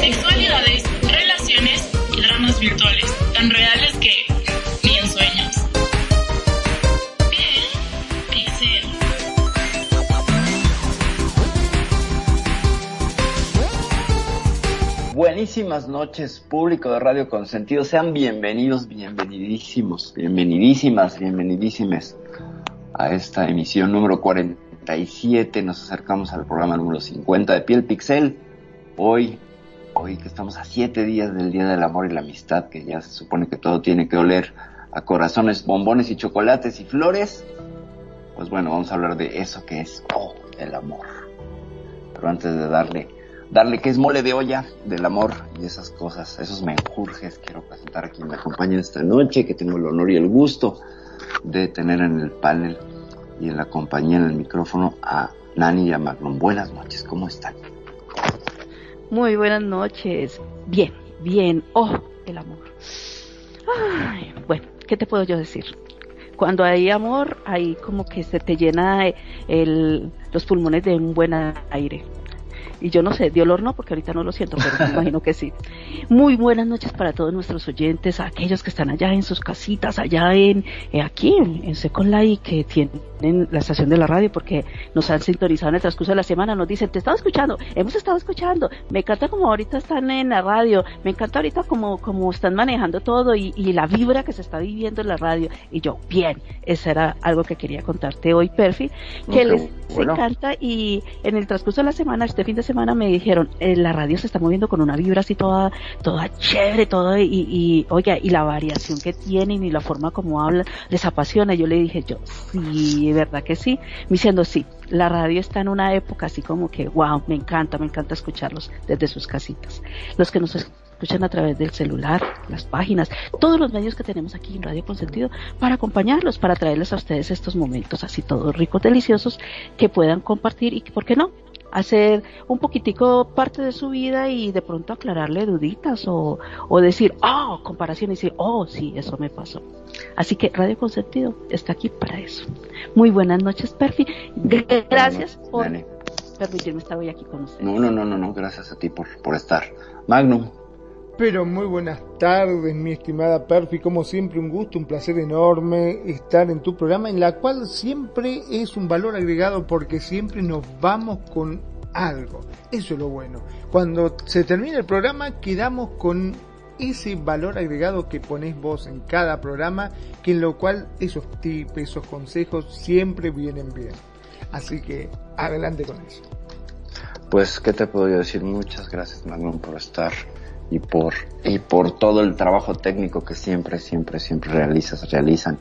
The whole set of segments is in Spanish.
Sexualidades, relaciones y dramas virtuales, tan reales que ni en sueños. Bien, Pixel. Buenísimas noches, público de Radio Consentido. Sean bienvenidos, bienvenidísimos, bienvenidísimas, bienvenidísimes a esta emisión número 47. Nos acercamos al programa número 50 de Piel Pixel. Hoy, hoy que estamos a siete días del Día del Amor y la Amistad, que ya se supone que todo tiene que oler a corazones, bombones y chocolates y flores. Pues bueno, vamos a hablar de eso que es oh, el amor. Pero antes de darle darle que es mole de olla del amor y esas cosas, esos menjurjes. Quiero presentar a quien me acompaña esta noche, que tengo el honor y el gusto de tener en el panel y en la compañía en el micrófono a Nani y a Magnum. Buenas noches, ¿cómo están? Muy buenas noches. Bien, bien. Oh, el amor. Ay, bueno, ¿qué te puedo yo decir? Cuando hay amor, hay como que se te llena el, los pulmones de un buen aire y yo no sé, de olor no, porque ahorita no lo siento, pero me imagino que sí. Muy buenas noches para todos nuestros oyentes, aquellos que están allá en sus casitas, allá en, eh, aquí, en Second Life, que tienen la estación de la radio, porque nos han sintonizado en el transcurso de la semana, nos dicen, te estaba escuchando, hemos estado escuchando, me encanta como ahorita están en la radio, me encanta ahorita como, como están manejando todo y, y la vibra que se está viviendo en la radio. Y yo, bien, eso era algo que quería contarte hoy, Perfi, que les bueno. encanta y en el transcurso de la semana, este fin de semana me dijeron, eh, la radio se está moviendo con una vibra así toda, toda chévere, todo y, y oiga, y la variación que tienen y la forma como hablan, les apasiona. Yo le dije yo, sí, verdad que sí, me diciendo sí, la radio está en una época así como que, wow, me encanta, me encanta escucharlos desde sus casitas. Los que nos escuchan a través del celular, las páginas, todos los medios que tenemos aquí en Radio Consentido para acompañarlos, para traerles a ustedes estos momentos así todos ricos, deliciosos, que puedan compartir y ¿por qué no? hacer un poquitico parte de su vida y de pronto aclararle duditas o, o decir, oh, comparación y decir, oh, sí, eso me pasó. Así que Radio Consentido está aquí para eso. Muy buenas noches, Perfi. Gracias por permitirme estar hoy aquí con ustedes. No, no, no, no, no, gracias a ti por, por estar. Magnum, Pero muy buenas tardes, mi estimada Perfi. Como siempre, un gusto, un placer enorme estar en tu programa, en la cual siempre es un valor agregado porque siempre nos vamos con algo. Eso es lo bueno. Cuando se termina el programa, quedamos con ese valor agregado que pones vos en cada programa, que en lo cual esos tips, esos consejos siempre vienen bien. Así que adelante con eso. pues, ¿qué te puedo decir? Muchas gracias, Magnum, por estar y por, y por todo el trabajo técnico que siempre, siempre, siempre realizas, realizan.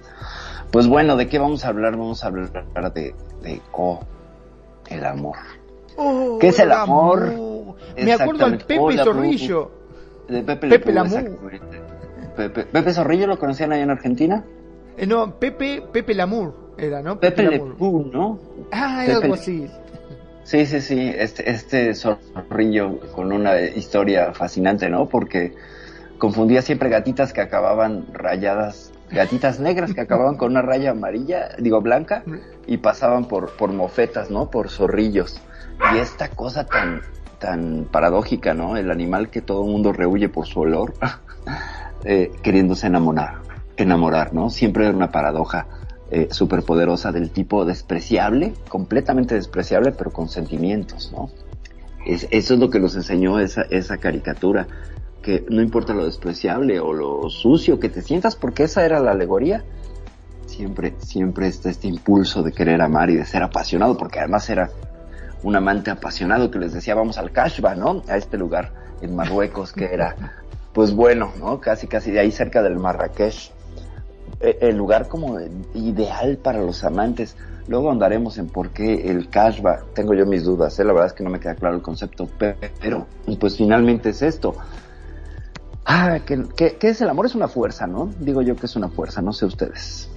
Pues bueno, ¿de qué vamos a hablar? Vamos a hablar de, de oh, el amor. Oh, ¿Qué es el amor? Me acuerdo al. Pepe Hola, Zorrillo. De Pepe, Pepe. Pepe, Pepe Zorrillo lo conocían ahí en Argentina. Eh, no, Pepe, Pepe Lamour era, ¿no? Pepe. Pew, ¿no? Ah, Pepe algo así. Sí, sí, sí, este, este zorrillo con una historia fascinante, ¿no? Porque confundía siempre gatitas que acababan rayadas, gatitas negras que acababan con una raya amarilla, digo blanca, y pasaban por, por mofetas, ¿no? Por zorrillos. Y esta cosa tan, tan paradójica, ¿no? El animal que todo el mundo rehuye por su olor, eh, queriéndose enamorar, enamorar, ¿no? Siempre era una paradoja eh, superpoderosa del tipo despreciable, completamente despreciable, pero con sentimientos, ¿no? Es, eso es lo que nos enseñó esa, esa caricatura, que no importa lo despreciable o lo sucio que te sientas, porque esa era la alegoría, siempre, siempre está este impulso de querer amar y de ser apasionado, porque además era un amante apasionado que les decía vamos al Kashba, ¿no? A este lugar en Marruecos que era, pues bueno, ¿no? Casi, casi de ahí cerca del Marrakech, el lugar como ideal para los amantes. Luego andaremos en por qué el cashback. Tengo yo mis dudas, ¿eh? la verdad es que no me queda claro el concepto, pero pues finalmente es esto. Ah, ¿qué, es el amor? Es una fuerza, ¿no? Digo yo que es una fuerza, no sé ustedes.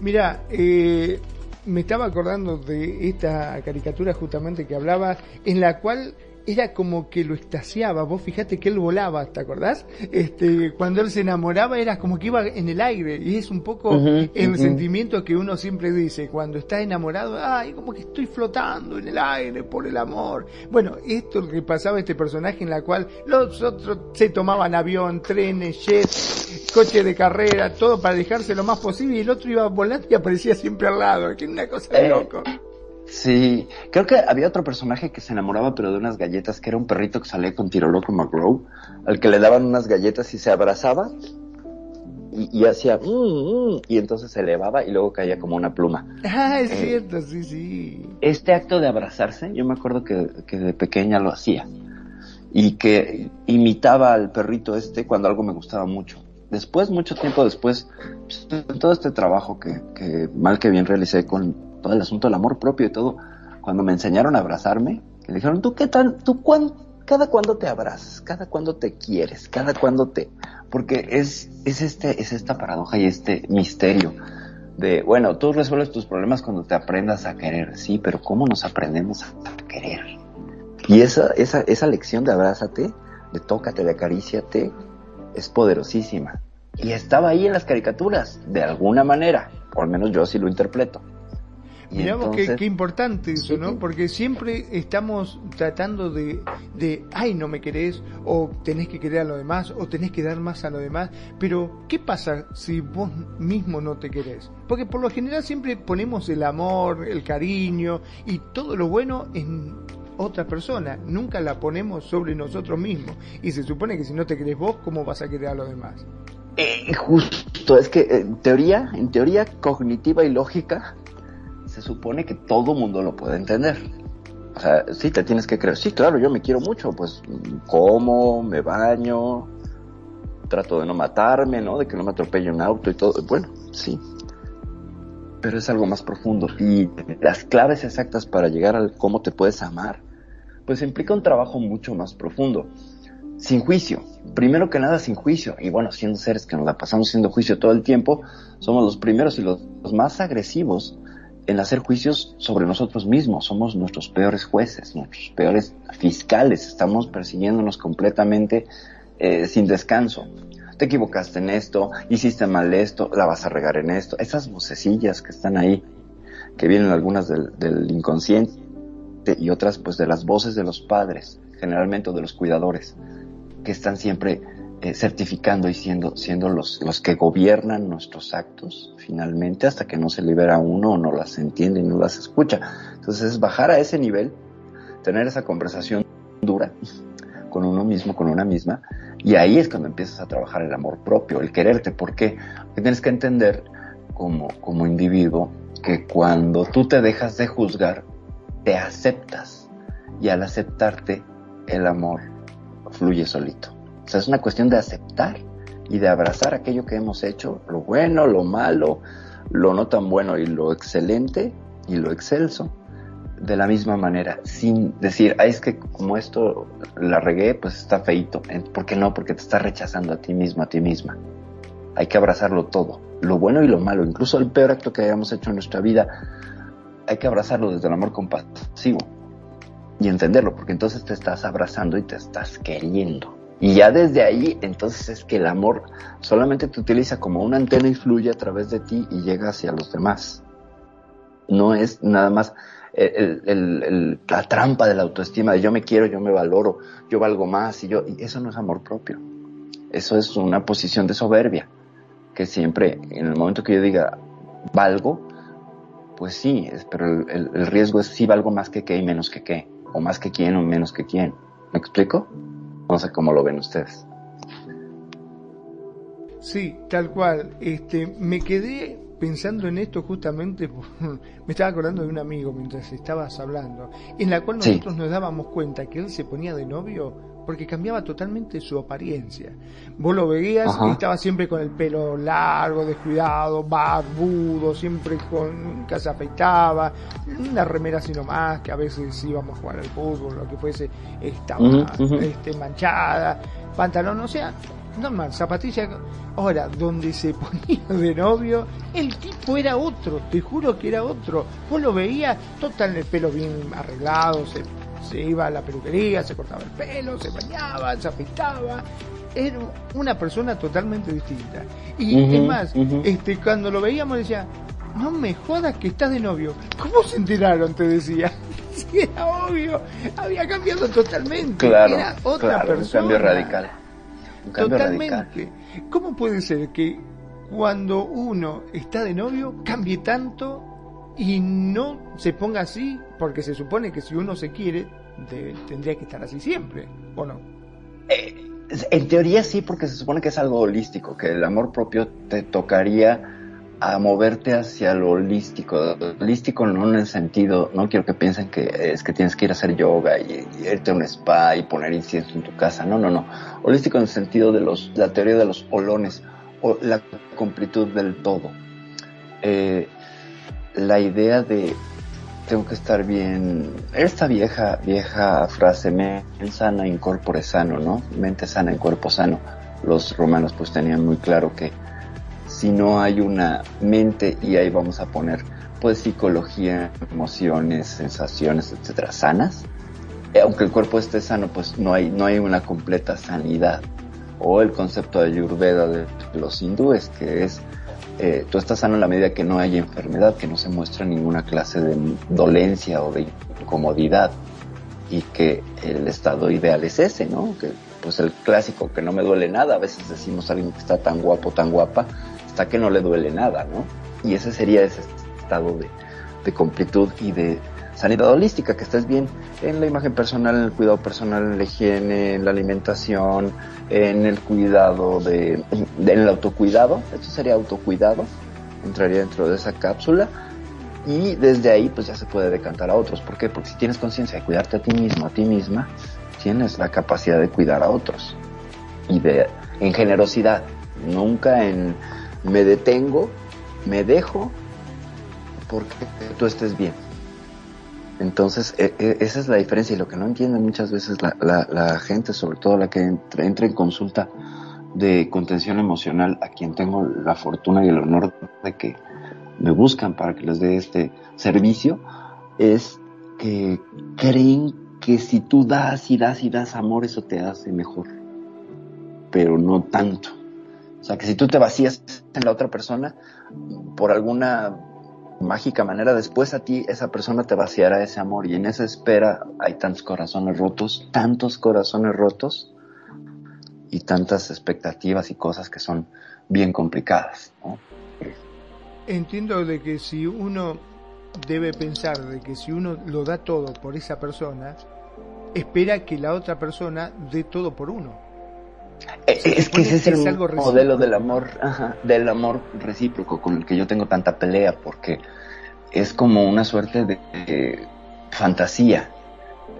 Mira, eh, me estaba acordando de esta caricatura justamente que hablaba, en la cual era como que lo extasiaba. Vos fijate que él volaba, ¿te acordás? Este, cuando él se enamoraba era como que iba en el aire. Y es un poco el sentimiento que uno siempre dice. Cuando está enamorado, ay, como que estoy flotando en el aire por el amor. Bueno, esto es lo que pasaba a este personaje en la cual los otros se tomaban avión, trenes, jets, coche de carrera, todo para dejarse lo más posible. Y el otro iba volando y aparecía siempre al lado. Que una cosa de eh, loco. Sí, creo que había otro personaje que se enamoraba pero de unas galletas, que era un perrito que salía con Tiroloco McGraw, al que le daban unas galletas y se abrazaba y, hacía mm, mm", y entonces se elevaba y luego caía como una pluma. Ah, es eh, cierto, sí, sí. Este acto de abrazarse, yo me acuerdo que, que de pequeña lo hacía y que imitaba al perrito este cuando algo me gustaba mucho. Después, mucho tiempo después, pues, todo este trabajo que, que mal que bien realicé con todo el asunto del amor propio y todo, cuando me enseñaron a abrazarme, me dijeron, ¿tú qué tal? ¿Tú cuán, cada cuándo te abrazas? ¿Cada cuándo te quieres? ¿Cada cuándo te...? Porque es, es, este, es esta paradoja y este misterio de, bueno, tú resuelves tus problemas cuando te aprendas a querer, sí, pero ¿cómo nos aprendemos a querer? Y esa, esa, esa lección de abrázate, de tócate, de acaríciate, es poderosísima. Y estaba ahí en las caricaturas, de alguna manera, o al menos yo así lo interpreto. Miramos qué, importante eso, ¿no? Porque siempre estamos tratando de, de, ay, no me querés, o tenés que querer a lo demás, o tenés que dar más a lo demás. Pero, ¿qué pasa si vos mismo no te querés? Porque por lo general siempre ponemos el amor, el cariño y todo lo bueno en otra persona. Nunca la ponemos sobre nosotros mismos. Y se supone que si no te querés vos, ¿cómo vas a querer a los demás? Eh, justo, es que en teoría, en teoría cognitiva y lógica, se supone que todo mundo lo puede entender. O sea, sí, te tienes que creer. Sí, claro, yo me quiero mucho, pues como, me baño, trato de no matarme, ¿no? De que no me atropelle un auto y todo. Bueno, sí. Pero es algo más profundo. Y las claves exactas para llegar al cómo te puedes amar, pues implica un trabajo mucho más profundo. Sin juicio. Primero que nada, sin juicio. Y bueno, siendo seres que nos la pasamos siendo juicio todo el tiempo, somos los primeros y los más agresivos en hacer juicios sobre nosotros mismos. Somos nuestros peores jueces, nuestros peores fiscales. Estamos persiguiéndonos completamente eh, sin descanso. Te equivocaste en esto, hiciste mal esto, la vas a regar en esto. Esas vocecillas que están ahí, que vienen algunas del, del inconsciente y otras pues de las voces de los padres, generalmente de los cuidadores, que están siempre eh, certificando y siendo, siendo los, los que gobiernan nuestros actos finalmente hasta que no se libera uno o no las entiende y no las escucha. Entonces es bajar a ese nivel, tener esa conversación dura con uno mismo, con una misma, y ahí es cuando empiezas a trabajar el amor propio, el quererte. ¿Por qué? Porque tienes que entender como, como individuo que cuando tú te dejas de juzgar, te aceptas y al aceptarte el amor fluye solito. O sea, es una cuestión de aceptar y de abrazar aquello que hemos hecho, lo bueno, lo malo, lo no tan bueno y lo excelente y lo excelso, de la misma manera, sin decir, ay, es que como esto la regué, pues está feito. ¿Por qué no? Porque te estás rechazando a ti mismo, a ti misma. Hay que abrazarlo todo, lo bueno y lo malo, incluso el peor acto que hayamos hecho en nuestra vida, hay que abrazarlo desde el amor compasivo y entenderlo, porque entonces te estás abrazando y te estás queriendo. Y ya desde ahí, entonces es que el amor solamente te utiliza como una antena y fluye a través de ti y llega hacia los demás. No es nada más el, la trampa de la autoestima de yo me quiero, yo me valoro, yo valgo más y yo, y eso no es amor propio. Eso es una posición de soberbia, que siempre, en el momento que yo diga valgo, pues sí, pero el, el riesgo es si valgo más que qué y menos que qué, o más que quién o menos que quién. ¿Me explico? No sé cómo lo ven ustedes. Sí, tal cual. Este, me quedé pensando en esto justamente, me estaba acordando de un amigo mientras estabas hablando, en la cual nosotros nos dábamos cuenta que él se ponía de novio porque cambiaba totalmente su apariencia. Vos lo veías y estaba siempre con el pelo largo, descuidado, barbudo, siempre con que se afeitaba, una remera así nomás, que a veces íbamos a jugar al fútbol, lo que fuese, estaba Este, manchada, pantalón, o sea, normal, zapatilla. Ahora, donde se ponía de novio, el tipo era otro, te juro que era otro. Vos lo veías, total el pelo bien arreglado, se, se iba a la peluquería, se cortaba el pelo, se bañaba, se afeitaba. Era una persona totalmente distinta. Y es más, este, cuando lo veíamos decía, no me jodas que estás de novio. ¿Cómo se enteraron? Te decía. Sí, era obvio. Había cambiado totalmente. Claro, era otra persona. Un cambio radical. Totalmente. ¿Cómo puede ser que cuando uno está de novio cambie tanto y no se ponga así? Porque se supone que si uno se quiere, tendría que estar así siempre, ¿o no? Eh, en teoría sí, porque se supone que es algo holístico, que el amor propio te tocaría a moverte hacia lo holístico. Holístico no en el sentido, no quiero que piensen que es que tienes que ir a hacer yoga y, irte a un spa y poner incienso en tu casa. No, no, no. Holístico en el sentido de los, la teoría de los olones o la completud del todo. Eh, la idea de tengo que estar bien, esta vieja, vieja frase, mente sana, incorpore sano, ¿no? Mente sana, en cuerpo sano. Los romanos pues tenían muy claro que si no hay una mente y ahí vamos a poner pues psicología, emociones, sensaciones, etcétera, sanas, eh, aunque el cuerpo esté sano, pues no hay, no hay una completa sanidad. O el concepto de Ayurveda de los hindúes, que es eh, tú estás sano en la medida que no hay enfermedad, que no se muestra ninguna clase de dolencia o de incomodidad y que el estado ideal es ese, ¿no? Que pues el clásico que no me duele nada, a veces decimos a alguien que está tan guapo, tan guapa, hasta que no le duele nada, ¿no? Y ese sería ese estado de, de completud y de sanidad holística, que estés bien en la imagen personal, en el cuidado personal, en la higiene, en la alimentación, en el cuidado de, en el autocuidado, esto sería autocuidado, entraría dentro de esa cápsula y desde ahí pues ya se puede decantar a otros. ¿Por qué? Porque si tienes conciencia de cuidarte a ti mismo, a ti misma, tienes la capacidad de cuidar a otros y de en generosidad, nunca en me detengo, me dejo porque tú estés bien. Entonces, e, e, esa es la diferencia y lo que no entiende muchas veces la, gente, sobre todo la que entra, entra, en consulta de contención emocional, a quien tengo la fortuna y el honor de que me buscan para que les dé este servicio, es que creen que si tú das y das y das amor, eso te hace mejor. Pero no tanto. O sea, que si tú te vacías en la otra persona, por alguna mágica manera, después a ti esa persona te vaciará ese amor y en esa espera hay tantos corazones rotos, tantos corazones rotos y tantas expectativas y cosas que son bien complicadas. Entiendo de que si uno debe pensar de que si uno lo da todo por esa persona, espera que la otra persona dé todo por uno. Eh, es que ese es el modelo del amor, del amor recíproco con el que yo tengo tanta pelea, porque es como una suerte de, fantasía.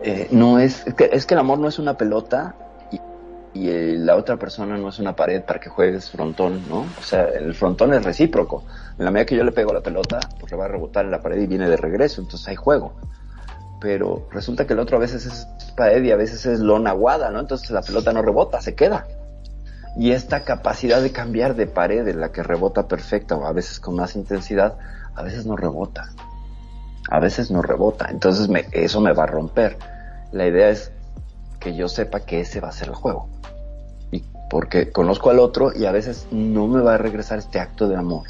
Eh, no es, es que, es que el amor no es una pelota y, y, la otra persona no es una pared para que juegues frontón, ¿no? O sea, el frontón es recíproco. En la medida que yo le pego la pelota, pues le va a rebotar en la pared y viene de regreso, entonces hay juego pero resulta que el otro a veces es pared y a veces es lona aguada, ¿no? Entonces la pelota no rebota, se queda. Y esta capacidad de cambiar de pared en la que rebota perfecta o a veces con más intensidad, a veces no rebota. A veces no rebota. Entonces me, eso me va a romper. La idea es que yo sepa que ese va a ser el juego. Y porque conozco al otro y a veces no me va a regresar este acto de amor.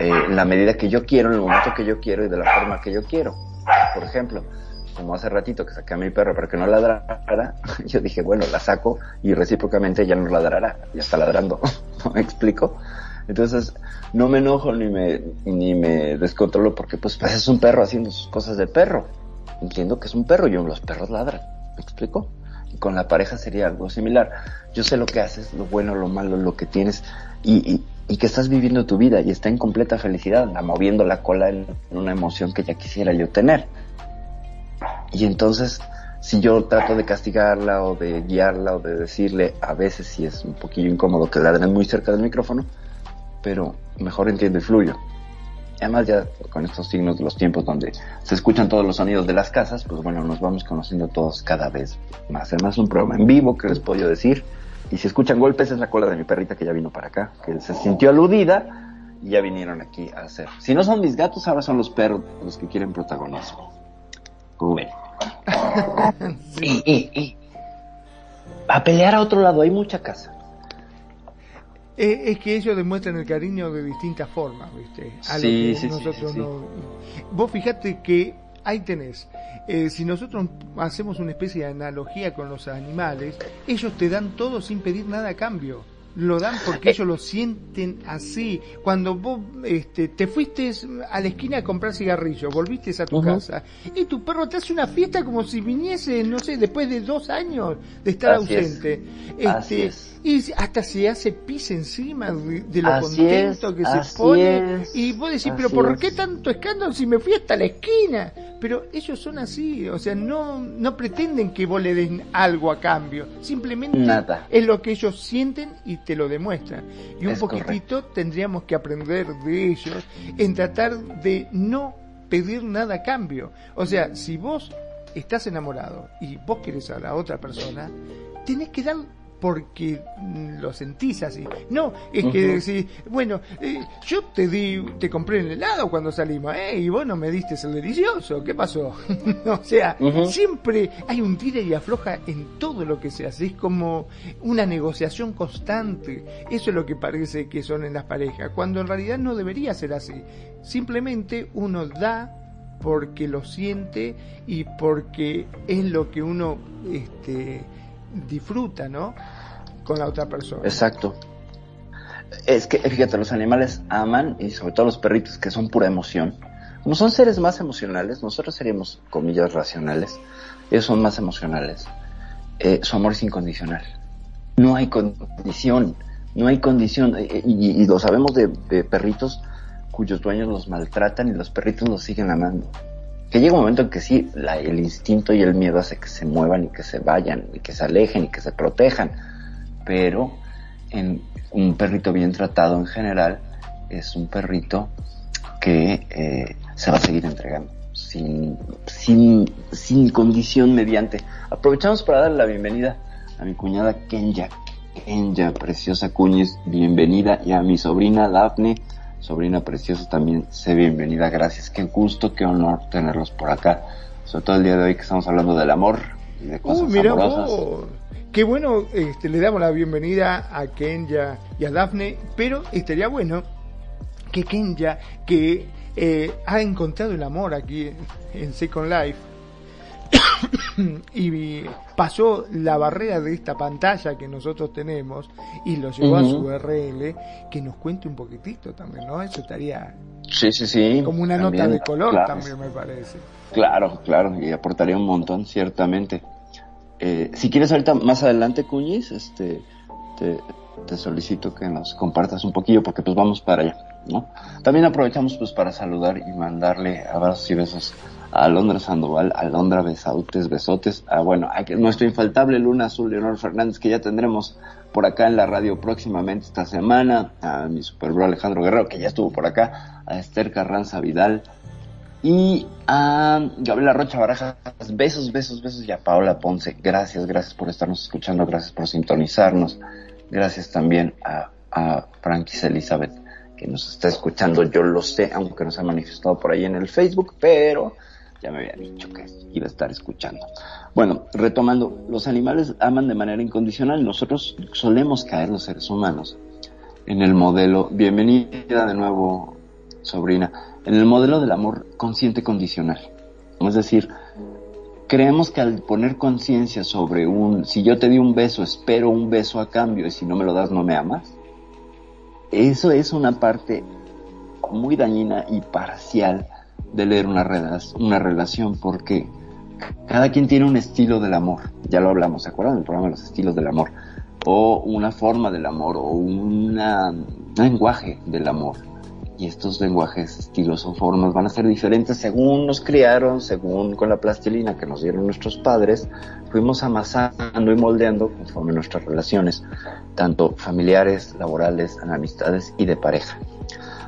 Eh, en la medida que yo quiero, en el momento que yo quiero y de la forma que yo quiero por ejemplo, como hace ratito que saqué a mi perro para que no ladrara, yo dije, bueno, la saco y recíprocamente ya no ladrará, ya está ladrando, ¿me explico? Entonces, no me enojo ni me, ni me descontrolo porque pues, pues, es un perro haciendo sus cosas de perro. Entiendo que es un perro y los perros ladran, ¿me explico? Y con la pareja sería algo similar. Yo sé lo que haces, lo bueno, lo malo, lo que tienes y, y, y que estás viviendo tu vida y está en completa felicidad, anda moviendo la cola en una emoción que ya quisiera yo tener. Y entonces si yo trato de castigarla o de guiarla o de decirle, a veces si es un poquillo incómodo que la den muy cerca del micrófono, pero mejor entiende el fluyo. Además ya con estos signos de los tiempos donde se escuchan todos los sonidos de las casas, pues bueno, nos vamos conociendo todos cada vez más. Además un programa en vivo que les puedo decir. Y si escuchan golpes es la cola de mi perrita que ya vino para acá, que se sintió aludida y ya vinieron aquí a hacer. Si no son mis gatos, ahora son los perros los que quieren protagonismo. Rubén. y, a pelear a otro lado, hay mucha casa. Eh, es que ellos demuestran el cariño de distintas formas, ¿viste? sí, sí, nosotros sí, Vos fijate que ahí tenés. Eh, si nosotros hacemos una especie de analogía con los animales, ellos te dan todo sin pedir nada a cambio lo dan porque ellos lo sienten así. Cuando vos este, te fuiste a la esquina a comprar cigarrillos, volviste a tu casa y tu perro te hace una fiesta como si viniese, no sé, después de dos años de estar ausente. Este, y hasta se hace pis encima de, lo contento que se pone. Y vos decís, pero ¿por qué tanto escándalo si me fui hasta la esquina? Pero ellos son así, o sea, no, no pretenden que vos le den algo a cambio, simplemente es lo que ellos sienten y te lo demuestran. Y un poquitito tendríamos que aprender de ellos en tratar de no pedir nada a cambio. O sea, si vos estás enamorado y vos querés a la otra persona, tenés que dar porque lo sentís así. No, es que decís, bueno, eh, yo te di, te compré el helado cuando salimos, eh, y vos no me diste el delicioso, ¿qué pasó? o sea, siempre hay un tira y afloja en todo lo que se hace, es como una negociación constante. Eso es lo que parece que son en las parejas, cuando en realidad no debería ser así. Simplemente uno da porque lo siente y porque es lo que uno este, disfruta, ¿no? Con la otra persona. Exacto. Es que, fíjate, los animales aman, y sobre todo los perritos, que son pura emoción. Como son seres más emocionales, nosotros seríamos, comillas, racionales. Ellos son más emocionales. Eh, su amor es incondicional. No hay condición. No hay condición. Eh, eh, y, lo sabemos de, de perritos cuyos dueños los maltratan y los perritos los siguen amando que llega un momento en que sí, el instinto y el miedo hace que se muevan y que se vayan y que se alejen y que se protejan, pero en un perrito bien tratado en general es un perrito que eh, se va a seguir entregando sin, sin, sin condición mediante. Aprovechamos para darle la bienvenida a mi cuñada Kenya. Kenya, preciosa Cuñiz, bienvenida, y a mi sobrina Daphne, sobrina preciosa también, sé bienvenida, gracias, qué gusto, qué honor tenerlos por acá, sobre todo el día de hoy que estamos hablando del amor y de cosas mira Qué bueno, este, le damos la bienvenida a Kenya y a Daphne, pero estaría bueno que Kenya, que eh, ha encontrado el amor aquí en Second Life, y pasó la barrera de esta pantalla que nosotros tenemos y lo llevó a su URL, que nos cuente un poquitito también, ¿no? Eso estaría sí, sí, sí, como una nota de color también me parece. Claro, claro, y aportaría un montón, ciertamente. Eh, si quieres ahorita más adelante, Cuñiz, este, te, te solicito que nos compartas un poquillo porque pues vamos para allá, ¿no? También aprovechamos pues para saludar y mandarle abrazos y besos Alondra Sandoval, Alondra Besautes, Besotes, a, bueno, a nuestro infaltable Luna Azul Leonor Fernández, que ya tendremos por acá en la radio próximamente esta semana, a mi superbro Alejandro Guerrero, que ya estuvo por acá, a Esther Carranza Vidal, y a Gabriela Rocha Barajas, besos, besos, besos, y a Paola Ponce, gracias, gracias por estarnos escuchando, gracias por sintonizarnos, gracias también a, a Elizabeth, que nos está escuchando, yo lo sé, aunque no se ha manifestado por ahí en el Facebook, pero ya me había dicho que iba a estar escuchando. Bueno, retomando, los animales aman de manera incondicional, nosotros solemos caer los seres humanos en el modelo, bienvenida de nuevo, sobrina, en el modelo del amor consciente condicional. Es decir, creemos que al poner conciencia sobre un, si yo te di un beso, espero un beso a cambio y si no me lo das no me amas, eso es una parte muy dañina y parcial de leer una, una relación porque cada quien tiene un estilo del amor, ya lo hablamos, ¿se acuerdan del programa de los estilos del amor? O una forma del amor, o un lenguaje del amor. y estos lenguajes, estilos o formas van a ser diferentes según nos criaron, según con la plastilina que nos dieron nuestros padres, fuimos amasando y moldeando conforme nuestras relaciones, tanto familiares, laborales, amistades y de pareja.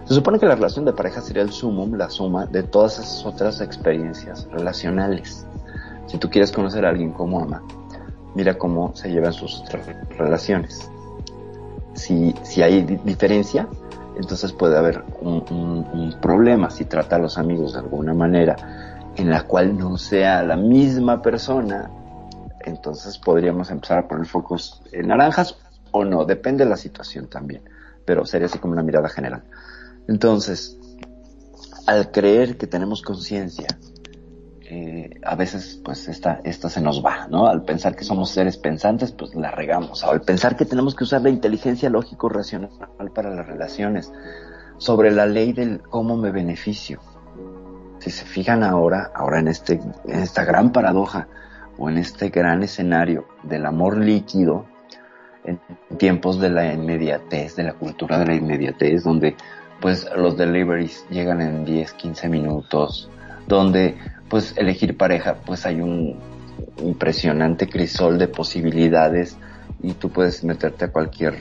Se supone que la relación de pareja sería el sumum, la suma de todas esas otras experiencias relacionales. Si tú quieres conocer a alguien como ama, mira cómo se llevan sus relaciones. Si, si hay diferencia, entonces puede haber un, un, problema si trata a los amigos de alguna manera en la cual no sea la misma persona, entonces podríamos empezar a poner focos en naranjas o no, depende de la situación también, pero sería así como una mirada general. Entonces, al creer que tenemos conciencia, eh, a veces pues esta, esta se nos va, ¿no? Al pensar que somos seres pensantes, pues la regamos. Al pensar que tenemos que usar la inteligencia lógico-racional para las relaciones, sobre la ley del cómo me beneficio. Si se fijan ahora, ahora en, este, en esta gran paradoja o en este gran escenario del amor líquido, en tiempos de la inmediatez, de la cultura de la inmediatez, donde pues los deliveries llegan en 10, 15 minutos, donde pues elegir pareja, pues hay un impresionante crisol de posibilidades y tú puedes meterte a cualquier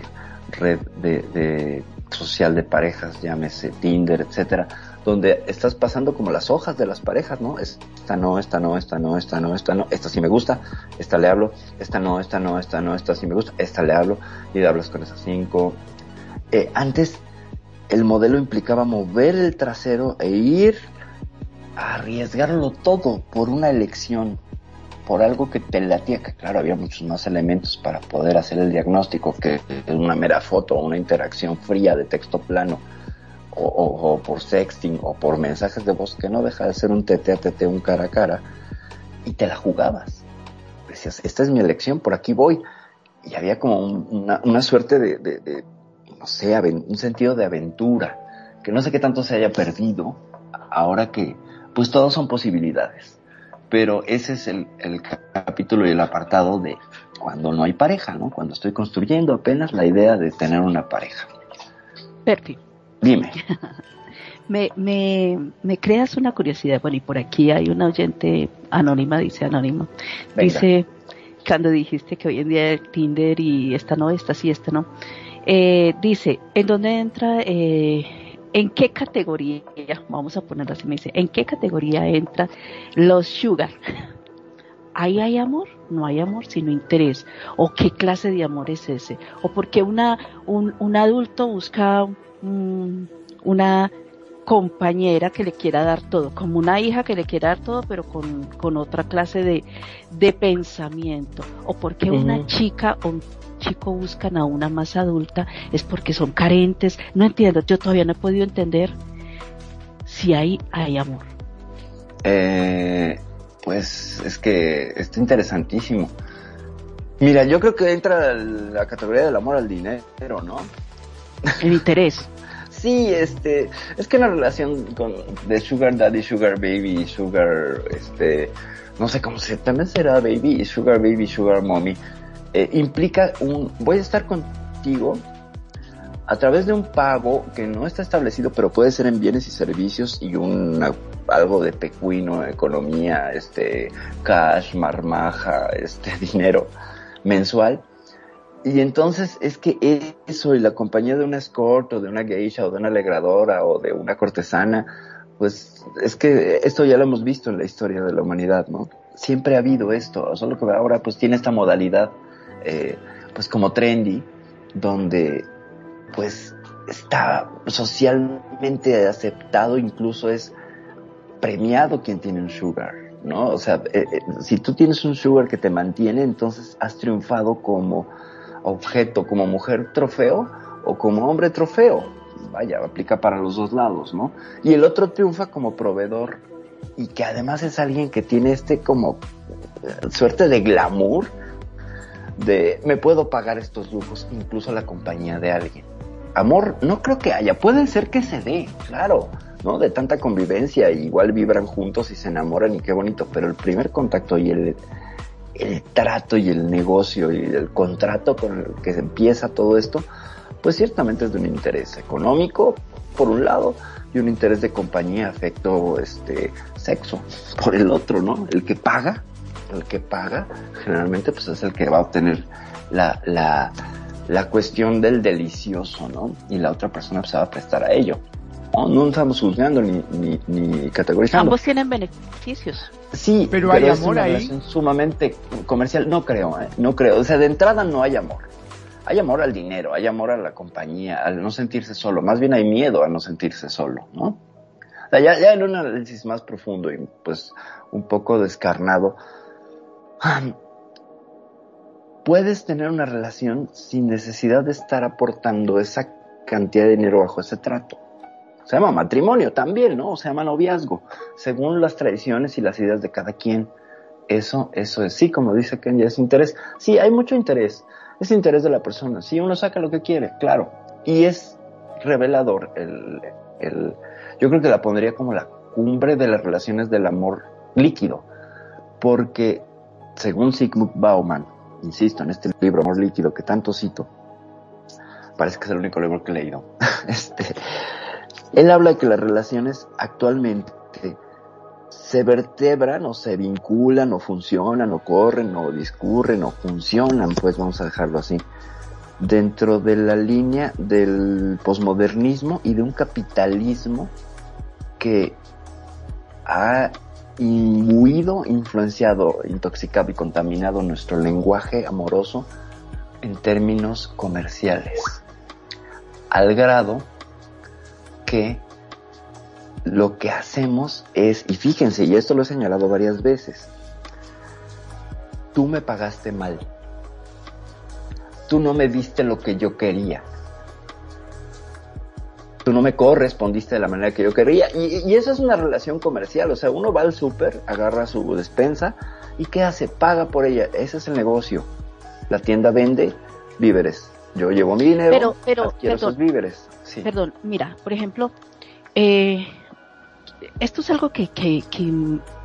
red de, social de parejas, llámese Tinder, etcétera, donde estás pasando como las hojas de las parejas, ¿no? Esta no, esta no, esta no, esta no, esta no, esta sí me gusta, esta le hablo, esta no, esta no, esta no, esta sí me gusta, esta le hablo y hablas con esas cinco. Eh, antes el modelo implicaba mover el trasero e ir a arriesgarlo todo por una elección, por algo que te latía, que claro, había muchos más elementos para poder hacer el diagnóstico que una mera foto o una interacción fría de texto plano. O, por sexting o por mensajes de voz que no deja de ser un tete a tete, un cara a cara, y te la jugabas. Decías, esta es mi elección, por aquí voy. Y había como una, suerte de no sé, un sentido de aventura, que no sé qué tanto se haya perdido ahora que, pues todos son posibilidades. Pero ese es el, capítulo y el apartado de cuando no hay pareja, ¿no? Cuando estoy construyendo apenas la idea de tener una pareja. Perfecto. Dime. me, me, me, creas una curiosidad. Bueno, y por aquí hay una oyente anónima, dice anónima. Dice, cuando dijiste que hoy en día el Tinder y esta no, esta sí, esta no. Eh, dice, ¿en dónde entra, eh, en qué categoría, vamos a ponerlo así, me dice, ¿en qué categoría entra los sugar? ¿Ahí hay amor? No hay amor, sino interés. ¿O qué clase de amor es ese? ¿O porque una, un, un adulto busca una compañera que le quiera dar todo, como una hija que le quiera dar todo, pero con, con otra clase de, de pensamiento? ¿O porque una chica o un chico buscan a una más adulta es porque son carentes. No entiendo, yo todavía no he podido entender si hay, hay amor. Eh, pues es que está interesantísimo. Mira, yo creo que entra la categoría del amor al dinero, ¿no? El interés. sí, este, es que la relación con de Sugar Daddy, Sugar Baby, Sugar, este, no sé cómo se, también será Baby, Sugar Baby, Sugar Mommy, eh, implica un, voy a estar contigo a través de un pago que no está establecido, pero puede ser en bienes y servicios y un algo de pecuino, economía, este, cash, marmaja, este, dinero mensual. Y entonces es que eso y la compañía de una escort o de una geisha o de una alegradora o de una cortesana, pues es que esto ya lo hemos visto en la historia de la humanidad, ¿no? Siempre ha habido esto, solo que ahora pues tiene esta modalidad eh, pues como trendy, donde pues está socialmente aceptado, incluso es premiado quien tiene un sugar, ¿no? O sea, eh, eh, si tú tienes un sugar que te mantiene, entonces has triunfado como objeto, como mujer trofeo o como hombre trofeo. Vaya, aplica para los dos lados, ¿no? Y el otro triunfa como proveedor y que además es alguien que tiene este como suerte de glamour de me puedo pagar estos lujos, incluso la compañía de alguien. Amor, no creo que haya, puede ser que se dé, claro, ¿no? De tanta convivencia, igual vibran juntos y se enamoran y qué bonito, pero el primer contacto y el, el trato y el negocio y el contrato con el que se empieza todo esto, pues ciertamente es de un interés económico, por un lado, y un interés de compañía, afecto, este, sexo, por el otro, ¿no? El que paga, el que paga, generalmente pues es el que va a obtener la, la, la cuestión del delicioso, ¿no? Y la otra persona pues, se va a prestar a ello. No, no estamos juzgando ni, ni, ni categorizando. Ambos tienen beneficios. Sí, Pero hay es amor una ahí. relación sumamente comercial. No creo, ¿eh? no creo. O sea, de entrada no hay amor. Hay amor al dinero, hay amor a la compañía, al no sentirse solo. Más bien hay miedo a no sentirse solo, ¿no? O sea, ya, ya en un análisis más profundo y pues un poco descarnado, puedes tener una relación sin necesidad de estar aportando esa cantidad de dinero bajo ese trato. Se llama matrimonio también, ¿no? Se llama noviazgo, según las tradiciones y las ideas de cada quien. Eso, eso es, sí, como dice Ken, ya es interés. Sí, hay mucho interés. Es interés de la persona. Sí, uno saca lo que quiere, claro. Y es revelador el, el, yo creo que la pondría como la cumbre de las relaciones del amor líquido. Porque, según Sigmund Bauman, insisto, en este libro, Amor Líquido, que tanto cito, parece que es el único libro que he leído. este, él habla de que las relaciones actualmente se vertebran o se vinculan o funcionan o corren o discurren o funcionan, pues vamos a dejarlo así, dentro de la línea del posmodernismo y de un capitalismo que ha imbuido, influenciado, intoxicado y contaminado nuestro lenguaje amoroso en términos comerciales, al grado que lo que hacemos es, y fíjense, y esto lo he señalado varias veces, tú me pagaste mal, tú no me diste lo que yo quería, tú no me correspondiste de la manera que yo quería, y, y eso es una relación comercial, o sea, uno va al súper, agarra su despensa, y ¿qué hace? Paga por ella, ese es el negocio, la tienda vende víveres, yo llevo mi dinero, Pero- pero, adquiero perdón. esos víveres, sí. Perdón, mira, por ejemplo, eh, esto es algo que, que, que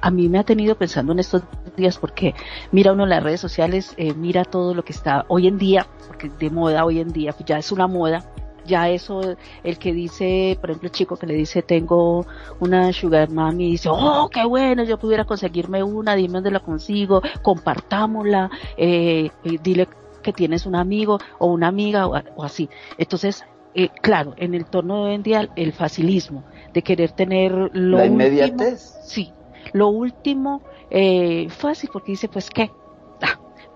a mí me ha tenido pensando en estos días porque mira uno en las redes sociales, eh, mira todo lo que está hoy en día, porque de moda hoy en día, pues ya es una moda, ya eso, el que dice, por ejemplo, el chico que le dice tengo una sugar mami y dice, oh, qué bueno, yo pudiera conseguirme una, dime dónde la consigo, compartámosla, eh, dile que tienes un amigo o una amiga o, o así. Entonces, eh, claro, en el torno de hoy en día, el facilismo de querer tener lo la último, inmediatez. sí, lo último eh, fácil, porque dice, pues, ¿qué?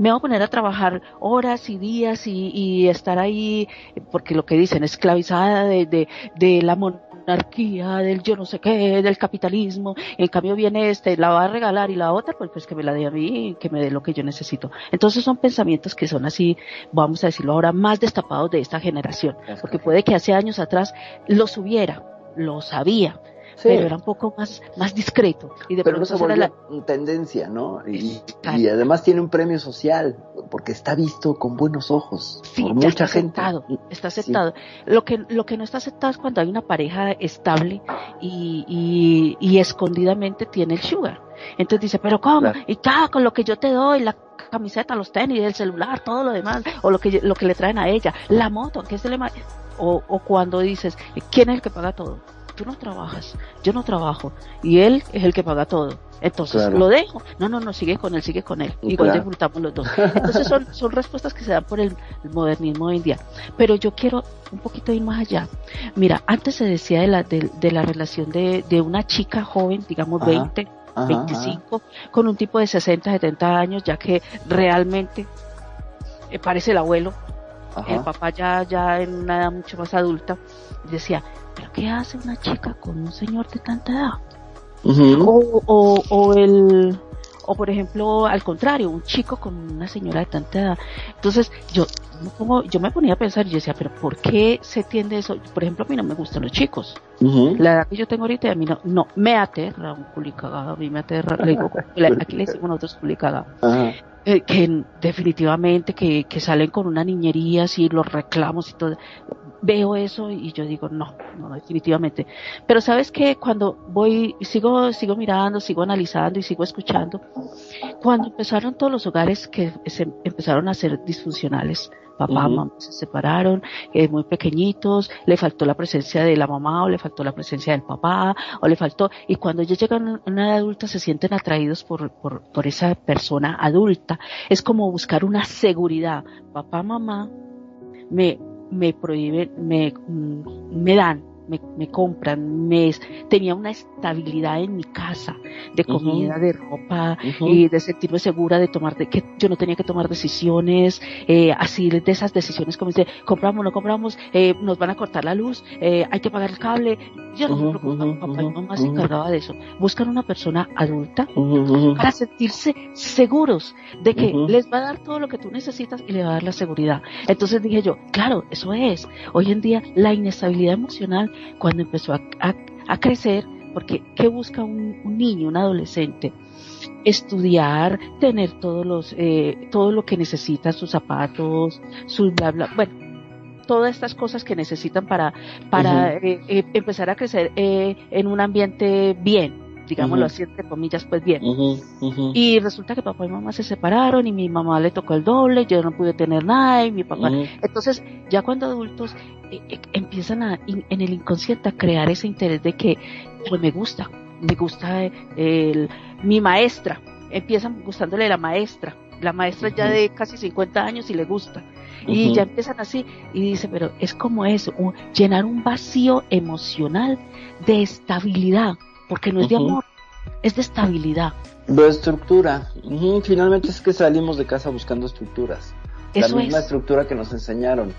Me voy a poner a trabajar horas y días y, y estar ahí, porque lo que dicen, esclavizada de, de, de la monarquía, del yo no sé qué, del capitalismo. En cambio viene este, la va a regalar y la otra, pues, pues que me la dé a mí y que me dé lo que yo necesito. Entonces son pensamientos que son así, vamos a decirlo ahora, más destapados de esta generación. Porque puede que hace años atrás los hubiera, lo sabía, Sí. pero era un poco más, más discreto. Y de pero pronto se era la- tendencia, ¿no? Y, además tiene un premio social, porque está visto con buenos ojos Sí, por ya mucha está gente. aceptado, está aceptado. Lo que lo que no está aceptado es cuando hay una pareja estable y, y, y escondidamente tiene el sugar. Entonces dice, pero ¿cómo? Claro. Y cada con lo que yo te doy, la camiseta, los tenis, el celular, todo lo demás, o lo que lo que le traen a ella, la moto, que es el ema- o, o cuando dices, ¿quién es el que paga todo? Tú no trabajas, yo no trabajo, y él es el que paga todo. Entonces, Claro. ¿lo dejo? No, no, no, sigue con él, sigue con él. Igual Claro. disfrutamos los dos. Entonces son, son respuestas que se dan por el, el modernismo hoy en día. Pero yo quiero un poquito ir más allá. Mira, antes se decía de la, de, de la relación de, de una chica joven, digamos Ajá. 20, Ajá, 25, con un tipo de 60, 70 años, ya que realmente eh, parece el abuelo, ajá, el ajá. papá ya, ya en una edad mucho más adulta, decía, ¿pero qué hace una chica con un señor de tanta edad? O, o, o el, o por ejemplo, al contrario, un chico con una señora de tanta edad. Entonces, yo, yo me ponía a pensar y yo decía, pero ¿por qué se tiende eso? Por ejemplo, a mí no me gustan los chicos. La edad que yo tengo ahorita, a mí no, no, me aterra un culicagado, a mí me aterra, le digo, aquí le decimos nosotros culicagado. Ajá. Eh, que definitivamente que, que salen con una niñería así, los reclamos y todo. Veo eso y yo digo, no, no, definitivamente. Pero sabes que cuando voy, sigo, sigo mirando, sigo analizando y sigo escuchando, cuando empezaron todos los hogares que se empezaron a ser disfuncionales, papá, mamá se separaron, eh, muy pequeñitos, le faltó la presencia de la mamá o le faltó la presencia del papá o le faltó, y cuando ellos llegan a una edad adulta se sienten atraídos por, por, por esa persona adulta. Es como buscar una seguridad. Papá, mamá, me, me prohíben, me, mm, me dan me, me compran, me tenía una estabilidad en mi casa, de comida, de ropa, y de sentirme segura de tomar, de que yo no tenía que tomar decisiones, eh, así de esas decisiones como dice, compramos, no compramos, eh, nos van a cortar la luz, eh, hay que pagar el cable. Yo no me preocupaba, papá y mamá se encargaba de eso. Buscan una persona adulta para sentirse seguros de que les va a dar todo lo que tú necesitas y le va a dar la seguridad. Entonces dije yo, claro, eso es. Hoy en día la inestabilidad emocional cuando empezó a, crecer, porque ¿qué busca un, niño, un adolescente? Estudiar, tener todos los, eh, todo lo que necesita, sus zapatos, sus bla bla, bueno, todas estas cosas que necesitan para, para eh, eh, empezar a crecer en un ambiente bien digámoslo así, entre comillas, pues bien. Y resulta que papá y mamá se separaron y mi mamá le tocó el doble, yo no pude tener nada y mi papá. Entonces, ya cuando adultos eh, eh, empiezan a, en el inconsciente a crear ese interés de que, pues me gusta, me gusta el, mi maestra, empiezan gustándole la maestra, la maestra ya de casi 50 años y le gusta. Y ya empiezan así y dice, pero es como eso, llenar un vacío emocional de estabilidad porque no es de amor, es de estabilidad. De estructura. Finalmente es que salimos de casa buscando estructuras. la misma estructura que nos enseñaron.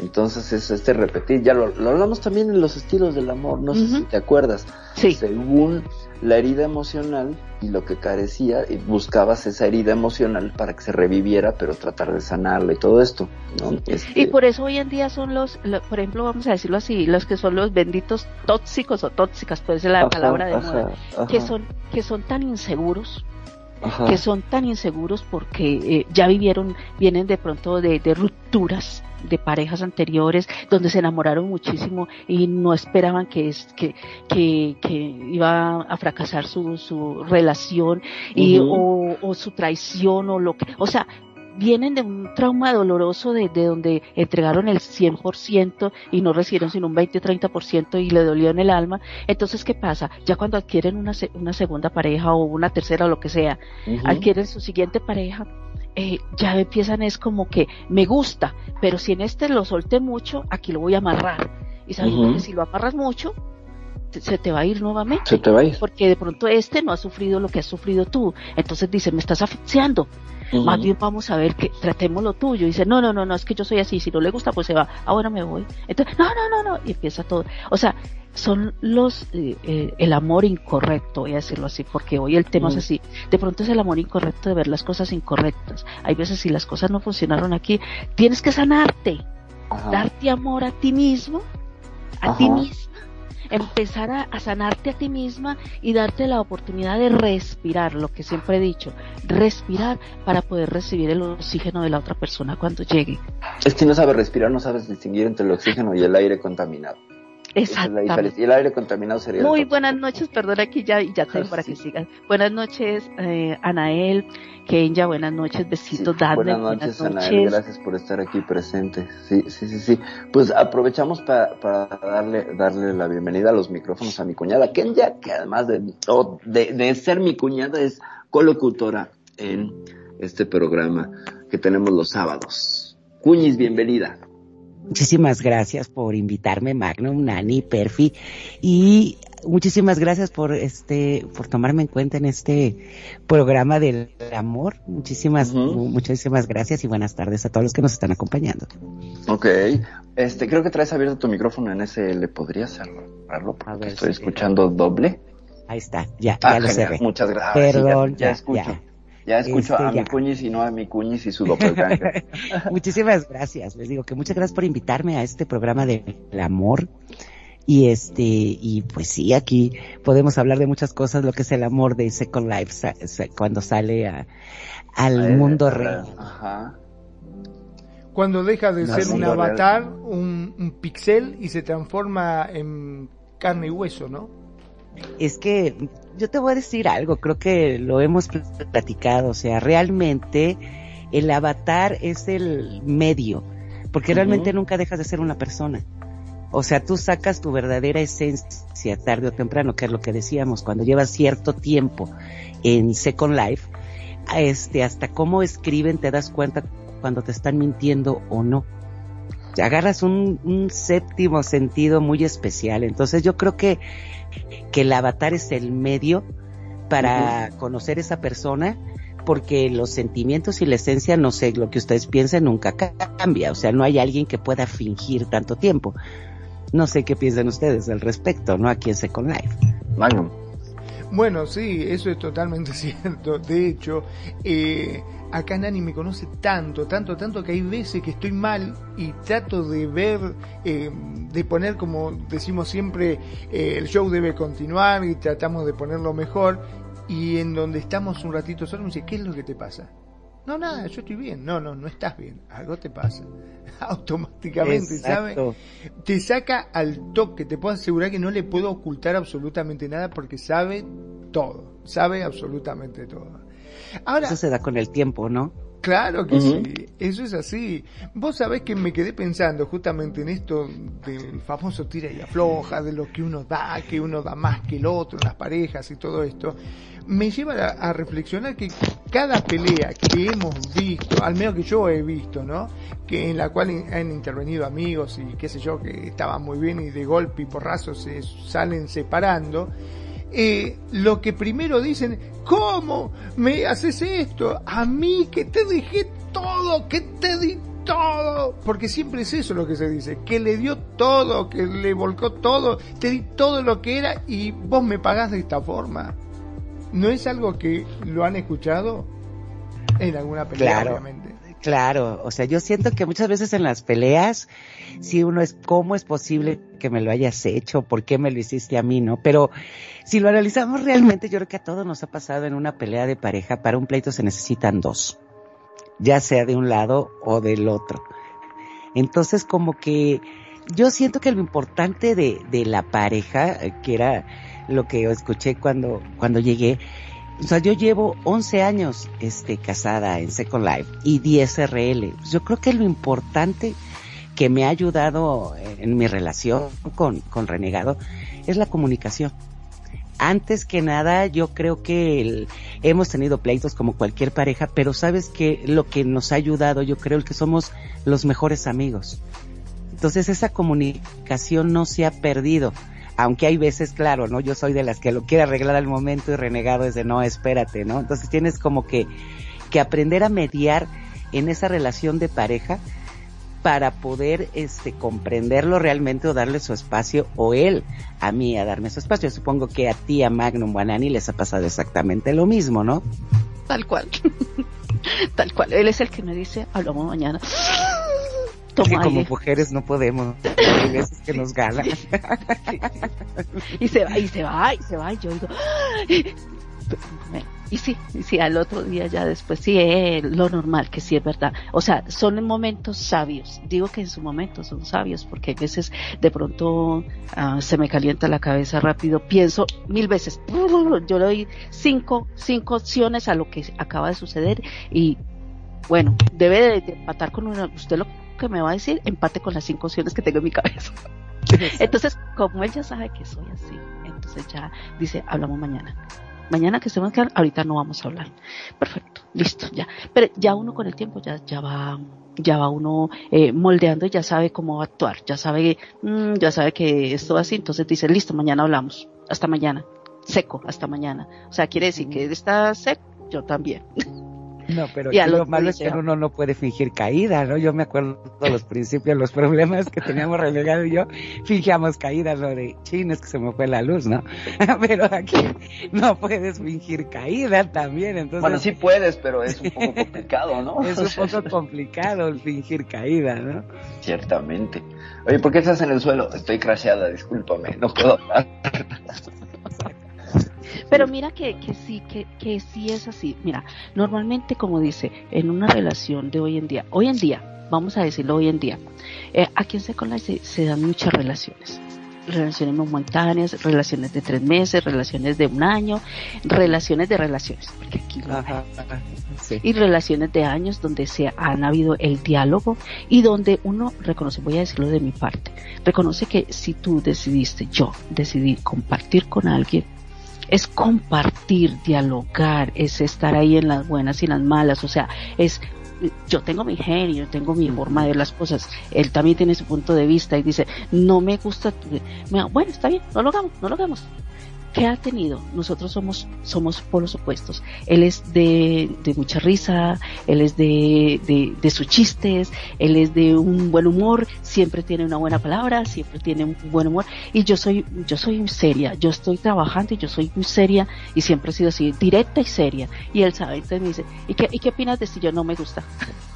Entonces es este repetir, ya lo, hablamos también en los estilos del amor, no sé si te acuerdas. Sí. Según la herida emocional y lo que carecía, y buscabas esa herida emocional para que se reviviera, pero tratar de sanarla y todo esto. ¿no? Este y por eso hoy en día son los, por ejemplo, vamos a decirlo así, los que son los benditos tóxicos o tóxicas, puede ser la palabra de moda, que son, que son tan inseguros que son tan inseguros porque eh, ya vivieron, vienen de pronto de, de, rupturas de parejas anteriores donde se enamoraron muchísimo y no esperaban que, es, que, que, que iba a fracasar su, su relación y, o, o su traición o lo que, o sea, vienen de un trauma doloroso de, donde entregaron el 100% y no recibieron sino un 20-30% y le dolió en el alma. Entonces, ¿qué pasa? Ya cuando adquieren una, una segunda pareja o una tercera o lo que sea, adquieren su siguiente pareja, eh, ya empiezan es como que me gusta, pero si en este lo solté mucho, aquí lo voy a amarrar. Y sabiendo que si lo amarras mucho, se te va a ir nuevamente. Se te va a ir. Porque de pronto este no ha sufrido lo que has sufrido tú. Entonces dice, me estás asfixiando. Más bien vamos a ver que tratemos lo tuyo. Dice, no, no, no, no, es que yo soy así. Si no le gusta, pues se va. Ahora me voy. Entonces, no, no, no, no. Y empieza todo. O sea, son los, eh, eh, el amor incorrecto, voy a decirlo así, porque hoy el tema es así. De pronto es el amor incorrecto de ver las cosas incorrectas. Hay veces si las cosas no funcionaron aquí, tienes que sanarte. Darte amor a ti mismo, a ti mismo empezar a, sanarte a ti misma y darte la oportunidad de respirar, lo que siempre he dicho, respirar para poder recibir el oxígeno de la otra persona cuando llegue. Es que no sabes respirar, no sabes distinguir entre el oxígeno y el aire contaminado. Exactamente. y el aire contaminado sería. Muy buenas noches, perdón aquí ya, ya tengo para que sigan. Buenas noches, eh, Anael, Kenya, buenas noches, besitos, sí, buenas, noches, Anael, gracias por estar aquí presente. Sí, sí, sí, sí. Pues aprovechamos para, para darle, darle la bienvenida a los micrófonos a mi cuñada Kenya, que además de, de, de ser mi cuñada es colocutora en este programa que tenemos los sábados. Cuñis, bienvenida. Muchísimas gracias por invitarme, Magnum, Nani, Perfi, y muchísimas gracias por este, por tomarme en cuenta en este programa del amor. Muchísimas, muchísimas gracias y buenas tardes a todos los que nos están acompañando. Ok, este, creo que traes abierto tu micrófono en ese, ¿le podrías cerrarlo? Porque estoy escuchando doble. Ahí está, ya, ya ah, lo cerré. Muchas gracias. Perdón, ya, escucho. Ya escucho este, a mi cuñis y no a mi cuñis y su doppelganger. Muchísimas gracias. Les digo que muchas gracias por invitarme a este programa del amor. Y este, y pues sí, aquí podemos hablar de muchas cosas, lo que es el amor de Second Life cuando sale a, al mundo real. Cuando deja de ser un avatar, un, un pixel y se transforma en carne y hueso, ¿no? Es que yo te voy a decir algo, creo que lo hemos platicado, o sea, realmente el avatar es el medio, porque realmente nunca dejas de ser una persona. O sea, tú sacas tu verdadera esencia tarde o temprano, que es lo que decíamos, cuando llevas cierto tiempo en Second Life, este, hasta cómo escriben te das cuenta cuando te están mintiendo o no. Agarras un, un séptimo sentido muy especial. Entonces yo creo que, que el avatar es el medio para conocer esa persona porque los sentimientos y la esencia, no sé, lo que ustedes piensen nunca cambia, o sea, no hay alguien que pueda fingir tanto tiempo. No sé qué piensan ustedes al respecto, ¿no? Aquí en Second Life. Magnum. Bueno, sí, eso es totalmente cierto. De hecho, eh, acá Nani me conoce tanto, tanto, tanto que hay veces que estoy mal y trato de ver, eh, de poner como decimos siempre, eh, el show debe continuar y tratamos de ponerlo mejor. Y en donde estamos un ratito solo me dice, ¿qué es lo que te pasa? No, nada, yo estoy bien. No, no, no estás bien. Algo te pasa. Automáticamente, ¿sabes? Te saca al toque. Te puedo asegurar que no le puedo ocultar absolutamente nada porque sabe todo. Sabe absolutamente todo. Ahora, Eso se da con el tiempo, ¿no? Claro que sí, eso es así. Vos sabés que me quedé pensando justamente en esto del famoso tira y afloja, de lo que uno da, que uno da más que el otro, las parejas y todo esto. Me lleva a, reflexionar que cada pelea que hemos visto, al menos que yo he visto, ¿no? Que en la cual han intervenido amigos y qué sé yo, que estaban muy bien y de golpe y porrazo se salen separando eh, lo que primero dicen, ¿cómo me haces esto? A mí que te dejé todo, que te di todo. Porque siempre es eso lo que se dice, que le dio todo, que le volcó todo, te di todo lo que era y vos me pagás de esta forma. ¿No es algo que lo han escuchado en alguna pelea, obviamente? Claro, o sea, yo siento que muchas veces en las peleas, si uno es, ¿cómo es posible que me lo hayas hecho? ¿Por qué me lo hiciste a mí? ¿No? Pero si lo analizamos realmente, yo creo que a todos nos ha pasado en una pelea de pareja, para un pleito se necesitan dos, ya sea de un lado o del otro. Entonces, como que yo siento que lo importante de, de la pareja, que era lo que escuché cuando, cuando llegué, o sea, yo llevo 11 años este, casada en Second Life y 10 RL. Yo creo que lo importante que me ha ayudado en mi relación con, con Renegado es la comunicación. Antes que nada, yo creo que hemos tenido pleitos como cualquier pareja, pero sabes que lo que nos ha ayudado, yo creo que somos los mejores amigos. Entonces esa comunicación no se ha perdido aunque hay veces, claro, ¿no? Yo soy de las que lo quiere arreglar al momento y renegado es de no, espérate, ¿no? Entonces tienes como que, que aprender a mediar en esa relación de pareja para poder este comprenderlo realmente o darle su espacio o él a mí a darme su espacio. Supongo que a ti, a Magnum o les ha pasado exactamente lo mismo, ¿no? Tal cual. Tal cual. Él es el que me dice, hablamos mañana que como mujeres no podemos. Hay veces que nos ganan. y se va, y se va, y se va, y yo digo, y sí, y sí, al otro día ya después, sí, eh, lo normal, que sí es verdad. O sea, son momentos sabios. Digo que en su momento son sabios, porque a veces de pronto ah, se me calienta la cabeza rápido, pienso mil veces, yo le doy cinco, cinco opciones a lo que acaba de suceder y bueno, debe de, de empatar con una, usted lo que me va a decir, empate con las cinco opciones que tengo en mi cabeza. entonces, como él ya sabe que soy así, entonces ya dice, hablamos mañana. Mañana que estemos acá, ahorita no vamos a hablar. Perfecto, listo, ya. Pero ya uno con el tiempo ya, ya va, ya va uno eh, moldeando y ya sabe cómo va actuar, ya sabe, mm, ya sabe que esto así, entonces dice, listo, mañana hablamos, hasta mañana, seco, hasta mañana. O sea, quiere decir que está seco, yo también. No, pero lo malo es que uno no puede fingir caída, ¿no? Yo me acuerdo de los principios, los problemas que teníamos relegado y yo fingíamos caída, lo de chin, es que se me fue la luz, ¿no? pero aquí no puedes fingir caída también, entonces. Bueno, sí puedes, pero es un poco complicado, ¿no? es un poco complicado el fingir caída, ¿no? Ciertamente. Oye, ¿por qué estás en el suelo? Estoy crasheada, discúlpame, no puedo hablar. Pero mira que, que sí, que, que sí es así. Mira, normalmente como dice, en una relación de hoy en día, hoy en día, vamos a decirlo hoy en día, eh, aquí en Second Life se, dan muchas relaciones. relaciones momentáneas, relaciones de tres meses, relaciones de un año, relaciones de relaciones, porque aquí y relaciones de años donde se han habido el diálogo y donde uno reconoce, voy a decirlo de mi parte, reconoce que si tú decidiste, yo decidí compartir con alguien, es compartir, dialogar, es estar ahí en las buenas y las malas, o sea, es yo tengo mi genio, tengo mi forma de ver las cosas, él también tiene su punto de vista y dice, no me gusta, bueno, está bien, no lo hagamos, no lo hagamos, ¿Qué ha tenido? Nosotros somos, somos polos opuestos. Él es de, de mucha risa, él es de, de, de, sus chistes, él es de un buen humor, siempre tiene una buena palabra, siempre tiene un buen humor. Y yo soy, yo soy seria, yo estoy trabajando y yo soy muy seria y siempre he sido así, directa y seria. Y él sabe, entonces me dice, ¿y qué, ¿y qué opinas de si yo no me gusta?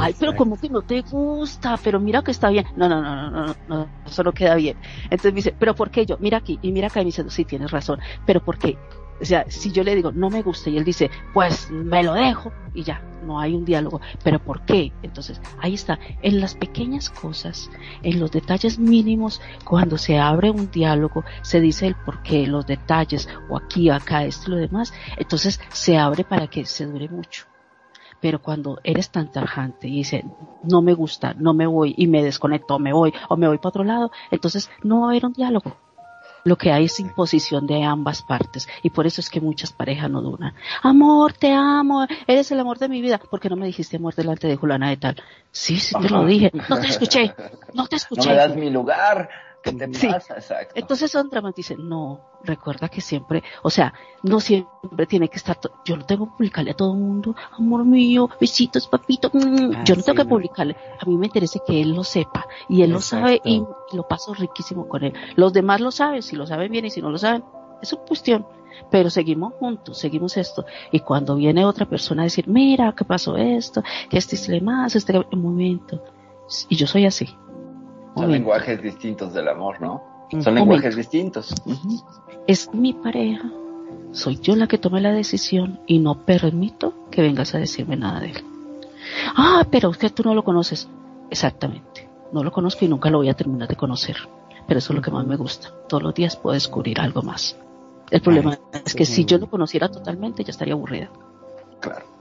Ay, pero como que no te gusta, pero mira que está bien. No, no, no, no, no, no, eso no queda bien. Entonces me dice, pero ¿por qué yo? Mira aquí, y mira acá, y me dice, sí, tienes razón, pero ¿por qué? O sea, si yo le digo, no me gusta, y él dice, pues me lo dejo, y ya, no hay un diálogo. ¿Pero por qué? Entonces, ahí está, en las pequeñas cosas, en los detalles mínimos, cuando se abre un diálogo, se dice el por qué, los detalles, o aquí, acá, esto y lo demás, entonces se abre para que se dure mucho. Pero cuando eres tan tajante y dices, no me gusta, no me voy y me desconecto, me voy o me voy para otro lado, entonces no va a haber un diálogo. Lo que hay es imposición de ambas partes y por eso es que muchas parejas no duran. Amor, te amo, eres el amor de mi vida. ¿Por qué no me dijiste amor delante de Juliana de tal? Sí, sí te lo dije. No te escuché, no te escuché. No me das mi lugar. ¿Qué te pasa? Exacto. Entonces Sandra dice, no, recuerda que siempre, o sea, no siempre tiene que estar, yo no tengo que publicarle a todo el mundo, amor mío, besitos, papito, mm, ah, yo no tengo que publicarle, a mí me interesa que él lo sepa, y él lo sabe y lo paso riquísimo con él. Los demás lo saben, si lo saben bien y si no lo saben, es su cuestión. Pero seguimos juntos, seguimos esto. Y cuando viene otra persona a decir, mira, ¿qué pasó esto? Que este es más, este momento. Y yo soy así. Son lenguajes distintos del amor, ¿no? Son lenguajes distintos. Es mi pareja. Soy yo la que tomé la decisión y no permito que vengas a decirme nada de él. Ah, pero que tú no lo conoces. Exactamente. No lo conozco y nunca lo voy a terminar de conocer. Pero eso es lo que más me gusta. Todos los días puedo descubrir algo más. El problema es que si yo lo conociera totalmente ya estaría aburrida. Claro.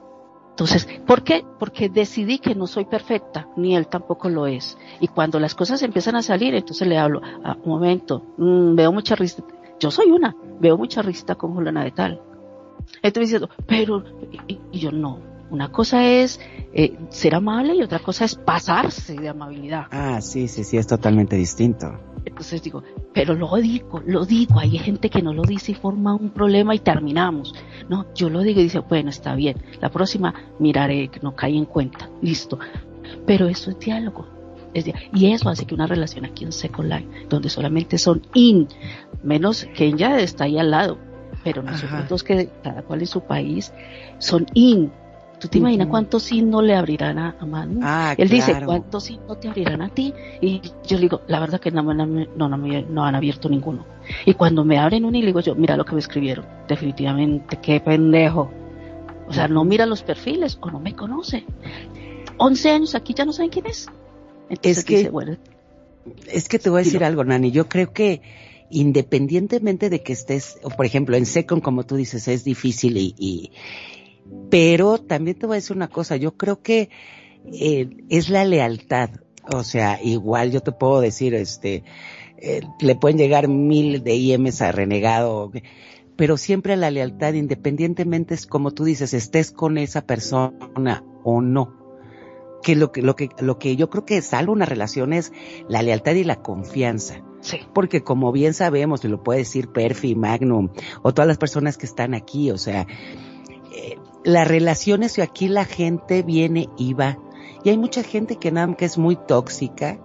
Entonces, ¿por qué? Porque decidí que no soy perfecta, ni él tampoco lo es. Y cuando las cosas empiezan a salir, entonces le hablo, ah, un momento, mm, veo mucha risa, yo soy una, veo mucha risa con Juliana de tal. Entonces diciendo, pero, y, yo no, una cosa es eh, ser amable y otra cosa es pasarse de amabilidad. Ah, sí, sí, sí, es totalmente distinto. Entonces digo, pero lo digo, lo digo, hay gente que no lo dice y forma un problema y terminamos. No, yo lo digo y dice, bueno, está bien, la próxima miraré que no cae en cuenta, listo. Pero eso es diálogo. y eso hace que una relación aquí en Second Life, donde solamente son in, menos que ella está ahí al lado, pero nosotros dos que cada cual en su país son in, ¿Tú te imaginas cuántos signos le abrirán a, Manu? Ah, Él dice, ¿cuántos signos te abrirán a ti? Y yo le digo, la verdad que no, no, no, no, han abierto ninguno. Y cuando me abren uno y le digo yo, mira lo que me escribieron. Definitivamente, qué pendejo. O sea, no mira los perfiles o no me conoce. 11 años aquí ya no saben quién es. es que, bueno, es que te voy a decir algo, Nani. Yo creo que independientemente de que estés, o por ejemplo, en Second, como tú dices, es difícil y pero también te voy a decir una cosa, yo creo que eh, es la lealtad. O sea, igual yo te puedo decir, este, eh, le pueden llegar mil de IMs a renegado, pero siempre la lealtad, independientemente es como tú dices, estés con esa persona o no. Que lo que, lo que, lo que yo creo que salva una relación es la lealtad y la confianza. Sí. Porque como bien sabemos, te lo puede decir Perfi, Magnum, o todas las personas que están aquí, o sea, eh, las relaciones y aquí la gente viene y va. Y hay mucha gente que nada que es muy tóxica,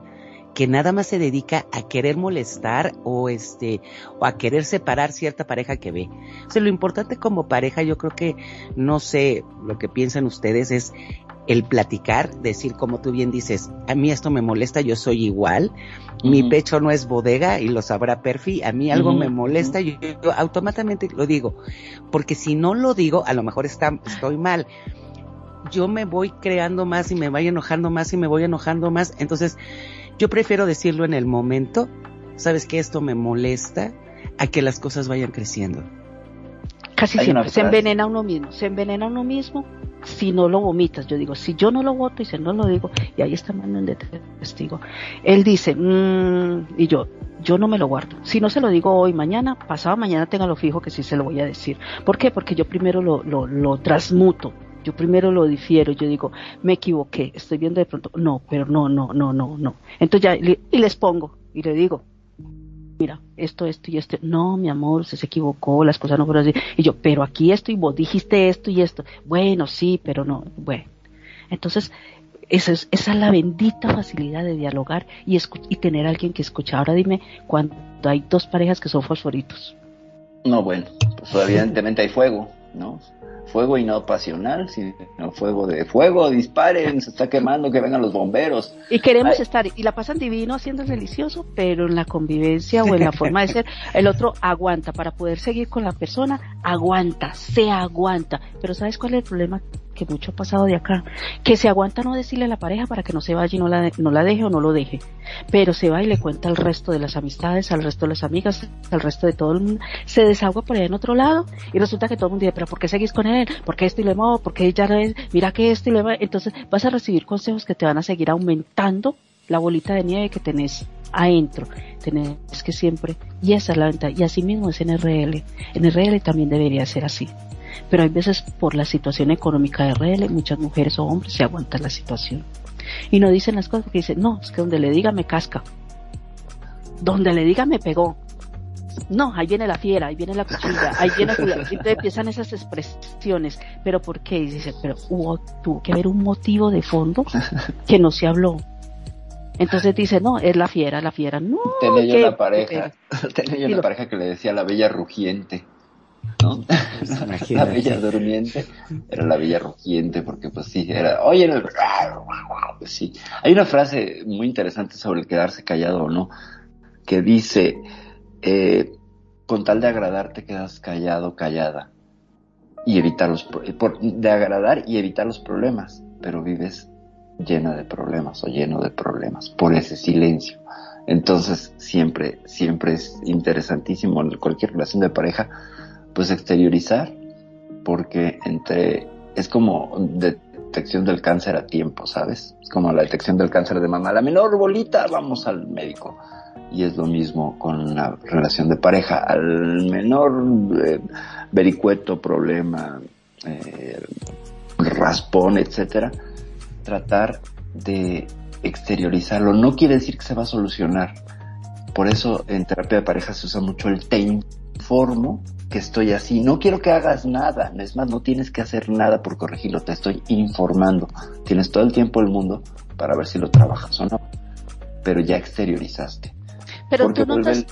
que nada más se dedica a querer molestar o este o a querer separar cierta pareja que ve. O sea, lo importante como pareja, yo creo que no sé lo que piensan ustedes es el platicar, decir como tú bien dices, a mí esto me molesta, yo soy igual, mi pecho no es bodega y lo sabrá Perfi, a mí algo me molesta, yo, yo, automáticamente lo digo, porque si no lo digo, a lo mejor está, estoy mal. Yo me voy creando más y me voy enojando más y me voy enojando más, entonces yo prefiero decirlo en el momento sabes que esto me molesta, a que las cosas vayan creciendo. Casi siempre se envenena uno mismo, se envenena uno mismo si no lo vomitas. Yo digo, si yo no lo voto y si no lo digo, y ahí está Manuel de testigo. Él dice, mmm, y yo, yo no me lo guardo. Si no se lo digo hoy, mañana, pasado mañana, lo fijo que sí se lo voy a decir. ¿Por qué? Porque yo primero lo, lo, lo transmuto. Yo primero lo difiero, yo digo, me equivoqué, estoy viendo de pronto, no, pero no, no, no, no, no. Entonces ya, y les pongo, y le digo, mira, esto, esto y esto. No, mi amor, usted se equivocó, las cosas no fueron así. Y yo, pero aquí esto y vos dijiste esto y esto. Bueno, sí, pero no. Bueno. Entonces, esa es, esa es la bendita facilidad de dialogar y, y tener a alguien que escucha. Ahora dime, cuando hay dos parejas que son fosforitos. No, bueno, pues evidentemente hay fuego, ¿no? Fuego y no pasional, sino fuego de fuego, disparen, se está quemando, que vengan los bomberos. Y queremos estar, y la pasan divino haciendo el delicioso, pero en la convivencia o en la forma de ser, el otro aguanta, para poder seguir con la persona, aguanta, se aguanta. Pero ¿sabes cuál es el problema? Que mucho ha pasado de acá, que se aguanta no decirle a la pareja para que no se vaya y no la, no la deje o no lo deje, pero se va y le cuenta al resto de las amistades, al resto de las amigas, al resto de todo el mundo, se desahoga por ahí en otro lado y resulta que todo el mundo dice, pero ¿por qué seguís con él? ¿Por qué esto y le muevo? ¿Por qué ya no es? Mira que esto y le Entonces vas a recibir consejos que te van a seguir aumentando la bolita de nieve que tenés adentro. Tenés que siempre, y esa es la venta, y así mismo es en RL. En RL también debería ser así pero hay veces por la situación económica de RL, muchas mujeres o hombres se aguantan la situación. Y no dicen las cosas porque dicen, no, es que donde le diga me casca. Donde le diga me pegó. No, ahí viene la fiera, ahí viene la cuchilla, ahí viene Y entonces empiezan esas expresiones. ¿Pero por qué? Y dice, pero hubo, tuvo que haber un motivo de fondo que no se habló. Entonces dice, no, es la fiera, la fiera. No, tenía yo una pareja, tenía yo una pareja que le decía la bella rugiente. ¿No? la bella durmiente era la bella rugiente, porque pues sí, era, oye, pues sí. Hay una frase muy interesante sobre el quedarse callado o no, que dice, eh, con tal de agradar te quedas callado, callada, y evitar los, por, de agradar y evitar los problemas, pero vives llena de problemas o lleno de problemas por ese silencio. Entonces, siempre, siempre es interesantísimo en cualquier relación de pareja pues exteriorizar, porque entre es como detección del cáncer a tiempo, ¿sabes? Es como la detección del cáncer de mama. La menor bolita, vamos al médico. Y es lo mismo con una relación de pareja. Al menor eh, vericueto, problema, eh, raspón, etcétera, tratar de exteriorizarlo. No quiere decir que se va a solucionar. Por eso en terapia de pareja se usa mucho el te informo que estoy así. No quiero que hagas nada. Es más, no tienes que hacer nada por corregirlo. Te estoy informando. Tienes todo el tiempo del mundo para ver si lo trabajas o no. Pero ya exteriorizaste. Pero tú notas,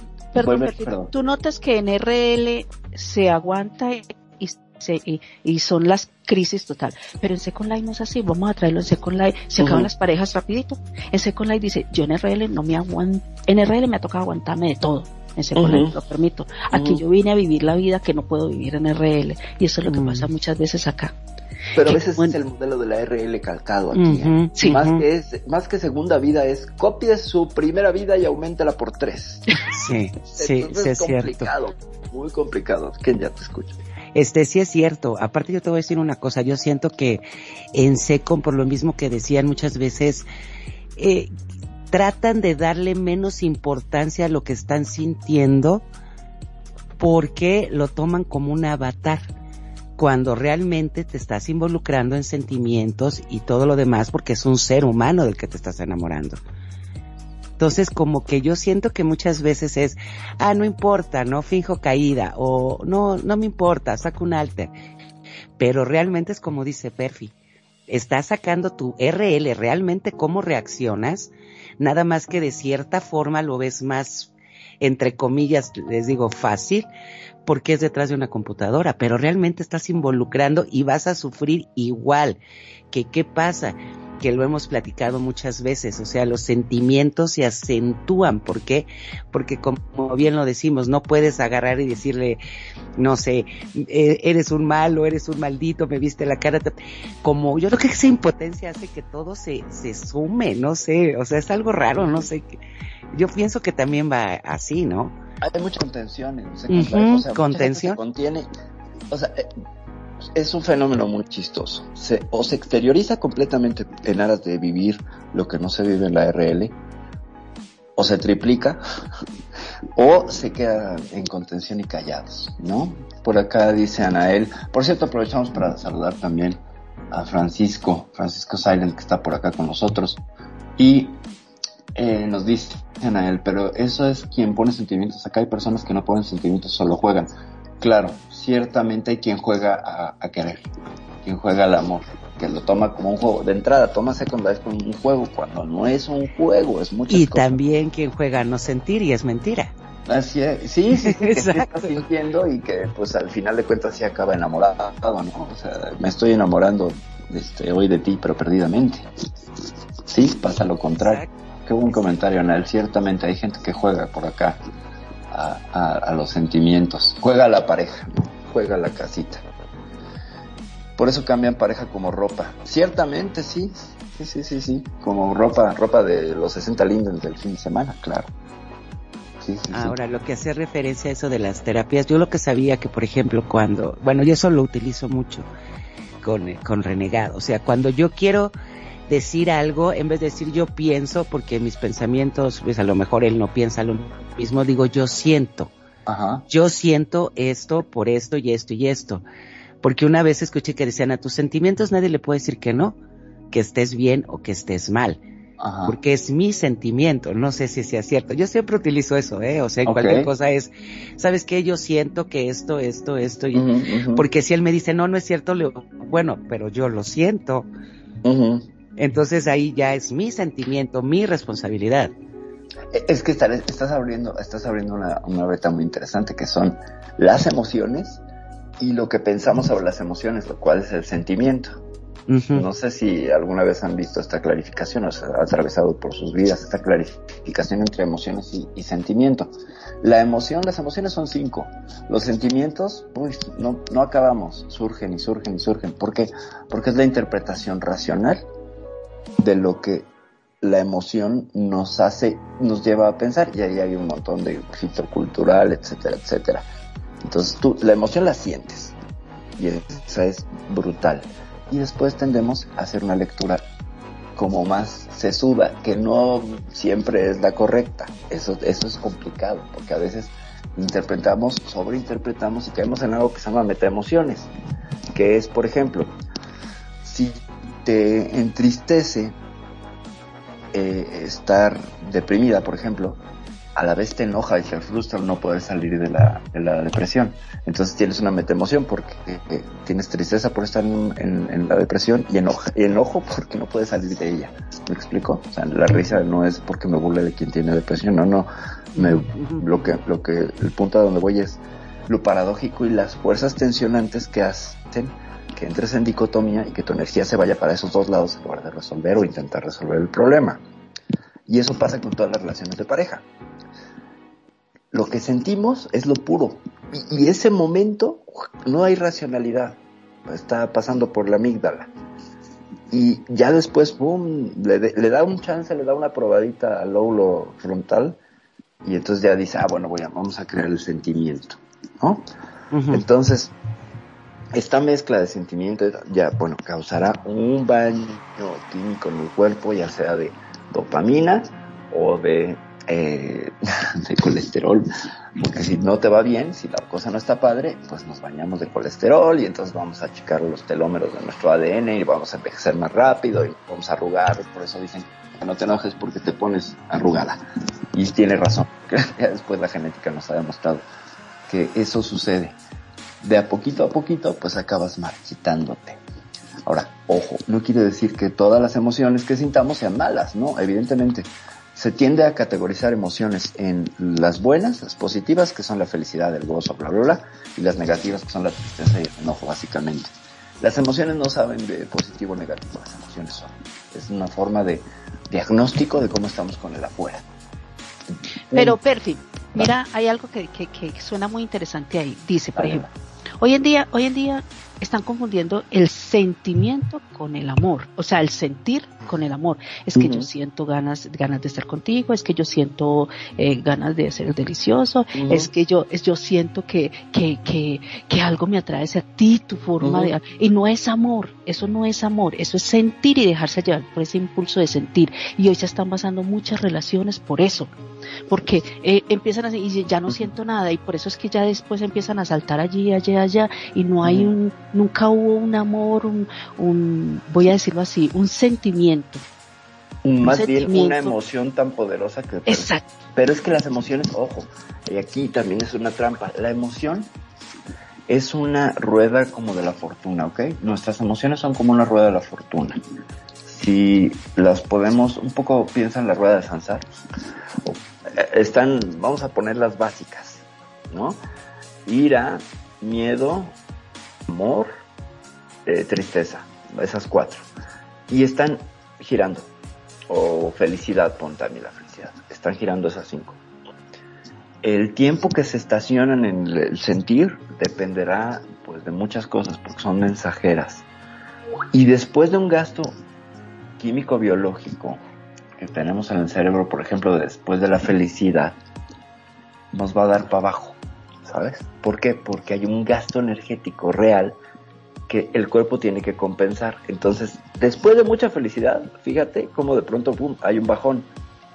tú notas que en RL se aguanta y, y, son las crisis total. Pero en Second Life no es así. Vamos a traerlo en Second Life. Se acaban las parejas rapidito. En Second Life dice, yo en RL no me aguanto. En RL me ha tocado aguantarme de todo ese lo permito. Aquí yo vine a vivir la vida que no puedo vivir en RL y eso es lo que pasa muchas veces acá. Pero a veces es el modelo de la RL calcado aquí. ¿eh? más, que es, más que segunda vida es copie su primera vida y aumentala por tres. Sí, sí, sí es, complicado, muy complicado. ¿Quién ya te escucha? Este sí es cierto. Aparte yo te voy a decir una cosa. Yo siento que en SECOM, por lo mismo que decían muchas veces, eh, tratan de darle menos importancia a lo que están sintiendo porque lo toman como un avatar cuando realmente te estás involucrando en sentimientos y todo lo demás porque es un ser humano del que te estás enamorando. Entonces como que yo siento que muchas veces es, ah, no importa, no fijo caída o no, no me importa, saco un alter. Pero realmente es como dice Perfi, estás sacando tu RL, realmente cómo reaccionas nada más que de cierta forma lo ves más, entre comillas, les digo, fácil, porque es detrás de una computadora, pero realmente estás involucrando y vas a sufrir igual. Que qué pasa? Que lo hemos platicado muchas veces, o sea, los sentimientos se acentúan, ¿por qué? Porque como bien lo decimos, no puedes agarrar y decirle, no sé, e-, eres un malo, eres un maldito, me viste la cara, como yo creo que esa impotencia hace que todo se, se sume, no sé, o sea, es algo raro, no sé, Yo pienso que también va así, ¿no? Hay mucha contención en contención. contiene, o sea, eh, es un fenómeno muy chistoso. O se exterioriza completamente en aras de vivir lo que no se vive en la RL, o se triplica, o se queda en contención y callados, ¿no? Por acá dice Anael. Por cierto, aprovechamos para saludar también a Francisco, Francisco Silent, que está por acá con nosotros. Y eh, nos dice Anael, pero eso es quien pone sentimientos. Acá hay personas que no ponen sentimientos, solo juegan. Claro, ciertamente hay quien juega a, querer, quien juega al amor, que lo toma como un juego. De entrada, toma Second Life como un juego, cuando no es un juego, es muchas Y también quien juega a no sentir y es mentira. Así es, sí, sí, sí, que sintiendo y que pues al final de cuentas sí acaba enamorado, ¿no? O sea, me estoy enamorando este, hoy de ti, pero perdidamente. Sí, pasa lo contrario. Qué buen comentario, Anel. Ciertamente hay gente que juega por acá a, los sentimientos. Juega la pareja, juega la casita. Por eso cambian pareja como ropa. Ciertamente sí, sí, sí, sí, sí. Como ropa, ropa de los 60 lindos del fin de semana, claro. Ahora, lo que hace referencia a eso de las terapias, yo lo que sabía que, por ejemplo, cuando, bueno, yo eso lo utilizo mucho con, con Renegado, o sea, cuando yo quiero decir algo, en vez de decir yo pienso, porque mis pensamientos, pues a lo mejor él no piensa lo mismo, digo yo siento. Ajá. Yo siento esto por esto y esto y esto. Porque una vez escuché que decían a tus sentimientos nadie le puede decir que no, que estés bien o que estés mal porque es mi sentimiento, no sé si sea cierto. Yo siempre utilizo eso, ¿eh? O sea, cualquier cosa es, ¿sabes qué? Yo siento que esto, esto, esto, y, porque si él me dice, no, no es cierto, le, bueno, pero yo lo siento. Entonces ahí ya es mi sentimiento, mi responsabilidad. E, es que estás abriendo, estás abriendo una, una beta muy interesante que son las emociones y lo que pensamos sobre las emociones, lo cual es el sentimiento. No sé si alguna vez han visto esta clarificación, o sea, ha atravesado por sus vidas esta clarificación entre emociones y, sentimiento. La emoción, las emociones son cinco. Los sentimientos, uy, no, no acabamos, surgen y surgen y surgen. ¿Por qué? Porque es la interpretación racional de lo que la emoción nos hace, nos lleva a pensar, y ahí hay un montón de filtro cultural, etcétera, etcétera. Entonces tú, la emoción la sientes, y esa es brutal y después tendemos a hacer una lectura como más sesuda, que no siempre es la correcta. Eso, eso es complicado, porque a veces interpretamos, sobreinterpretamos y caemos en algo que se llama metaemociones, que es, por ejemplo, si te entristece eh, estar deprimida, por ejemplo, a la vez te enoja y te frustra no poder salir de la, de la depresión. Entonces tienes una metaemoción porque eh, tienes tristeza por estar en, en, la depresión y, enoja, y enojo porque no puedes salir de ella. ¿Me explico? O sea, la risa no es porque me burle de quien tiene depresión, no, no. Me, lo que, lo que, el punto a donde voy es lo paradójico y las fuerzas tensionantes que hacen que entres en dicotomía y que tu energía se vaya para esos dos lados en lugar de resolver o intentar resolver el problema. Y eso pasa con todas las relaciones de pareja lo que sentimos es lo puro. Y, ese momento no hay racionalidad. Está pasando por la amígdala. Y ya después, boom, le, da un chance, le da una probadita al lóbulo frontal. Y entonces ya dice, ah, bueno, voy a, vamos a crear el sentimiento. ¿No? Entonces, esta mezcla de sentimientos ya, bueno, causará un baño químico en el cuerpo, ya sea de dopamina o de eh, de colesterol, porque si no te va bien, si la cosa no está padre, pues nos bañamos de colesterol y entonces vamos a achicar los telómeros de nuestro ADN y vamos a envejecer más rápido y vamos a arrugar, por eso dicen que no te enojes porque te pones arrugada. Y tiene razón, ya después la genética nos ha demostrado que eso sucede. De a poquito a poquito, pues acabas marchitándote. Ahora, ojo, no quiere decir que todas las emociones que sintamos sean malas, ¿no? Evidentemente, se tiende a categorizar emociones en las buenas, las positivas, que son la felicidad, el gozo, bla, bla, bla, y las negativas, que son la tristeza y el enojo, básicamente. Las emociones no saben de positivo o negativo, las emociones son. Es una forma de diagnóstico de cómo estamos con el afuera. Pero, Perfi, mira, hay algo que, que, que, suena muy interesante ahí. Dice, por ejemplo, hoy en día, hoy en día están confundiendo el sentimiento con el amor, o sea, el sentir con el amor. Es que yo siento ganas, ganas de estar contigo, es que yo siento eh, ganas de ser delicioso, es que yo, es, yo siento que, que, que, que algo me atrae hacia ti, tu forma de, y no es amor, eso no es amor, eso es sentir y dejarse llevar por ese impulso de sentir. Y hoy se están basando muchas relaciones por eso, porque eh, empiezan así y ya no siento nada y por eso es que ya después empiezan a saltar allí, allá, allá y no hay un, nunca hubo un amor, un, un voy a decirlo así, un sentimiento. Más bien una emoción tan poderosa que... Exacto. Pero es que las emociones, ojo, y aquí también es una trampa, la emoción es una rueda como de la fortuna, ¿ok? Nuestras emociones son como una rueda de la fortuna. Si las podemos, un poco piensa en la rueda de Sansar, eh, están, vamos a poner las básicas, ¿no? Ira, miedo, amor, eh, tristeza, esas cuatro. Y están girando. O felicidad, pon también la felicidad. Están girando esas cinco. El tiempo que se estacionan en el sentir dependerá pues de muchas cosas porque son mensajeras. Y después de un gasto químico biológico que tenemos en el cerebro, por ejemplo, después de la felicidad, nos va a dar para abajo, ¿sabes? ¿Por qué? Porque hay un gasto energético real que el cuerpo tiene que compensar. Entonces, después de mucha felicidad, fíjate cómo de pronto boom, hay un bajón.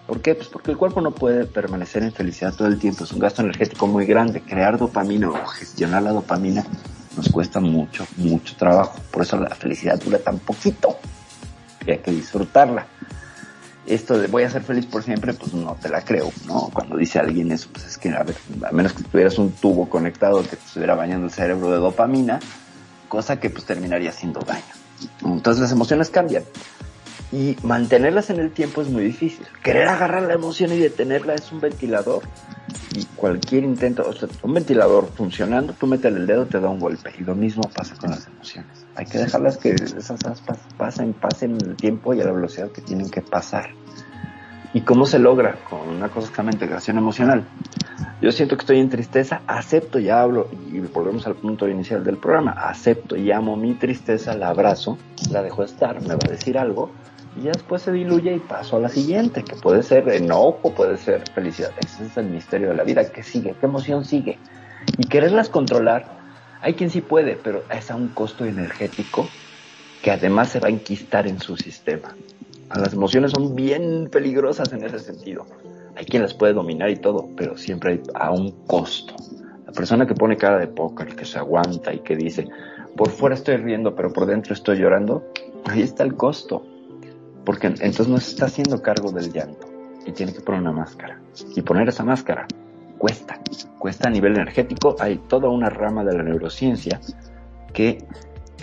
¿Por qué? Pues porque el cuerpo no puede permanecer en felicidad todo el tiempo. Es un gasto energético muy grande. Crear dopamina o gestionar la dopamina nos cuesta mucho, mucho trabajo. Por eso la felicidad dura tan poquito. Y hay que disfrutarla. Esto de voy a ser feliz por siempre, pues no te la creo, ¿no? Cuando dice alguien eso, pues es que, a ver, a menos que tuvieras un tubo conectado que te estuviera bañando el cerebro de dopamina, cosa que pues terminaría haciendo daño. Entonces las emociones cambian y mantenerlas en el tiempo es muy difícil. Querer agarrar la emoción y detenerla es un ventilador y cualquier intento, o sea, un ventilador funcionando, tú metes el dedo, te da un golpe y lo mismo pasa con las emociones. Hay que dejarlas que esas pasen, pasen el tiempo y a la velocidad que tienen que pasar. ¿Y cómo se logra? Con una cosa que se llama integración emocional. Yo siento que estoy en tristeza, acepto y hablo, y volvemos al punto inicial del programa, acepto y amo mi tristeza, la abrazo, la dejo estar, me va a decir algo, y ya después se diluye y paso a la siguiente, que puede ser enojo, puede ser felicidad. Ese es el misterio de la vida, ¿qué sigue? ¿Qué emoción sigue? Y quererlas controlar, hay quien sí puede, pero es a un costo energético que además se va a enquistar en su sistema. Las emociones son bien peligrosas en ese sentido. Hay quien las puede dominar y todo, pero siempre hay a un costo. La persona que pone cara de póker, que se aguanta y que dice, por fuera estoy riendo, pero por dentro estoy llorando, ahí está el costo. Porque entonces no se está haciendo cargo del llanto y tiene que poner una máscara. Y poner esa máscara cuesta, cuesta a nivel energético. Hay toda una rama de la neurociencia que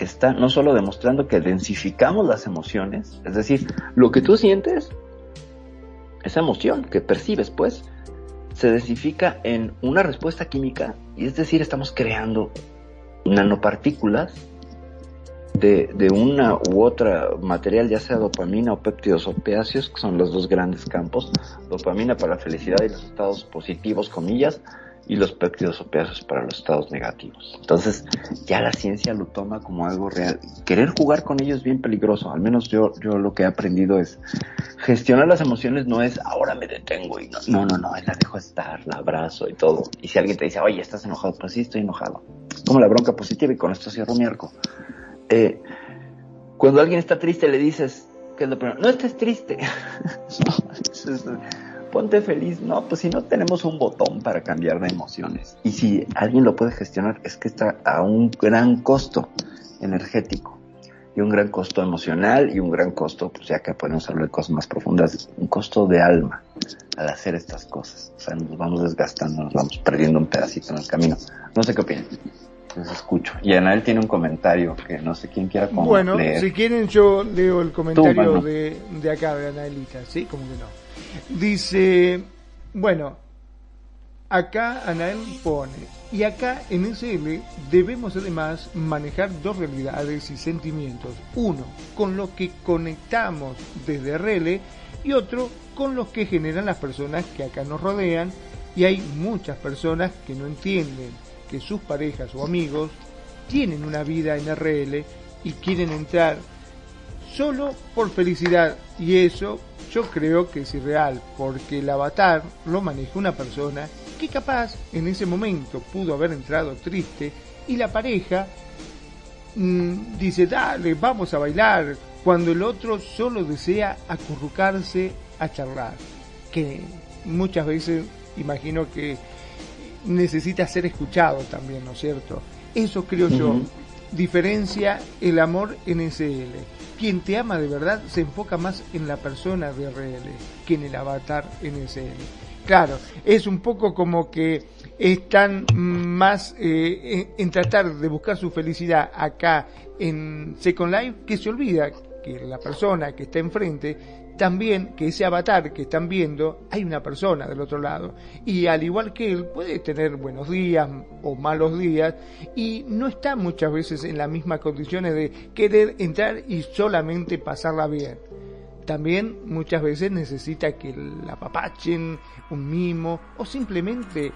está no solo demostrando que densificamos las emociones, es decir, lo que tú sientes, esa emoción que percibes, pues, se densifica en una respuesta química, y es decir, estamos creando nanopartículas de, de una u otra material, ya sea dopamina o péptidos opiáceos, que son los dos grandes campos, dopamina para la felicidad y los estados positivos, comillas, y los péptidos opiáceos para los estados negativos. Entonces, ya la ciencia lo toma como algo real. Querer jugar con ellos es bien peligroso. Al menos yo, yo lo que he aprendido es gestionar las emociones no es ahora me detengo y no, no, no, no, la dejo estar, la abrazo y todo. Y si alguien te dice, oye, estás enojado, pues sí, estoy enojado. Como la bronca positiva y con esto cierro mi arco. Eh, cuando alguien está triste le dices, ¿qué es lo primero? No estés triste. ponte feliz. No, pues si no tenemos un botón para cambiar de emociones. Y si alguien lo puede gestionar, es que está a un gran costo energético y un gran costo emocional y un gran costo, pues ya que podemos hablar de cosas más profundas, un costo de alma al hacer estas cosas. O sea, nos vamos desgastando, nos vamos perdiendo un pedacito en el camino. No sé qué opinan. Les escucho. Y Anael tiene un comentario que no sé quién quiera como Bueno, leer. si quieren yo leo el comentario de, de acá, de Anaelita, ¿sí? Como que no. Dice, bueno, acá Anael pone, y acá en SL debemos además manejar dos realidades y sentimientos. Uno, con los que conectamos desde RL y otro con los que generan las personas que acá nos rodean. Y hay muchas personas que no entienden que sus parejas o amigos tienen una vida en RL y quieren entrar solo por felicidad. Y eso yo creo que es irreal, porque el avatar lo maneja una persona que capaz en ese momento pudo haber entrado triste y la pareja mm, dice, dale, vamos a bailar, cuando el otro solo desea acurrucarse a charlar, que muchas veces imagino que necesita ser escuchado también, ¿no es cierto? Eso creo yo, diferencia el amor en SL. Quien te ama de verdad se enfoca más en la persona de RL que en el avatar en SL. Claro, es un poco como que están más eh, en, tratar de buscar su felicidad acá en Second Life que se olvida que la persona que está enfrente también que ese avatar que están viendo hay una persona del otro lado y al igual que él puede tener buenos días o malos días y no está muchas veces en las mismas condiciones de querer entrar y solamente pasarla bien. También muchas veces necesita que la papachen, un mimo o simplemente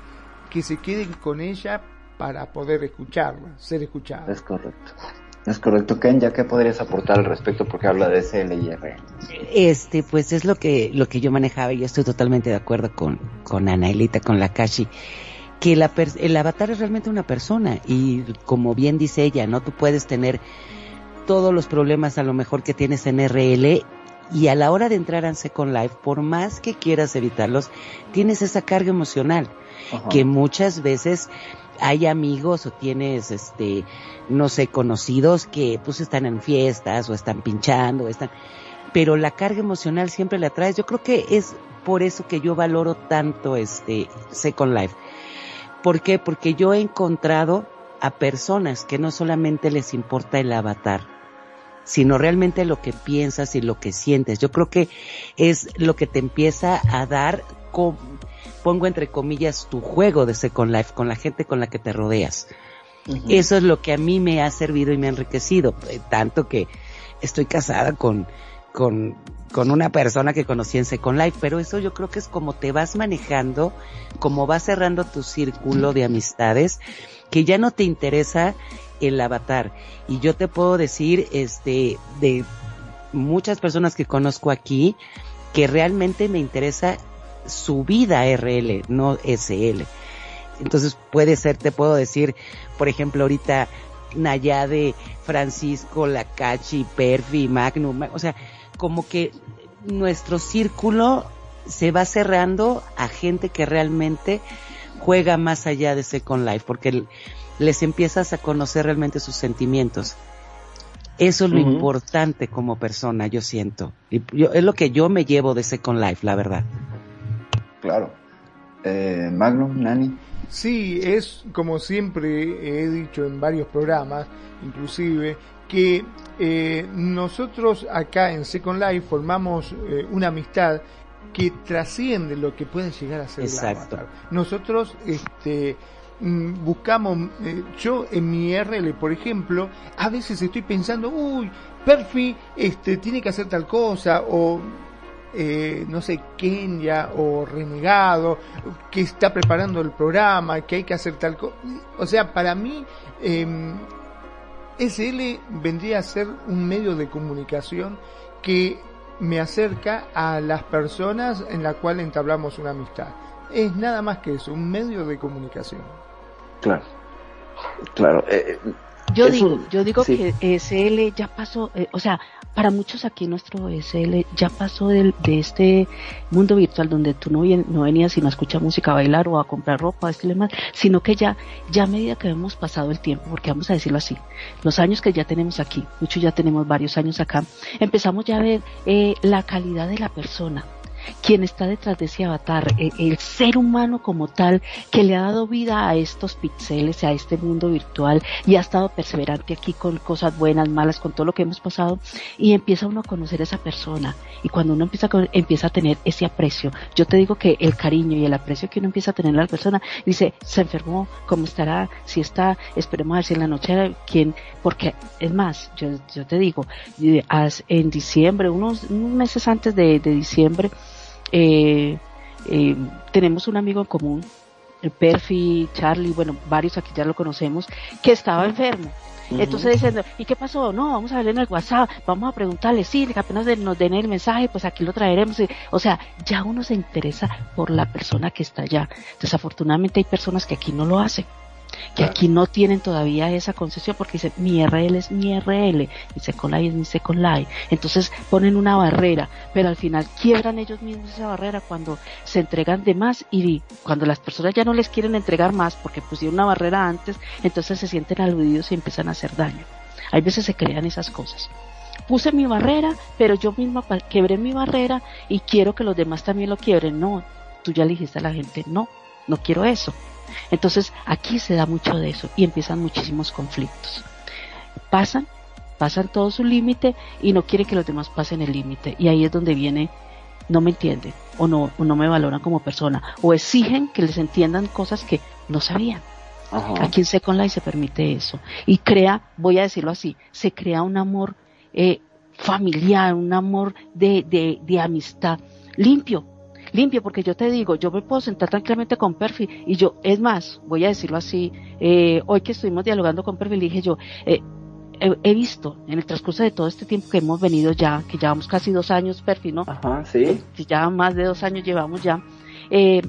que se queden con ella para poder escucharla, ser escuchada. Es correcto. Es correcto, Ken, ya que podrías aportar al respecto porque habla de SLIR. Este, pues es lo que, lo que yo manejaba y yo estoy totalmente de acuerdo con, con Anaelita, con la Kashi, que la el avatar es realmente una persona y como bien dice ella, ¿no? Tú puedes tener todos los problemas a lo mejor que tienes en RL y a la hora de entrar en Second Life, por más que quieras evitarlos, tienes esa carga emocional que muchas veces hay amigos o tienes, este, no sé, conocidos que pues están en fiestas o están pinchando, están, pero la carga emocional siempre la traes. Yo creo que es por eso que yo valoro tanto este Second Life. ¿Por qué? Porque yo he encontrado a personas que no solamente les importa el avatar, sino realmente lo que piensas y lo que sientes. Yo creo que es lo que te empieza a dar pongo entre comillas, tu juego de Second Life con la gente con la que te rodeas. Eso es lo que a mí me ha servido y me ha enriquecido, eh, tanto que estoy casada con, con, con una persona que conocí en Second Life, pero eso yo creo que es como te vas manejando, como vas cerrando tu círculo de amistades, que ya no te interesa el avatar. Y yo te puedo decir, este, de muchas personas que conozco aquí, que realmente me interesa su vida RL, no SL. Entonces puede ser, te puedo decir, por ejemplo, ahorita Nayade, Francisco, Lacachi, Perfi, Magnum, o sea, como que nuestro círculo se va cerrando a gente que realmente juega más allá de Second Life, porque les empiezas a conocer realmente sus sentimientos. Eso es lo importante como persona, yo siento. Y es lo que yo me llevo de Second Life, la verdad claro. Eh, Magnum, Nani. Sí, es como siempre he dicho en varios programas, inclusive, que eh, nosotros acá en Second Life formamos eh, una amistad que trasciende lo que puede llegar a ser Exacto. Nosotros este, mm, buscamos, eh, yo en mi RL, por ejemplo, a veces estoy pensando, uy, Perfi este, tiene que hacer tal cosa, o eh, no sé, Kenya o Renegado, que está preparando el programa, que hay que hacer tal cosa. O sea, para mí, eh, SL vendría a ser un medio de comunicación que me acerca a las personas en la cual entablamos una amistad. Es nada más que eso, un medio de comunicación. Claro, claro. Eh, eh, yo digo, yo digo que SL ya pasó, eh, o sea, para muchos aquí nuestro SL ya pasó de, de este mundo virtual donde tú no, no venías sino a escuchar música, a bailar o a comprar ropa, sino que ya, ya a medida que hemos pasado el tiempo, porque vamos a decirlo así, los años que ya tenemos aquí, muchos ya tenemos varios años acá, empezamos ya a ver eh, la calidad de la persona, quien está detrás de ese avatar, el, ser humano como tal, que le ha dado vida a estos pixeles, a este mundo virtual y ha estado perseverante aquí con cosas buenas, malas, con todo lo que hemos pasado y empieza uno a conocer a esa persona y cuando uno empieza a, empieza a tener ese aprecio, yo te digo que el cariño y el aprecio que uno empieza a tener a la persona, dice, se enfermó, ¿cómo estará? Si está, esperemos a ver si en la noche, ¿quién? Porque es más, yo, yo te digo, en diciembre, unos, meses antes de diciembre, eh, eh, tenemos un amigo en común, el Perfi, Charlie, bueno, varios aquí ya lo conocemos, que estaba enfermo. Entonces diciendo, ¿y qué pasó? No, vamos a ver en el WhatsApp, vamos a preguntarle, sí, que apenas nos den el mensaje, pues aquí lo traeremos. O sea, ya uno se interesa por la persona que está allá. Desafortunadamente hay personas que aquí no lo hacen que aquí no tienen todavía esa concesión porque dicen mi RL es mi RL, mi Second Life es mi Second Life. Entonces ponen una barrera, pero al final quiebran ellos mismos esa barrera cuando se entregan de más y cuando las personas ya no les quieren entregar más porque pusieron una barrera antes, entonces se sienten aludidos y empiezan a hacer daño. Hay veces se crean esas cosas. Puse mi barrera, pero yo misma quebré mi barrera y quiero que los demás también lo quiebren. No, tú ya le dijiste a la gente, no, no quiero eso. Entonces aquí se da mucho de eso y empiezan muchísimos conflictos. Pasan, pasan todo su límite y no quieren que los demás pasen el límite. Y ahí es donde viene, no me entienden o no, no me valoran como persona o exigen que les entiendan cosas que no sabían. Aquí en Second Life se permite eso. Y crea, voy a decirlo así, se crea un amor eh, familiar, un amor de, de, de amistad limpio, limpio, porque yo te digo, yo me puedo sentar tranquilamente con Perfi y yo, es más, voy a decirlo así, eh, hoy que estuvimos dialogando con Perfi, le dije yo, eh, he, visto en el transcurso de todo este tiempo que hemos venido ya, que llevamos casi dos años, Perfi, ¿no? Ajá, sí. Ya más de dos años llevamos ya. Eh,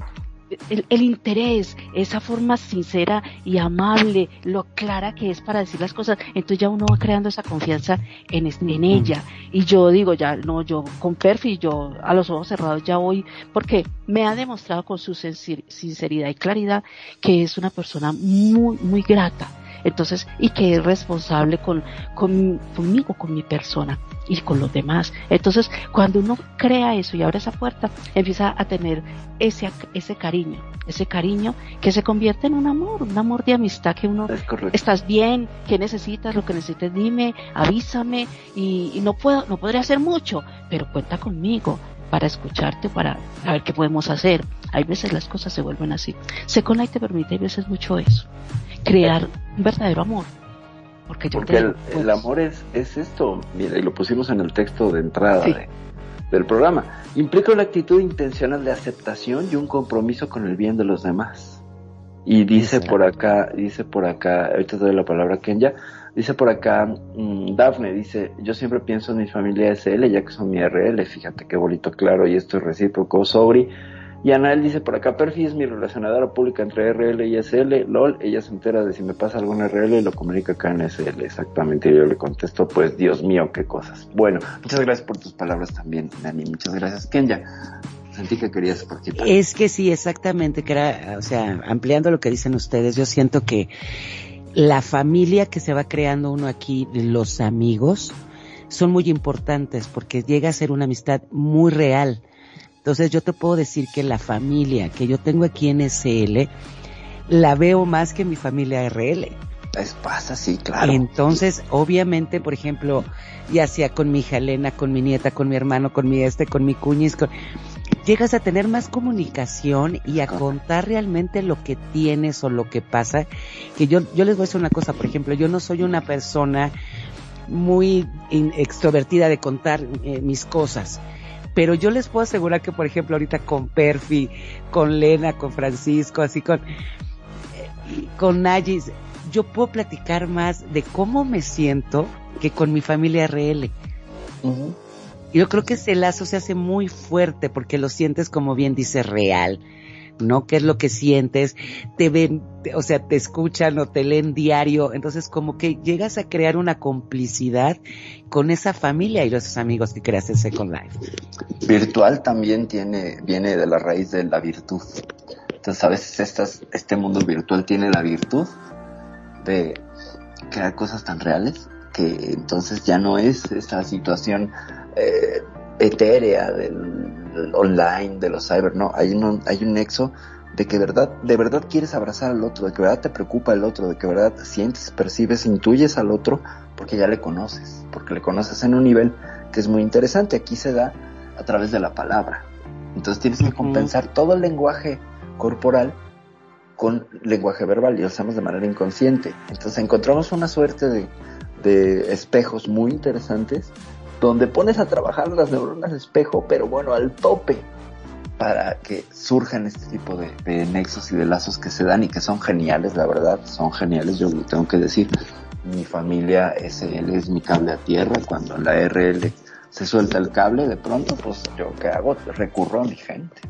el, interés, esa forma sincera y amable, lo clara que es para decir las cosas, entonces ya uno va creando esa confianza en, en ella. Y yo digo, ya, no, yo con Perfi, yo a los ojos cerrados ya voy, porque me ha demostrado con su sinceridad y claridad que es una persona muy, muy grata. Entonces, y que es responsable con, con, conmigo, con mi persona y con los demás. Entonces, cuando uno crea eso y abre esa puerta, empieza a tener ese, ese cariño, ese cariño que se convierte en un amor, un amor de amistad que uno, estás bien, qué necesitas, lo que necesites, dime, avísame y, y no puedo, no podré hacer mucho, pero cuenta conmigo para escucharte, para ver qué podemos hacer. Hay veces las cosas se vuelven así. Second Life te permite a veces mucho eso crear un verdadero amor. Porque, yo el, pues, amor es, es esto, mira, y lo pusimos en el texto de entrada del programa. Implica una actitud intencional de aceptación y un compromiso con el bien de los demás. Y dice por acá, dice por acá, ahorita te doy la palabra a Kenya, dice por acá, mm, Dafne dice, yo siempre pienso en mi familia SL, ya que son mi RL, fíjate qué bonito, claro, y esto es recíproco, Sobri, y Anael dice por acá, Perfi es mi relacionadora pública entre RL y SL, LOL, ella se entera de si me pasa algún RL y lo comunica acá en SL, exactamente, y yo le contesto, pues Dios mío, qué cosas. Bueno, muchas gracias por tus palabras también, Dani, muchas gracias. Kenya, sentí que querías participar. Es que sí, exactamente, que era, o sea, ampliando lo que dicen ustedes, yo siento que la familia que se va creando uno aquí, los amigos, son muy importantes porque llega a ser una amistad muy real entonces yo te puedo decir que la familia que yo tengo aquí en SL la veo más que mi familia RL. Es pasa, sí, claro. Entonces, obviamente, por ejemplo, ya sea con mi hija Elena, con mi nieta, con mi hermano, con mi este, con mi cuñis, llegas a tener más comunicación y a contar realmente lo que tienes o lo que pasa. Que yo, yo les voy a decir una cosa, por ejemplo, yo no soy una persona muy extrovertida de contar eh, mis cosas pero yo les puedo asegurar que, por ejemplo, ahorita con Perfi, con Lena, con Francisco, así con, eh, con Nayis, yo puedo platicar más de cómo me siento que con mi familia RL. Yo creo que ese lazo se hace muy fuerte porque lo sientes, como bien dice, real. ¿No? ¿Qué es lo que sientes? Te ven, o sea, te escuchan o te leen diario. Entonces, como que llegas a crear una complicidad con esa familia y los amigos que creas en Second Life. Virtual también tiene, viene de la raíz de la virtud. Entonces, a veces este mundo virtual tiene la virtud de crear cosas tan reales que entonces ya no es esta situación eh, etérea del online, de los cyber, no, hay un, hay un nexo de que verdad, de verdad quieres abrazar al otro, de que verdad te preocupa el otro, de que verdad sientes, percibes, intuyes al otro porque ya le conoces, porque le conoces en un nivel que es muy interesante. Aquí se da a través de la palabra. Entonces tienes que compensar todo el lenguaje corporal con lenguaje verbal y lo hacemos de manera inconsciente. Entonces encontramos una suerte de, de espejos muy interesantes donde pones a trabajar las neuronas espejo, pero bueno, al tope, para que surjan este tipo de, nexos y de lazos que se dan y que son geniales, la verdad, son geniales, yo tengo que decir. mi familia SL es mi cable a tierra, cuando en la RL se suelta el cable, de pronto, pues yo qué hago, recurro a mi gente.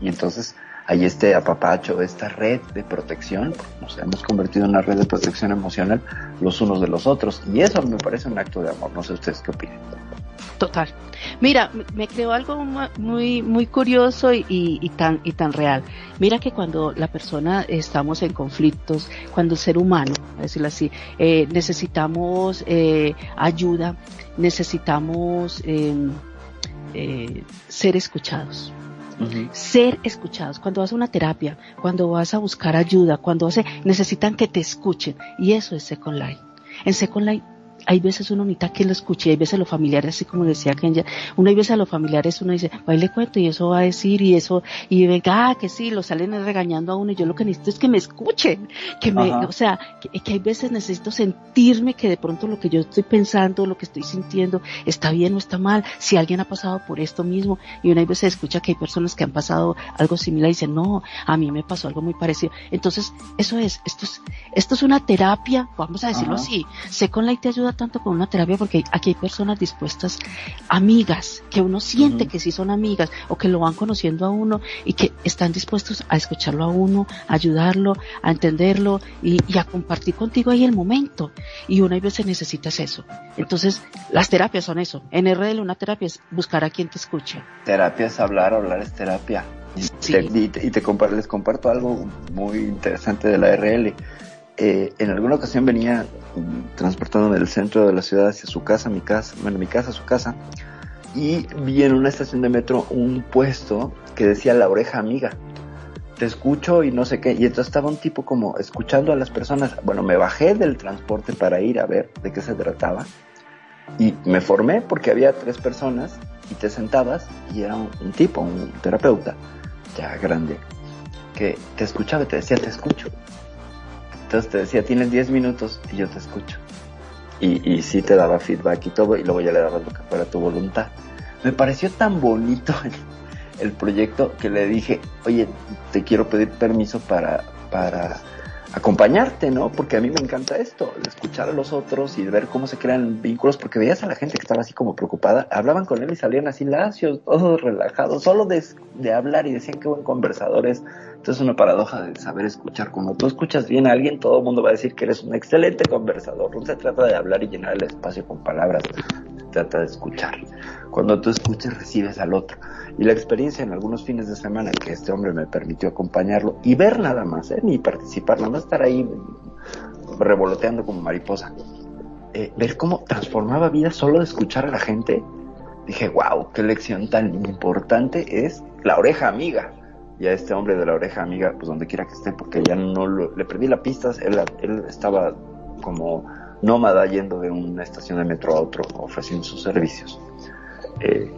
Y entonces hay este apapacho, esta red de protección, nos hemos convertido en una red de protección emocional los unos de los otros. Y eso me parece un acto de amor, no sé ustedes qué opinan. Total. Mira, me creó algo muy muy curioso y, tan y tan real. Mira que cuando la persona estamos en conflictos, cuando el ser humano, decirlo así, eh, necesitamos eh, ayuda, necesitamos em, eh, ser escuchados. Ser escuchados. Cuando vas a una terapia, cuando vas a buscar ayuda, cuando vas necesitan que te escuchen. Y eso es Second Life. En Second hay veces uno necesita que lo escuche, hay veces los familiares, así como decía Kenya, uno hay veces a los familiares uno dice, le cuento y eso va a decir y eso, y venga, ah, que sí, lo salen regañando a uno y yo lo que necesito es que me escuchen, que me, o sea, que, hay veces necesito sentirme que de pronto lo que yo estoy pensando, lo que estoy sintiendo, está bien o está mal, si alguien ha pasado por esto mismo, y una veces escucha que hay personas que han pasado algo similar y dicen, no, a mí me pasó algo muy parecido. Entonces, eso es, esto es, esto es una terapia, vamos a decirlo así, sé con la te ayuda tanto con una terapia porque aquí hay personas dispuestas, amigas, que uno siente que sí son amigas o que lo van conociendo a uno y que están dispuestos a escucharlo a uno, a ayudarlo, a entenderlo y, a compartir contigo ahí el momento. Y una veces necesitas eso. Entonces, las terapias son eso. En RL una terapia es buscar a quien te escuche. Terapia es hablar, hablar es terapia. Y, te, y, te, les comparto algo muy interesante de la RL. Eh, en alguna ocasión venía transportando del centro de la ciudad hacia su casa, mi casa, bueno, mi casa, su casa, y vi en una estación de metro un puesto que decía la oreja amiga. Te escucho y no sé qué. Y entonces estaba un tipo como escuchando a las personas. Bueno, me bajé del transporte para ir a ver de qué se trataba. Y me formé porque había tres personas y te sentabas y era un, un tipo, un terapeuta, ya grande, que te escuchaba y te decía, te escucho entonces te decía, tienes 10 minutos y yo te escucho. Y, y sí te daba feedback y todo, y luego ya le dabas lo que fuera tu voluntad. Me pareció tan bonito el, proyecto que le dije, oye, te quiero pedir permiso para, para acompañarte, ¿no? Porque a mí me encanta esto, escuchar a los otros y ver cómo se crean vínculos, porque veías a la gente que estaba así como preocupada, hablaban con él y salían así lacios, todos relajados, solo de, de hablar y decían qué buen conversador es. Entonces es una paradoja de saber escuchar. Cuando tú escuchas bien a alguien, todo el mundo va a decir que eres un excelente conversador. No se trata de hablar y llenar el espacio con palabras, se trata de escuchar. Cuando tú escuchas, recibes al otro. Y la experiencia en algunos fines de semana que este hombre me permitió acompañarlo y ver nada más, ¿eh? ni participar, nada más estar ahí revoloteando como mariposa. Eh, ver cómo transformaba vida solo de escuchar a la gente, dije, wow, qué lección tan importante es la oreja amiga. Y a este hombre de la oreja amiga, pues donde quiera que esté, porque ya no le perdí la pista, él, él estaba como nómada yendo de una estación de metro a otro ofreciendo sus servicios. Eh,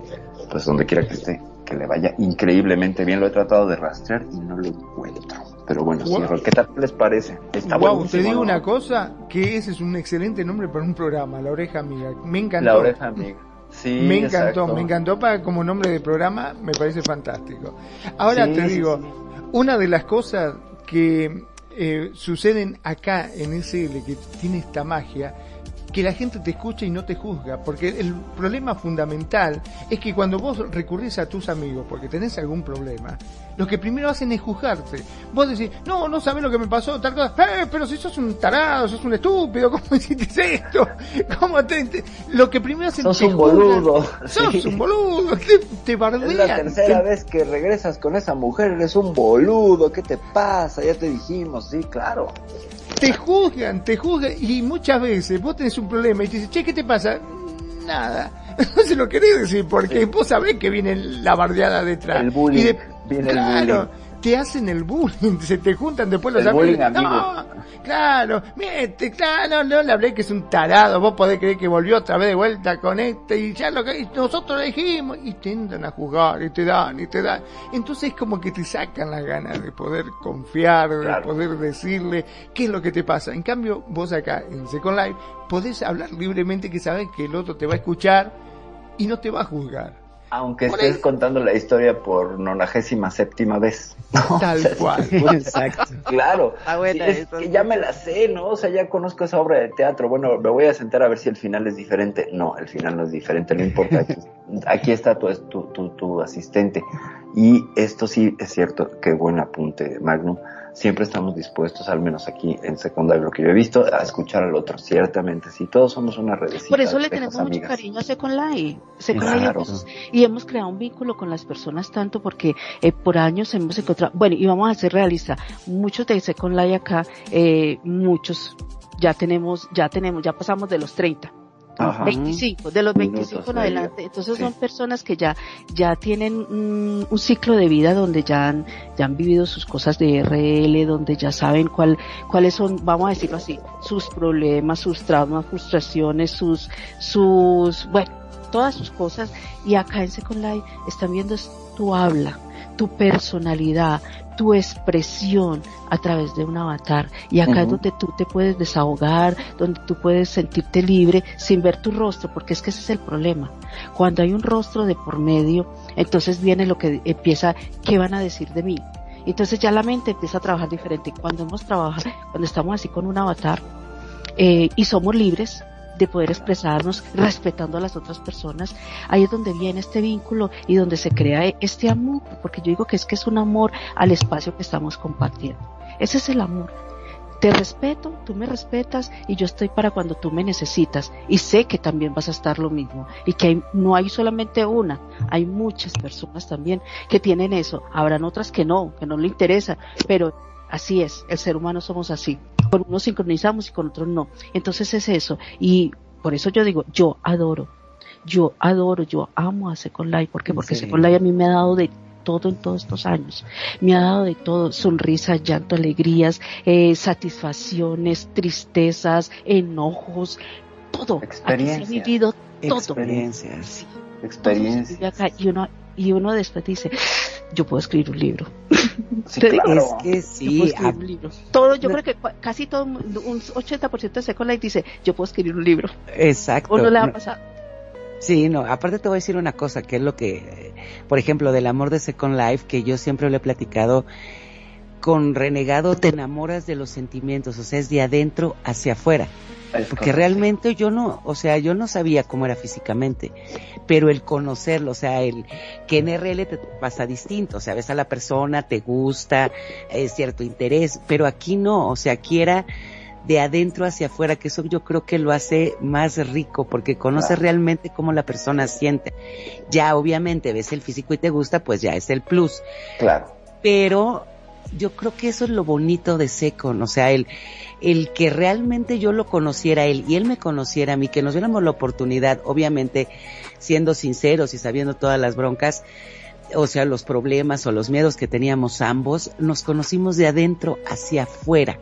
pues donde quiera que esté, que le vaya increíblemente bien. Lo he tratado de rastrear y no lo encuentro. Pero bueno, ¿qué tal les parece? Está wow, te digo una cosa, que ese es un excelente nombre para un programa, La Oreja Amiga. Me encantó. La Oreja Amiga. Sí, me encantó, me encantó para como nombre de programa, me parece fantástico. Ahora te digo, una de las cosas que eh, suceden acá en SL, que tiene esta magia, que la gente te escuche y no te juzga, porque el problema fundamental es que cuando vos recurrís a tus amigos porque tenés algún problema, lo que primero hacen es juzgarte. Vos decís, no, no sabés lo que me pasó, tal cosa, eh, pero si sos un tarado, sos un estúpido, ¿cómo hiciste esto? ¿Cómo te, Lo que primero hacen Sos un boludo. Sos un boludo, te, te bardean. Es la tercera vez que regresas con esa mujer, eres un boludo, ¿qué te pasa? Ya te dijimos, sí, claro te juzgan, te juzgan y muchas veces vos tenés un problema y te dicen, che, ¿qué te pasa? Nada. No se lo querés decir porque vos sabés que viene la bardeada detrás. El bullying. viene el bullying te hacen el bullying, se te juntan después los amigos. No, claro, mete, claro, no, le hablé que es un tarado, vos podés creer que volvió otra vez de vuelta con este y ya lo que nosotros le dijimos y te a jugar y te dan y te dan. Entonces es como que te sacan las ganas de poder confiar, de poder decirle qué es lo que te pasa. En cambio, vos acá en Second Life podés hablar libremente que sabes que el otro te va a escuchar y no te va a juzgar Aunque estés contando la historia por nonagésima séptima vez. Tal cual. Exacto. Claro. Ah, bueno, Sí, es eso que ya me la sé, ¿no? O sea, ya conozco esa obra de teatro. Bueno, me voy a sentar a ver si el final es diferente. No, el final no es diferente, no importa. Aquí, aquí está tu, tu, tu, tu asistente. Y esto sí es cierto, qué buen apunte, Magnum. Siempre estamos dispuestos, al menos aquí en secundaria, lo que yo he visto, a escuchar al otro. Ciertamente, sí, todos somos una redecita. Por eso le tenemos mucho cariño a Second Life. Second Life Claro. hemos- y hemos creado un vínculo con las personas tanto porque eh, por años hemos encontrado, bueno, y vamos a ser realistas, muchos de Second Life acá, eh, muchos ya tenemos, ya tenemos, ya pasamos de los 30. Ajá. 25, de los 25 Minutos en adelante. Entonces Sí. son personas que ya, ya tienen mm, un ciclo de vida donde ya han, ya han vivido sus cosas de RL, donde ya saben cuál, cuáles son, vamos a decirlo así, sus problemas, sus traumas, frustraciones, sus, sus, bueno, todas sus cosas. Y acá en Second Life están viendo es tu habla, tu personalidad, tu expresión a través de un avatar. Y acá es donde tú te puedes desahogar, donde tú puedes sentirte libre sin ver tu rostro, porque es que ese es el problema. Cuando hay un rostro de por medio, entonces viene lo que empieza, ¿qué van a decir de mí? Entonces ya la mente empieza a trabajar diferente. Cuando hemos trabajado, cuando estamos así con un avatar, eh, y somos libres de poder expresarnos respetando a las otras personas, ahí es donde viene este vínculo y donde se crea este amor, porque yo digo que es que es un amor al espacio que estamos compartiendo. Ese es el amor. Te respeto, tú me respetas y yo estoy para cuando tú me necesitas. Y sé que también vas a estar lo mismo y que hay- no hay solamente una, hay muchas personas también que tienen eso, habrán otras que no, que no le interesa, pero así es, el ser humano somos así, con unos sincronizamos y con otros no, entonces es eso y por eso yo digo, yo adoro, yo adoro, yo amo a Second Life, ¿por qué? Porque Sí. Second Life a mí me ha dado de todo en todos estos años. Me ha dado de todo, sonrisas, llanto, alegrías, eh, satisfacciones, tristezas, enojos, todo. Aquí se ha Experiencias. vivido todo. Experiencias. Sí, todo acá. Y uno, y uno después dice, yo puedo escribir un libro. Sí, Te digo, claro. Es que Yo puedo sí, escribir a- un libro. Todo, yo No. creo que casi todo, un 80% de Second Life dice, yo puedo escribir un libro. exacto. ¿O no le ha No, pasado? Sí, no, aparte te voy a decir una cosa, que es lo que, por ejemplo, del amor de Second Life, que yo siempre le he platicado, con renegado te enamoras de los sentimientos, o sea, es de adentro hacia afuera. Es Porque correcto. realmente yo no, o sea, yo no sabía cómo era físicamente, pero el conocerlo, o sea, el que en RL te pasa distinto, o sea, ves a la persona, te gusta, es cierto interés, pero aquí no, o sea, aquí era de adentro hacia afuera, que eso yo creo que lo hace más rico, porque conoces realmente cómo la persona siente. Ya obviamente ves el físico y te gusta, pues ya es el plus, Claro. pero yo creo que eso es lo bonito de Secon, o sea, el, el que realmente yo lo conociera él y él me conociera a mí, que nos diéramos la oportunidad, obviamente siendo sinceros y sabiendo todas las broncas, o sea, los problemas o los miedos que teníamos ambos, nos conocimos de adentro hacia afuera.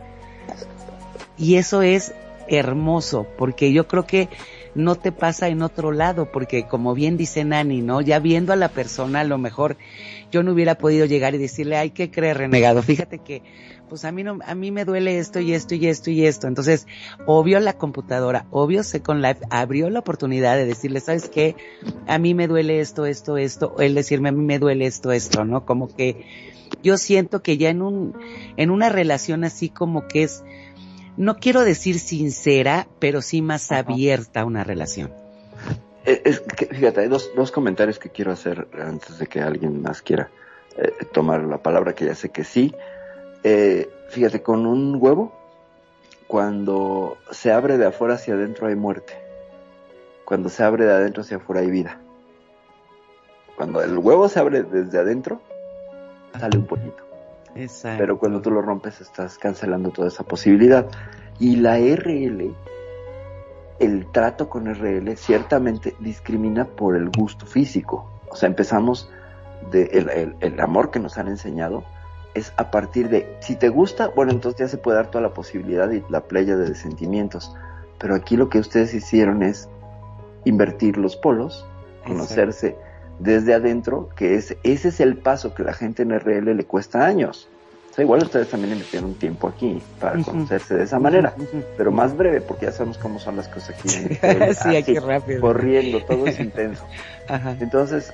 Y eso es hermoso, porque yo creo que no te pasa en otro lado, porque como bien dice Nani, ¿no? Ya viendo a la persona, a lo mejor yo no hubiera podido llegar y decirle, ay, ¿qué crees, renegado? Fíjate que, pues a mí no, a mí me duele esto y esto y esto y esto. Entonces, obvio la computadora, obvio Second Life abrió la oportunidad de decirle, ¿sabes qué? A mí me duele esto, esto, esto, o él decirme, a mí me duele esto, esto, ¿no? Como que yo siento que ya en un, en una relación así como que es, no quiero decir sincera, pero sí más Ajá. abierta una relación. Eh, Es que, fíjate, hay dos, dos comentarios que quiero hacer antes de que alguien más quiera eh, tomar la palabra, que ya sé que sí. Eh, fíjate, con un huevo, cuando se abre de afuera hacia adentro hay muerte. Cuando se abre de adentro hacia afuera hay vida. Cuando el huevo se abre desde adentro, sale un pollito. Exacto. Pero cuando tú lo rompes estás cancelando toda esa posibilidad. Y la RL, el trato con RL ciertamente discrimina por el gusto físico. O sea, empezamos de el, el- el amor que nos han enseñado es a partir de si te gusta, bueno, entonces ya se puede dar toda la posibilidad y la playa de sentimientos. Pero aquí lo que ustedes hicieron es invertir los polos, conocerse desde adentro, que es, ese es el paso que la gente en RL le cuesta años. O sea, igual ustedes también invirtieron tiempo aquí para conocerse de esa manera, pero más breve, porque ya sabemos cómo son las cosas aquí. en sí, aquí rápido. corriendo, todo es intenso. Ajá. Entonces,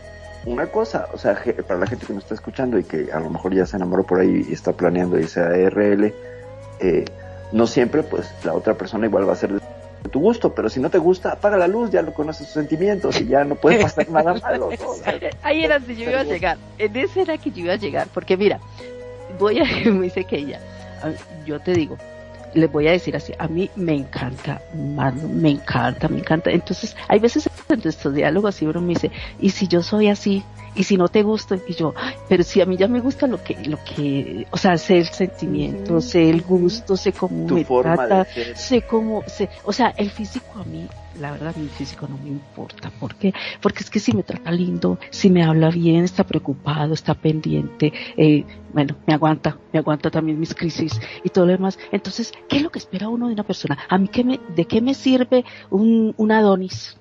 una cosa, o sea, para la gente que nos está escuchando y que a lo mejor ya se enamoró por ahí y está planeando irse a RL, eh, no siempre, pues la otra persona igual va a ser de tu gusto, pero si no te gusta, apaga la luz, ya lo conoces sus sentimientos y ya no puede pasar nada malo. Ahí era donde yo iba a llegar, en ese era que yo iba a llegar, porque mira, voy a, me dice que ella, yo te digo, les voy a decir así, a mí me encanta, me encanta, me encanta. Entonces, hay veces en estos diálogos así uno me dice, ¿y si yo soy así? y si no te gusta, y yo, pero si a mí ya me gusta lo que, lo que, o sea, sé el sentimiento, sé el gusto, sé cómo me trata, sé cómo, sé, o sea, el físico a mí, la verdad, mi físico no me importa. ¿Por qué? Porque es que si me trata lindo, si me habla bien, está preocupado, está pendiente, eh, bueno, me aguanta, me aguanta también mis crisis y todo lo demás. Entonces, ¿qué es lo que espera uno de una persona? A mí, ¿qué me, ¿de qué me sirve un, un Adonis?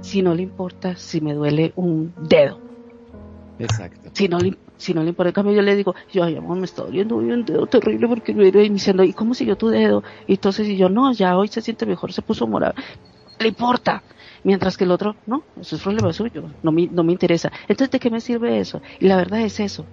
Si no le importa si me duele un dedo. Exacto. Si no le, si no le importa, cambio yo le digo, yo, ay, amor, me está doliendo un dedo terrible porque me iba iniciando, ¿y cómo siguió tu dedo? Y entonces, y yo, no, ya hoy se siente mejor, se puso morado. Le importa. Mientras que el otro, no, eso es problema suyo, no me, no me interesa. Entonces, ¿de qué me sirve eso? Y la verdad es eso.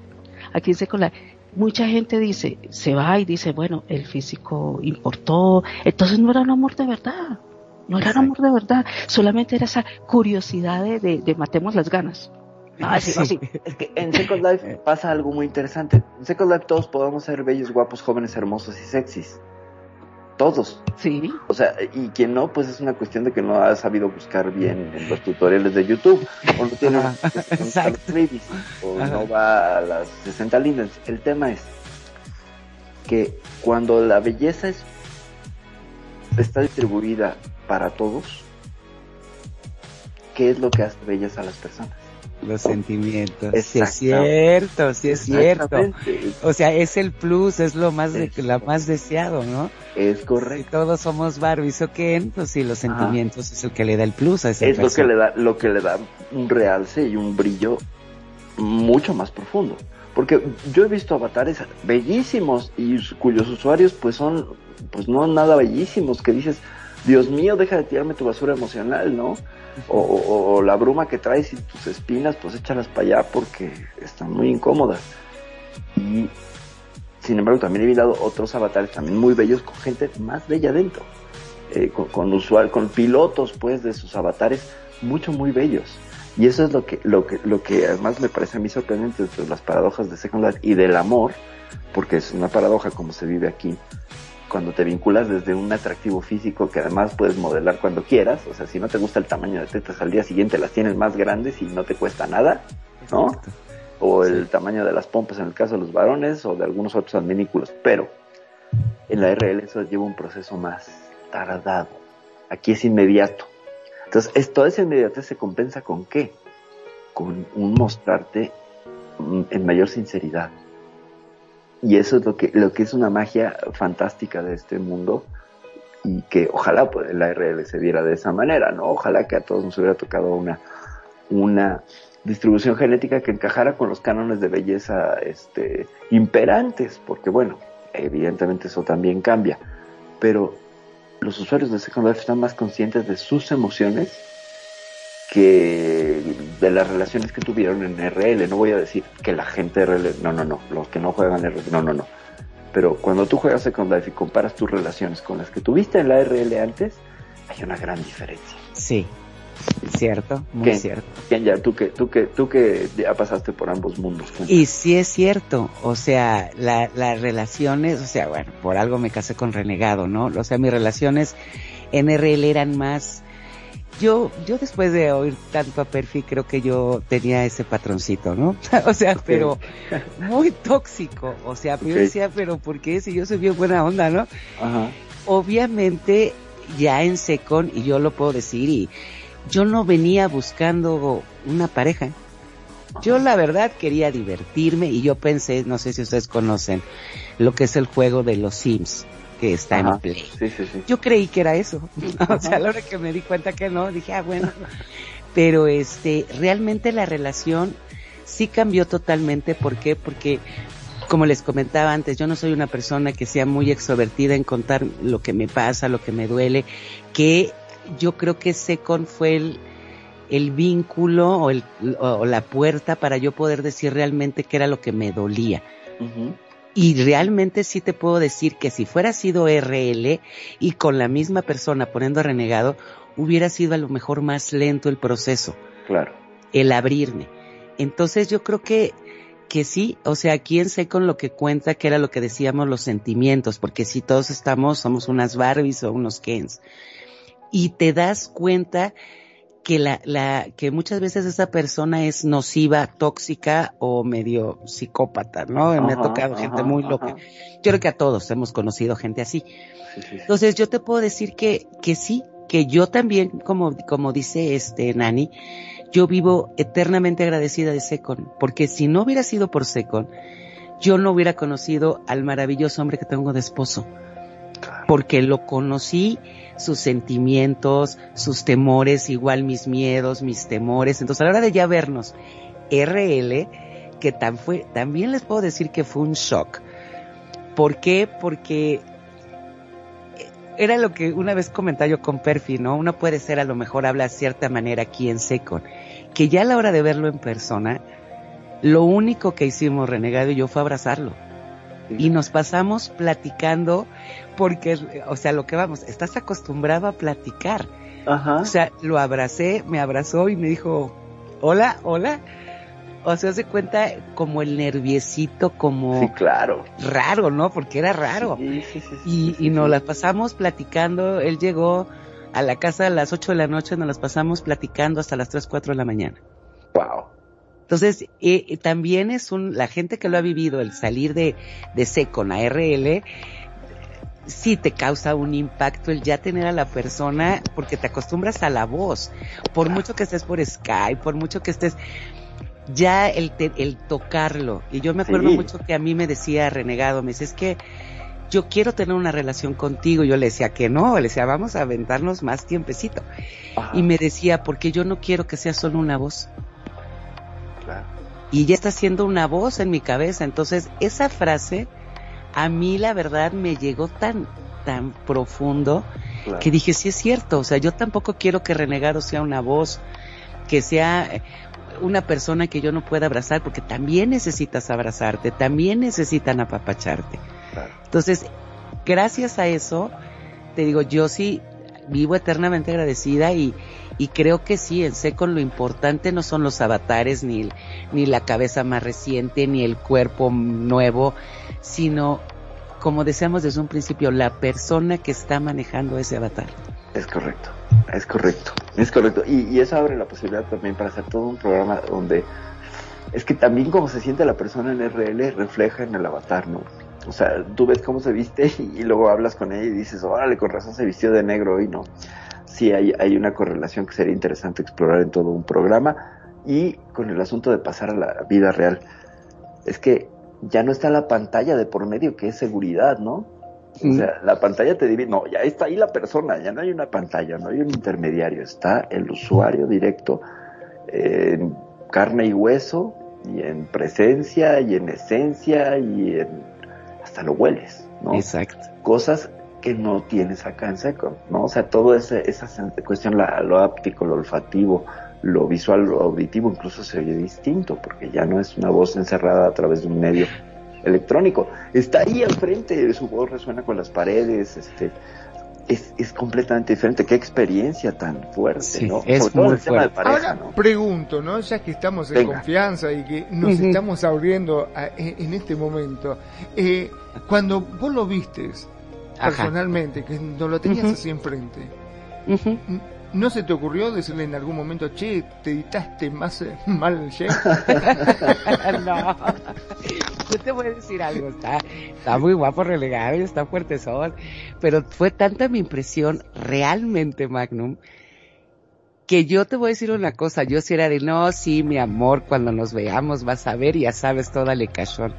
Aquí se la mucha gente dice, se va y dice, bueno, el físico importó, entonces no era un amor de verdad. No era amor de verdad, solamente era esa curiosidad de, matemos las ganas. Ah, sí, sí. Es que en Second Life pasa algo muy interesante. En Second Life todos podemos ser bellos, guapos, jóvenes, hermosos y sexys. Todos. Sí. O sea, y quien no, pues es una cuestión de que no ha sabido buscar bien en los tutoriales de YouTube. O no tiene o no va a las 60 lindas. El tema es que cuando la belleza es, está distribuida para todos, ¿qué es lo que hace bellas a las personas? Los sentimientos. Sí es cierto, sí es cierto. O sea, es el plus, es lo más, de, la más deseado, ¿no? Es correcto. Si todos somos Barbie o Ken, pues sí, los sentimientos es el que le da el plus a ese Es lo que le da, lo que le da un realce y un brillo mucho más profundo. Porque yo he visto avatares bellísimos y cuyos usuarios pues son, pues no nada bellísimos, que dices, Dios mío, deja de tirarme tu basura emocional, ¿no? O, la bruma que traes y tus espinas, pues échalas para allá porque están muy incómodas. Y sin embargo, también he mirado otros avatares también muy bellos con gente más bella dentro. Eh, con, con con pilotos, pues, de sus avatares mucho, muy bellos. Y eso es lo que, lo que, lo que además me parece a mí sorprendente de las paradojas de Second Life y del amor, porque es una paradoja como se vive aquí, cuando te vinculas desde un atractivo físico que además puedes modelar cuando quieras, o sea, si no te gusta el tamaño de tetas al día siguiente las tienes más grandes y no te cuesta nada, ¿no? O el tamaño de las pompas en el caso de los varones o de algunos otros adminículos, pero en la RL eso lleva un proceso más tardado. Aquí es inmediato. Entonces, es, toda esa inmediatez se compensa con qué? Con un mostrarte en mayor sinceridad y eso es lo que, lo que es una magia fantástica de este mundo y que ojalá pues, la RL se viera de esa manera, ¿no? Ojalá que a todos nos hubiera tocado una, una distribución genética que encajara con los cánones de belleza este, imperantes, porque bueno, evidentemente eso también cambia, pero los usuarios de Second Life están más conscientes de sus emociones que de las relaciones que tuvieron en RL. No voy a decir que la gente de RL, no, no, no, los que no juegan RL, no, no, no. Pero cuando tú juegas Second Life y comparas tus relaciones con las que tuviste en la RL antes, hay una gran diferencia. Sí, cierto, muy cierto. ya, tú que, tú que, tú que ya pasaste por ambos mundos. Y sí es cierto, o sea, las relaciones, o sea, bueno, por algo me casé con Renegado, ¿no? O sea, mis relaciones en RL eran más yo, yo después de oír tanto a Perfi, creo que yo tenía ese patroncito, ¿no? o sea, pero muy tóxico. O sea, yo decía, pero ¿por qué? Si yo soy bien buena onda, ¿no? Ajá. Obviamente, ya en Secon, y yo lo puedo decir, y yo no venía buscando una pareja. Yo la verdad quería divertirme y yo pensé, no sé si ustedes conocen, lo que es el juego de los Sims que está en Play. Yo creí que era eso. o sea, a la hora que me di cuenta que no, dije, ah, bueno. Pero este, realmente la relación sí cambió totalmente. ¿Por qué? Porque, como les comentaba antes, yo no soy una persona que sea muy extrovertida en contar lo que me pasa, lo que me duele, que yo creo que Secon fue el, el vínculo o, el, o la puerta para yo poder decir realmente qué era lo que me dolía. Y realmente sí te puedo decir que si fuera sido RL y con la misma persona poniendo renegado, hubiera sido a lo mejor más lento el proceso. Claro. El abrirme. Entonces yo creo que, que sí, o sea, quién sé con lo que cuenta que era lo que decíamos los sentimientos, porque si todos estamos, somos unas Barbies o unos Kens. Y te das cuenta que la, la, que muchas veces esa persona es nociva, tóxica o medio psicópata, ¿no? Me ha tocado gente muy loca. Yo creo que a todos hemos conocido gente así. Entonces yo te puedo decir que, que sí, que yo también, como, como dice este Nani, yo vivo eternamente agradecida de Secon, porque si no hubiera sido por Secon, yo no hubiera conocido al maravilloso hombre que tengo de esposo. Porque lo conocí sus sentimientos, sus temores, igual mis miedos, mis temores. Entonces a la hora de ya vernos RL, que tan también les puedo decir que fue un shock. ¿Por qué? Porque era lo que una vez comentaba yo con Perfi, ¿no? Uno puede ser a lo mejor habla de cierta manera aquí en Secon, que ya a la hora de verlo en persona, lo único que hicimos Renegado y yo fue abrazarlo y nos pasamos platicando porque, o sea, lo que vamos, estás acostumbrado a platicar. Ajá. O sea, lo abracé, me abrazó y me dijo, hola, hola. O sea, se cuenta como el nerviecito, como... Sí, claro. Raro, ¿no? Porque era raro. Sí, sí, sí, y, y nos las pasamos platicando. Él llegó a la casa a las 8 de la noche, nos las pasamos platicando hasta las 3, 4 de la mañana. Wow. Entonces, eh, también es un, la gente que lo ha vivido, el salir de, de Secon a RL, sí te causa un impacto el ya tener a la persona, porque te acostumbras a la voz. Por mucho que estés por Skype, por mucho que estés, ya el, el tocarlo. Y yo me acuerdo mucho que a mí me decía Renegado, me dice, es que yo quiero tener una relación contigo. Yo le decía que no, le decía, vamos a aventarnos más tiempecito. Y me decía, porque yo no quiero que sea solo una voz y ya está haciendo una voz en mi cabeza. Entonces, esa frase a mí la verdad me llegó tan, tan profundo que dije, sí es cierto, o sea, yo tampoco quiero que Renegado sea una voz, que sea eh, una persona que yo no pueda abrazar, porque también necesitas abrazarte, también necesitan apapacharte. Entonces, gracias a eso, te digo, yo sí vivo eternamente agradecida y, y creo que sí, en Secon lo importante no son los avatares, ni, ni la cabeza más reciente, ni el cuerpo nuevo, sino, como decíamos desde un principio, la persona que está manejando ese avatar. Es correcto, es correcto, es correcto. Y, y eso abre la posibilidad también para hacer todo un programa donde es que también como se siente la persona en RL refleja en el avatar, ¿no? O sea, tú ves cómo se viste y, luego hablas con ella y dices, órale, con razón se vistió de negro hoy, ¿no? Sí, hay, hay una correlación que sería interesante explorar en todo un programa. Y con el asunto de pasar a la vida real, es que ya no está la pantalla de por medio, que es seguridad, ¿no? O sea, la pantalla te divide, no, ya está ahí la persona, ya no hay una pantalla, no hay un intermediario, está el usuario directo en carne y hueso, y en presencia, y en esencia, y en hasta lo hueles, ¿no? Exacto. Cosas que no tienes acá en seco, ¿no? O sea, todo ese, esa cuestión, la, lo áptico, lo olfativo, lo visual, lo auditivo, incluso se oye distinto, porque ya no es una voz encerrada a través de un medio electrónico. Está ahí al frente, su voz resuena con las paredes, este, es, es completamente diferente. Qué experiencia tan fuerte, ¿no? Es muy fuerte. Ahora pregunto, ¿no? Ya que estamos en confianza y que nos estamos abriendo en, este momento, eh, cuando vos lo vistes personalmente, que no lo tenías así enfrente, ¿No se te ocurrió decirle en algún momento, che, te editaste más eh, mal el no. Yo te voy a decir algo, está, está muy guapo relegado y está fuerte sol, pero fue tanta mi impresión realmente, Magnum, que yo te voy a decir una cosa, yo si era de, no, sí, mi amor, cuando nos veamos vas a ver y ya sabes toda la cachón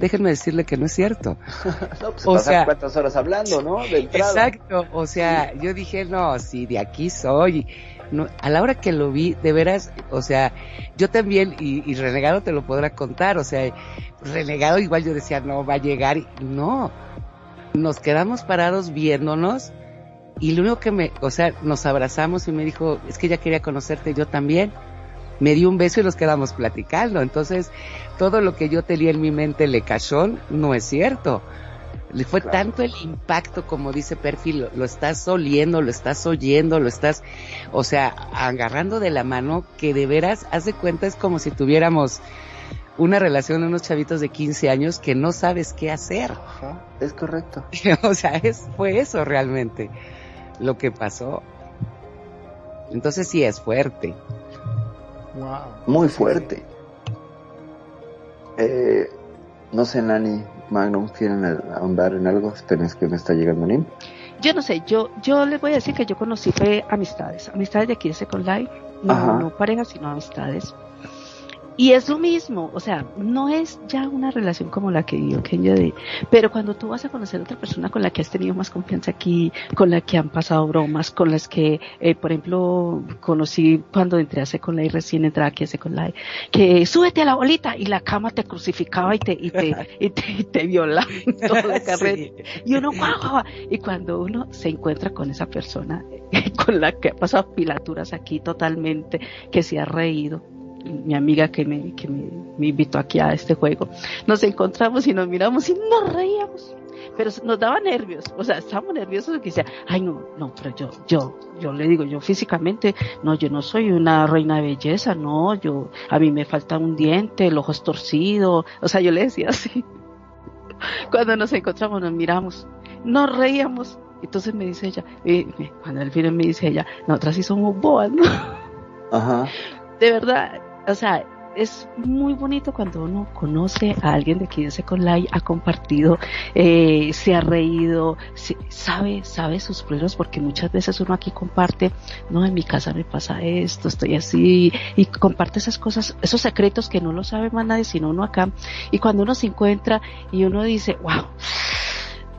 déjenme decirle que no es cierto. no, pues o sea, cuántas horas hablando, ¿no? exacto, o sea, yo dije, no, si de aquí soy. No, a la hora que lo vi, de veras, o sea, yo también, y, Renegado te lo podrá contar, o sea, Renegado igual yo decía, no, va a llegar, y no, nos quedamos parados viéndonos, y lo único que me, o sea, nos abrazamos y me dijo, es que ella quería conocerte, yo también. Me dio un beso y nos quedamos platicando. Entonces, todo lo que yo tenía en mi mente le cachó, no es cierto. Le fue tanto el impacto, como dice Perfil, lo, estás oliendo, lo estás oyendo, lo estás, o sea, agarrando de la mano, que de veras, haz de cuenta, es como si tuviéramos una relación de unos chavitos de 15 años que no sabes qué hacer. es correcto. o sea, es, fue eso realmente lo que pasó. Entonces sí es fuerte. Wow. Muy fuerte. Eh, no sé, Nani, Magnum, ¿quieren ahondar en algo? Esperen, que me está llegando Nim. Yo no sé, yo, yo les voy a decir que yo conocí fue amistades, amistades de aquí de Second Life, no, no parejas, sino amistades. Y es lo mismo, o sea, no es ya una relación como la que dio Kenya de, pero cuando tú vas a conocer a otra persona con la que has tenido más confianza aquí, con la que han pasado bromas, con las que, eh, por ejemplo, conocí cuando entré a Second Life, recién entré aquí a Second Life, que súbete a la bolita y la cama te crucificaba y te, y te, y te, te violaba en toda la carrera. Y uno, guau, y cuando uno se encuentra con esa persona, con la que ha pasado pilaturas aquí totalmente, que se ha reído, mi amiga que me, que me, invitó aquí a este juego, nos encontramos y nos miramos y nos reíamos. Pero nos daba nervios, o sea, estábamos nerviosos porque decía, ay no, no, pero yo, yo, yo le digo, yo físicamente, no, yo no soy una reina de belleza, no, yo, a mí me falta un diente, el ojo es torcido, o sea, yo le decía así. Cuando nos encontramos, nos miramos, nos reíamos, entonces me dice ella, eh, cuando al final me dice ella, nosotras sí somos boas, ¿no? Ajá. De verdad, o sea, es muy bonito cuando uno conoce a alguien de aquí de Second Life, ha compartido, eh, se ha reído, sabe, sabe sus problemas, porque muchas veces uno aquí comparte, no, en mi casa me pasa esto, estoy así, y comparte esas cosas, esos secretos que no lo sabe más nadie, sino uno acá, y cuando uno se encuentra y uno dice, wow,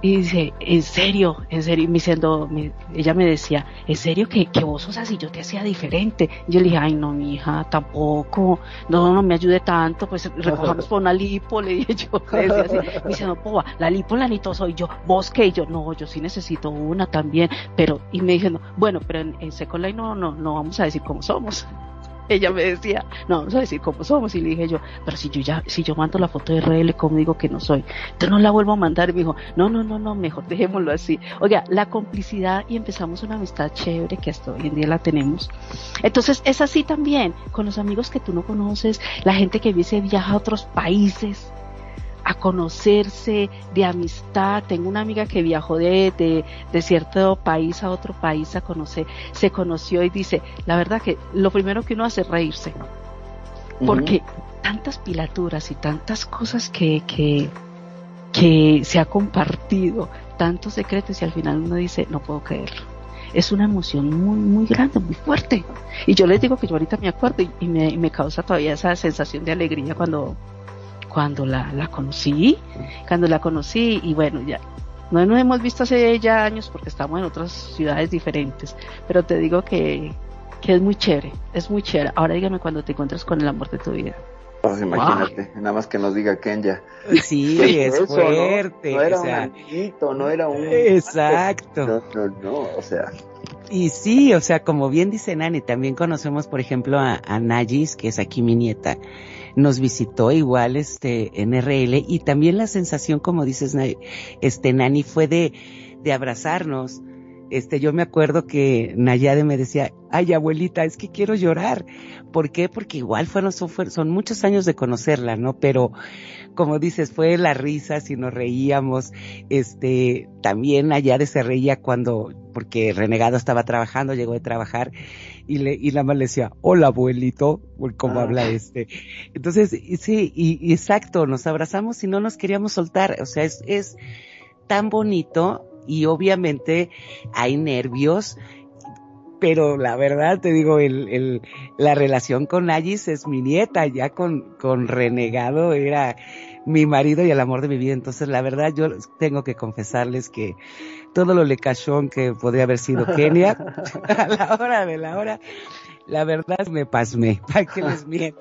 y dice, en serio, en serio, me diciendo, ella me decía, en serio que, que vos sos así, yo te hacía diferente. yo le dije, ay no, mi hija, tampoco, no, no me ayude tanto, pues recojamos por una lipo, le dije yo, le decía así. Me dice, no, poba, la lipo la soy yo, vos que yo, no, yo sí necesito una también, pero, y me dije, no, bueno, pero en, en Second Life no, no, no vamos a decir cómo somos ella me decía, no, vamos a decir cómo somos. Y le dije yo, pero si yo ya, si yo mando la foto de RL, ¿cómo digo que no soy? Entonces no la vuelvo a mandar. Y me dijo, no, no, no, no, mejor dejémoslo así. Oiga, la complicidad y empezamos una amistad chévere que hasta hoy en día la tenemos. Entonces es así también, con los amigos que tú no conoces, la gente que viese viaja a otros países a conocerse, de amistad. Tengo una amiga que viajó de, de, cierto país a otro país a conocer, se conoció y dice, la verdad que lo primero que uno hace es reírse, porque tantas pilaturas y tantas cosas que, que, que se ha compartido, tantos secretos y al final uno dice, no puedo creerlo es una emoción muy, muy grande, muy fuerte. Y yo les digo que yo ahorita me acuerdo y, me, me, causa todavía esa sensación de alegría cuando, cuando la, la conocí, cuando la conocí y bueno, ya no nos hemos visto hace ya años porque estamos en otras ciudades diferentes, pero te digo que, que es muy chévere, es muy chévere. Ahora dígame cuando te encuentres con el amor de tu vida. Pues imagínate, nada más que nos diga Kenya. Sí, es fuerte. No, era un no era un... Exacto. No, no, no, o sea... Y sí, o sea, como bien dice Nani, también conocemos, por ejemplo, a, a Nayis, que es aquí mi nieta, nos visitó igual este en RL y también la sensación como dices este Nani fue de de abrazarnos este, yo me acuerdo que Nayade me decía, ay abuelita, es que quiero llorar. ¿Por qué? Porque igual fueron, son, son muchos años de conocerla, ¿no? Pero, como dices, fue la risa, si nos reíamos, este, también Nayade se reía cuando, porque Renegado estaba trabajando, llegó de trabajar, y le, y la mamá le decía, hola abuelito, como habla ah. este. Entonces, sí, y, y, exacto, nos abrazamos y no nos queríamos soltar, o sea, es, es tan bonito y obviamente hay nervios, pero la verdad te digo, el, el, la relación con Ayis es mi nieta, ya con, con Renegado era mi marido y el amor de mi vida. Entonces, la verdad, yo tengo que confesarles que todo lo lecachón que podría haber sido Kenia, a la hora de la hora, la verdad me pasmé, para que les miento.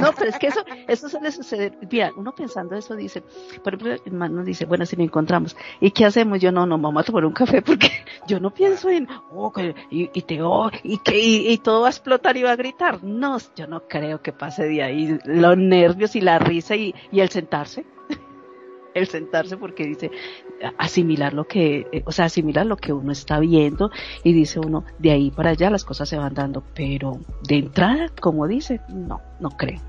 No, pero es que eso, eso suele suceder. Mira, uno pensando eso dice, por ejemplo, el man nos dice, bueno, si me encontramos, ¿y qué hacemos? Yo no, no, vamos a tomar un café porque yo no pienso en, oh, que, y, y te, oh, y que, y, todo va a explotar y va a gritar. No, yo no creo que pase de ahí los nervios y la risa y el sentarse el sentarse porque dice asimilar lo que, eh, o sea, asimilar lo que uno está viendo y dice uno, de ahí para allá las cosas se van dando, pero de entrada, como dice, no, no creo.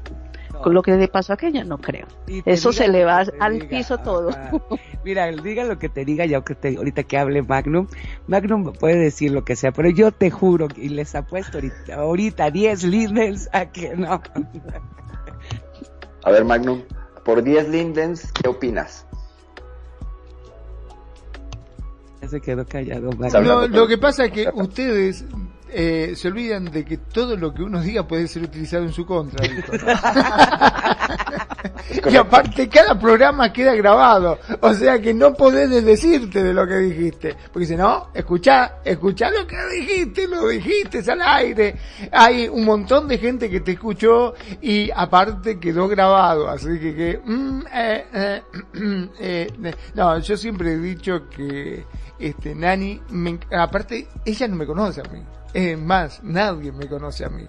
Con lo que le pasó a aquella, no creo. Eso se le va al diga, piso todo. ajá. Mira, diga lo que te diga, ya que te, ahorita que hable Magnum, Magnum puede decir lo que sea, pero yo te juro, y les apuesto ahorita, ahorita 10 líneas a que no. A ver, Magnum, por 10 lindens, ¿qué opinas? Ya se quedó callado. No, lo que pasa es que ustedes eh, se olvidan de que todo lo que uno diga puede ser utilizado en su contra. dijo, ¿no? y aparte cada programa queda grabado, o sea que no podés decirte de lo que dijiste, porque si no, escuchá, escuchá lo que dijiste, lo dijiste es al aire, hay un montón de gente que te escuchó y aparte quedó grabado, así que, que mm, eh, eh, eh, eh, no, yo siempre he dicho que este Nani, me aparte ella no me conoce a mí. Es más, nadie me conoce a mí.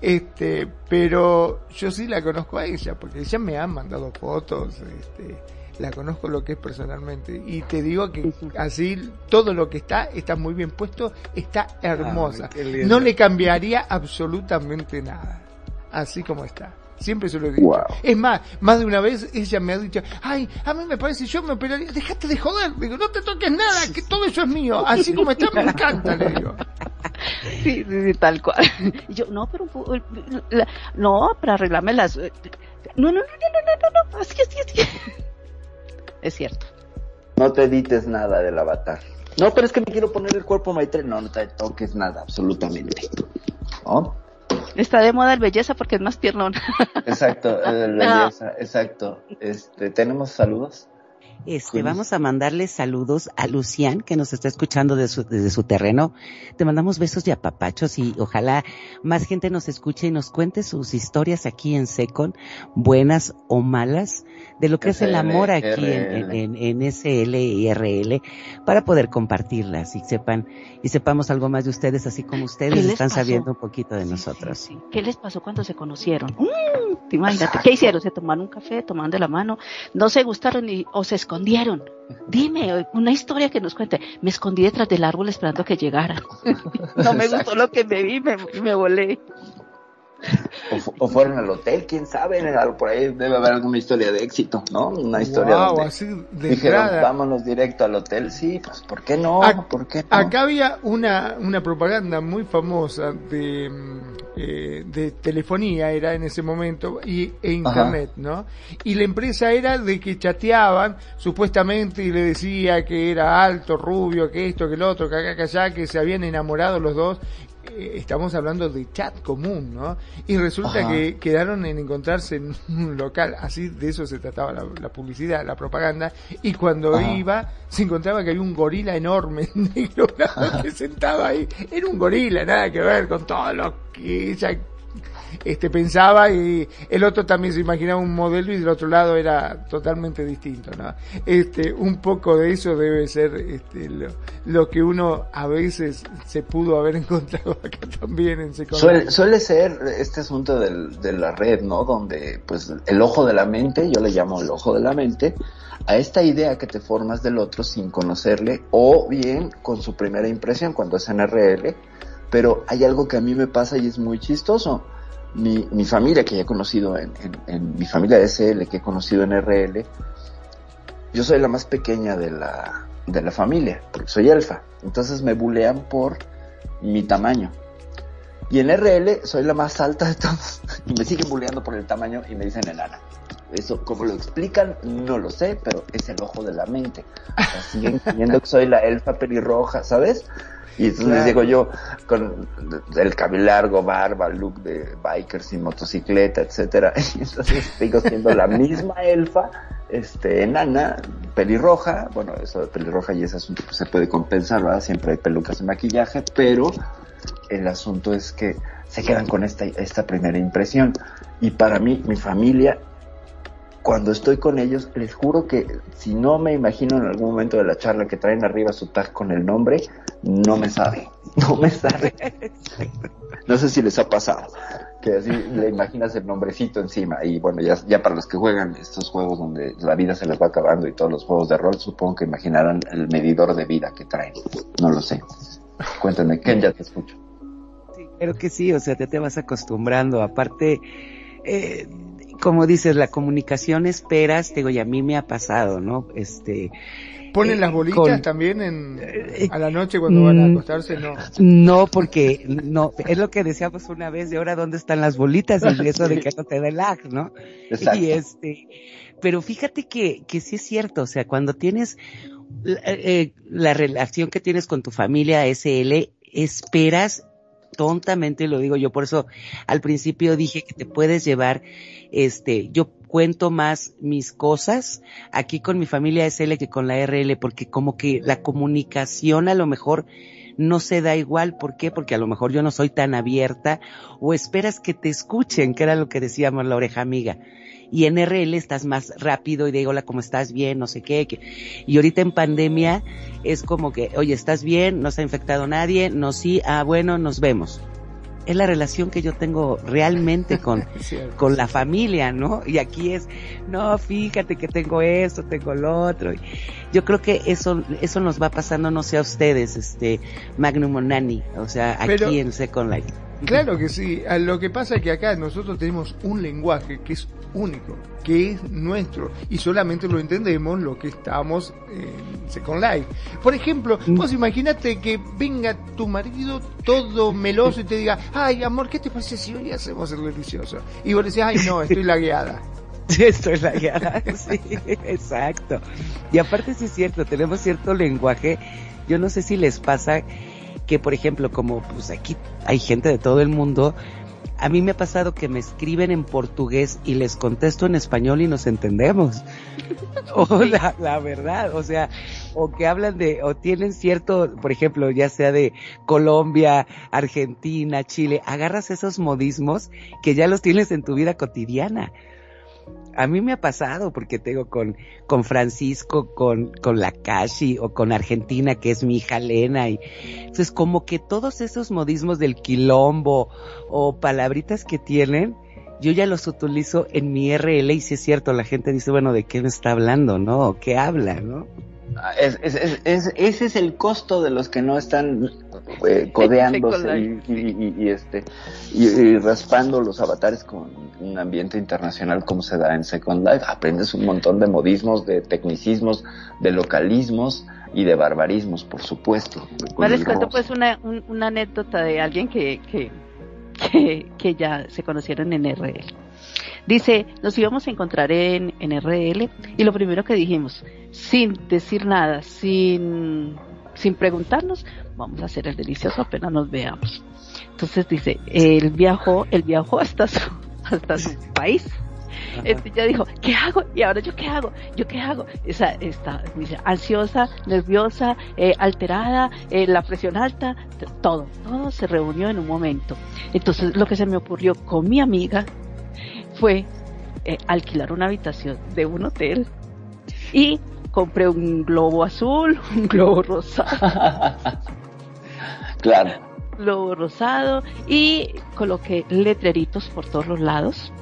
Este, pero yo sí la conozco a ella, porque ella me ha mandado fotos, este, la conozco lo que es personalmente. Y te digo que así todo lo que está, está muy bien puesto, está hermosa. Qué lindo. no le cambiaría absolutamente nada. Así como está. Siempre se lo he dicho. Es más, más de una vez ella me ha dicho, ay, a mí me parece, yo me operaría, dejate de joder, digo, no te toques nada, que todo eso es mío, así como está me encanta, le digo. Sí, sí, sí, tal cual. Y Yo, no, pero, la, no, para arreglarme las, eh, no, no, no, no, no, no, no, así, así, así. Es cierto. No te edites nada del avatar. No, pero es que me quiero poner el cuerpo Maitre. No, no te toques nada, absolutamente. ¿No? Está de moda el belleza porque es más tiernón. Exacto, eh, belleza, exacto. Este, ¿tenemos saludos? Este, vamos a mandarle saludos a Lucian, que nos está escuchando de su- desde su terreno. Te mandamos besos y apapachos y ojalá más gente nos escuche y nos cuente sus historias aquí en Secon, buenas o malas, de lo que es el amor aquí en, en, en, en SL y RL, para poder compartirlas y sepan, y sepamos algo más de ustedes, así como ¿Qué ustedes están pasó? sabiendo un poquito de Sí, nosotros. sí, sí. ¿Qué les pasó cuando se conocieron? Mm, te imagínate, ¿qué hicieron? ¿Se tomaron un café, tomaron de la mano? ¿No se gustaron y, o se escondieron? Dime, una historia que nos cuente. Me escondí detrás del árbol esperando que llegaran. no me gustó lo que me vi, me, me volé. O, fu- o fueron al hotel, quién sabe, el- por ahí debe haber alguna historia de éxito, ¿no? Una historia Wow, donde así de dijeron, entrada. vámonos directo al hotel. Sí, pues, ¿por qué no? Ac- ¿Por qué no? Acá había una, una propaganda muy famosa de, eh, de telefonía, era en ese momento, y, e internet, ¿no? Y la empresa era de que chateaban, supuestamente, y le decía que era alto, rubio, que esto, que lo otro, que acá, que allá, que se habían enamorado los dos. Eh, Estamos hablando de chat común, ¿no? Y resulta Ajá. que quedaron en encontrarse en un local, así de eso se trataba la, la publicidad, la propaganda, y cuando Ajá. iba se encontraba que había un gorila enorme negro que sentaba ahí, era un gorila, nada que ver con todo lo que ella este pensaba y el otro también se imaginaba un modelo y del otro lado era totalmente distinto, ¿no? Este, un poco de eso debe ser este, lo, lo que uno a veces se pudo haber encontrado acá también en Second Suele, suele ser este asunto del, de la red, ¿no? Donde, pues, el ojo de la mente, yo le llamo el ojo de la mente, a esta idea que te formas del otro sin conocerle, o bien con su primera impresión cuando es en RL, pero hay algo que a mí me pasa y es muy chistoso. Mi, mi familia que he conocido en, en, en mi familia de SL que he conocido en RL, yo soy la más pequeña de la, de la familia, porque soy elfa. Entonces me bulean por mi tamaño. Y en RL soy la más alta de todos. Y me siguen bulleando por el tamaño y me dicen enana. Eso, como lo explican, no lo sé, pero es el ojo de la mente. O sea, siguen creyendo que soy la elfa pelirroja, ¿sabes? Y entonces les Claro. digo yo, con el cabello largo, barba, look de biker sin motocicleta, etcétera. Y entonces sigo siendo la misma elfa, este, enana, pelirroja. Bueno, eso de pelirroja y ese asunto pues, se puede compensar, ¿verdad? Siempre hay pelucas y maquillaje, pero el asunto es que se quedan con esta, esta primera impresión. Y para mí, mi familia, cuando estoy con ellos, les juro que si no me imagino en algún momento de la charla que traen arriba su tag con el nombre, no me sabe, no me sabe. No sé si les ha pasado, que así le imaginas el nombrecito encima. Y bueno, ya, ya para los que juegan estos juegos donde la vida se les va acabando y todos los juegos de rol, supongo que imaginarán el medidor de vida que traen. No lo sé. Cuéntame, Ken, ya te escucho. Sí, creo que sí, o sea, te, te vas acostumbrando. Aparte, eh, como dices, la comunicación esperas, digo, y a mí me ha pasado, ¿no? Este, ¿Ponen eh, las bolitas con- también en, Eh, a la noche cuando van a mm, acostarse? No. No, porque no, es lo que decíamos una vez de ahora dónde están las bolitas y eso de que no te da el lag, ¿no? Exacto. Y este, pero fíjate que, que sí es cierto, o sea, cuando tienes la, eh, la relación que tienes con tu familia SL, esperas tontamente, lo digo yo, por eso al principio dije que te puedes llevar, este, yo cuento más mis cosas aquí con mi familia SL que con la RL, porque como que la comunicación a lo mejor no se da igual. ¿Por qué? Porque a lo mejor yo no soy tan abierta o esperas que te escuchen, que era lo que decíamos la oreja amiga. Y en RL estás más rápido y digo, hola, ¿cómo estás? Bien, no sé qué. Y ahorita en pandemia es como que, oye, ¿estás bien? No se ha infectado nadie. No, sí. Ah, bueno, nos vemos. Es la relación que yo tengo realmente con, con la familia, ¿no? Y aquí es, no, fíjate que tengo esto, tengo lo otro. Y Yo creo que eso, eso nos va pasando, no sé a ustedes, este, Magnum o Nani, o sea, aquí Pero- en Second Life. Claro que sí. A Lo que pasa es que acá nosotros tenemos un lenguaje que es único, que es nuestro, y solamente lo entendemos lo que estamos en Second Life. Por ejemplo, Mm. vos imagínate que venga tu marido todo meloso y te diga, ay amor, ¿qué te parece si hoy hacemos el delicioso? Y vos decís, ay no, estoy lagueada. Sí, estoy sí, exacto. Y aparte sí es cierto, tenemos cierto lenguaje. Yo no sé si les pasa que, por ejemplo, como pues aquí hay gente de todo el mundo, a mí me ha pasado que me escriben en portugués y les contesto en español y nos entendemos. O la, la verdad, o sea, o que hablan de, o tienen cierto, por ejemplo, ya sea de Colombia, Argentina, Chile, agarras esos modismos que ya los tienes en tu vida cotidiana. A mí me ha pasado porque tengo con, con Francisco, con, con la Kashi o con Argentina, que es mi hija Lena. Y, entonces, como que todos esos modismos del quilombo o palabritas que tienen, yo ya los utilizo en mi RL y si es cierto, la gente dice, bueno, ¿de qué me está hablando, no? ¿O qué habla, no? Ah, es, es- ese es el costo de los que no están eh, codeándose y, y- y- y, este y, raspando los avatares con un ambiente internacional como se da en Second Life. Aprendes un montón de modismos, de tecnicismos, de localismos y de barbarismos, por supuesto. Les el cuento pues una, un- una anécdota de alguien que, que, que, que ya se conocieron en RL. Dice, nos íbamos a encontrar en, en RL y lo primero que dijimos, sin decir nada, sin, sin preguntarnos, vamos a hacer el delicioso apenas nos veamos. Entonces dice, él viajó, él viajó hasta su, hasta su país. Este, ya dijo, ¿qué hago? ¿Y ahora yo qué hago? ¿Yo qué hago? Esa, está, dice, ansiosa, nerviosa, eh, alterada, eh, la presión alta, todo, todo se reunió en un momento. Entonces lo que se me ocurrió con mi amiga fue eh, alquilar una habitación de un hotel y compré un globo azul, un globo rosado, Claro. globo rosado y coloqué letreritos por todos los lados,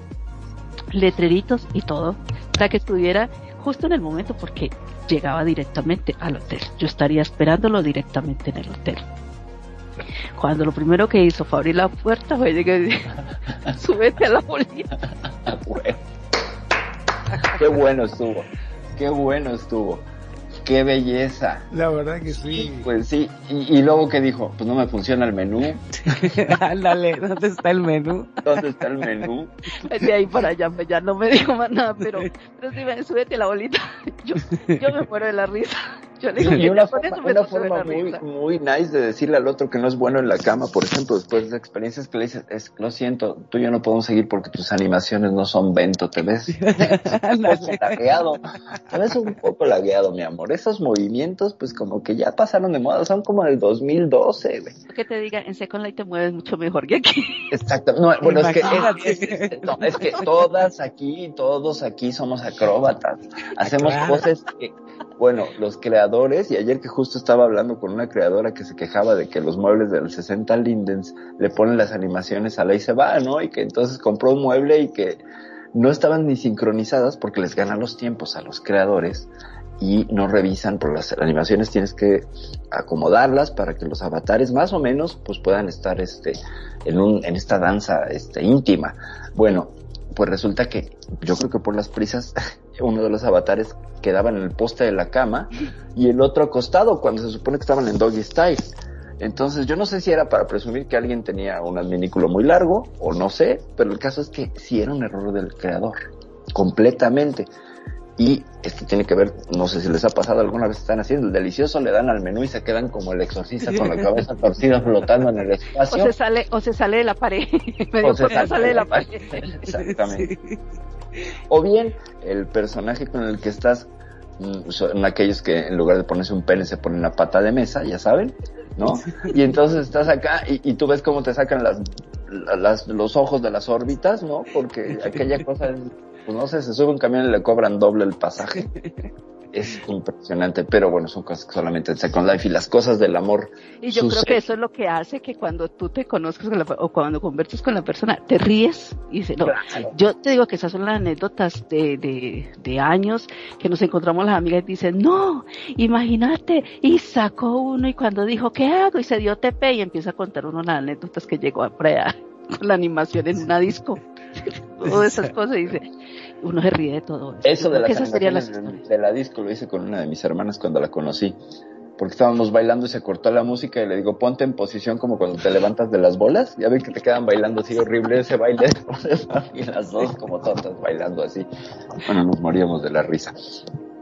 letreritos y todo, para que estuviera justo en el momento porque llegaba directamente al hotel. Yo estaría esperándolo directamente en el hotel. Cuando lo primero que hizo fue abrir la puerta, fue llegué y dije, súbete a la bolita. Qué bueno estuvo. Qué bueno estuvo. Qué belleza. La verdad que sí. Pues sí, y, y luego que dijo, pues no me funciona el menú. Ándale, ¿dónde está el menú? ¿Dónde está el menú? De ahí para allá, pues ya no me dijo más nada, pero, pero sí, ven, súbete a la bolita. Yo, yo me muero de la risa. Y una forma, muy, muy nice de decirle al otro que no es bueno en la cama, por ejemplo, después de experiencias que le dices, es, lo siento, tú y yo no podemos seguir porque tus animaciones no son vento, te ves un poco lagueado, te ves un poco lagueado, mi amor. Esos movimientos, pues como que ya pasaron de moda, son como del 2012, güey. Que te diga, en Second Life te mueves mucho mejor que aquí. Exacto, no, bueno, es que, es, que todas aquí, todos aquí somos acróbatas, hacemos cosas que bueno, los creadores, y ayer que justo estaba hablando con una creadora que se quejaba de que los muebles del 60 Lindens le ponen las animaciones a la y se va, ¿no? Y que entonces compró un mueble y que no estaban ni sincronizadas porque les ganan los tiempos a los creadores y no revisan por las animaciones tienes que acomodarlas para que los avatares más o menos pues puedan estar este en un en esta danza este íntima bueno pues resulta que yo creo que por las prisas uno de los avatares quedaba en el poste de la cama y el otro acostado cuando se supone que estaban en doggy style. Entonces yo no sé si era para presumir que alguien tenía un adminículo muy largo o no sé, pero el caso es que sí era un error del creador, completamente. Y esto tiene que ver, no sé si les ha pasado alguna vez están haciendo el delicioso, le dan al menú y se quedan como el exorcista con la cabeza torcida flotando en el espacio. O se sale, o se sale de la pared. o se sale, de la pared. Exactamente. O bien el personaje con el que estás mm, son aquellos que en lugar de ponerse un pene se ponen la pata de mesa, ya saben, ¿no? Y entonces estás acá y, y tú ves cómo te sacan las, las, los ojos de las órbitas, ¿no? Porque aquella cosa, pues no sé, se sube un camión y le cobran doble el pasaje es impresionante, pero bueno, son cosas que solamente en Second Life y las cosas del amor. Y yo creo que eso es lo que hace que cuando tú te conozcas o cuando converses con la persona, te ríes y dices, no, yo te digo que esas son las anécdotas de, de, de años que nos encontramos las amigas y dicen, no, imagínate, y sacó uno y cuando dijo, ¿qué hago? Y se dio TP y empieza a contar uno las anécdotas que llegó a prea con la animación en una disco. Todas esas cosas y dice, uno se ríe de todo. Eso, de, de la disco lo hice con una de mis hermanas cuando la conocí. Porque estábamos bailando y se cortó la música y le digo, ponte en posición como cuando te levantas de las bolas. Ya ven que te quedan bailando así horrible ese baile. y las dos como tontas bailando así. Bueno, nos moríamos de la risa.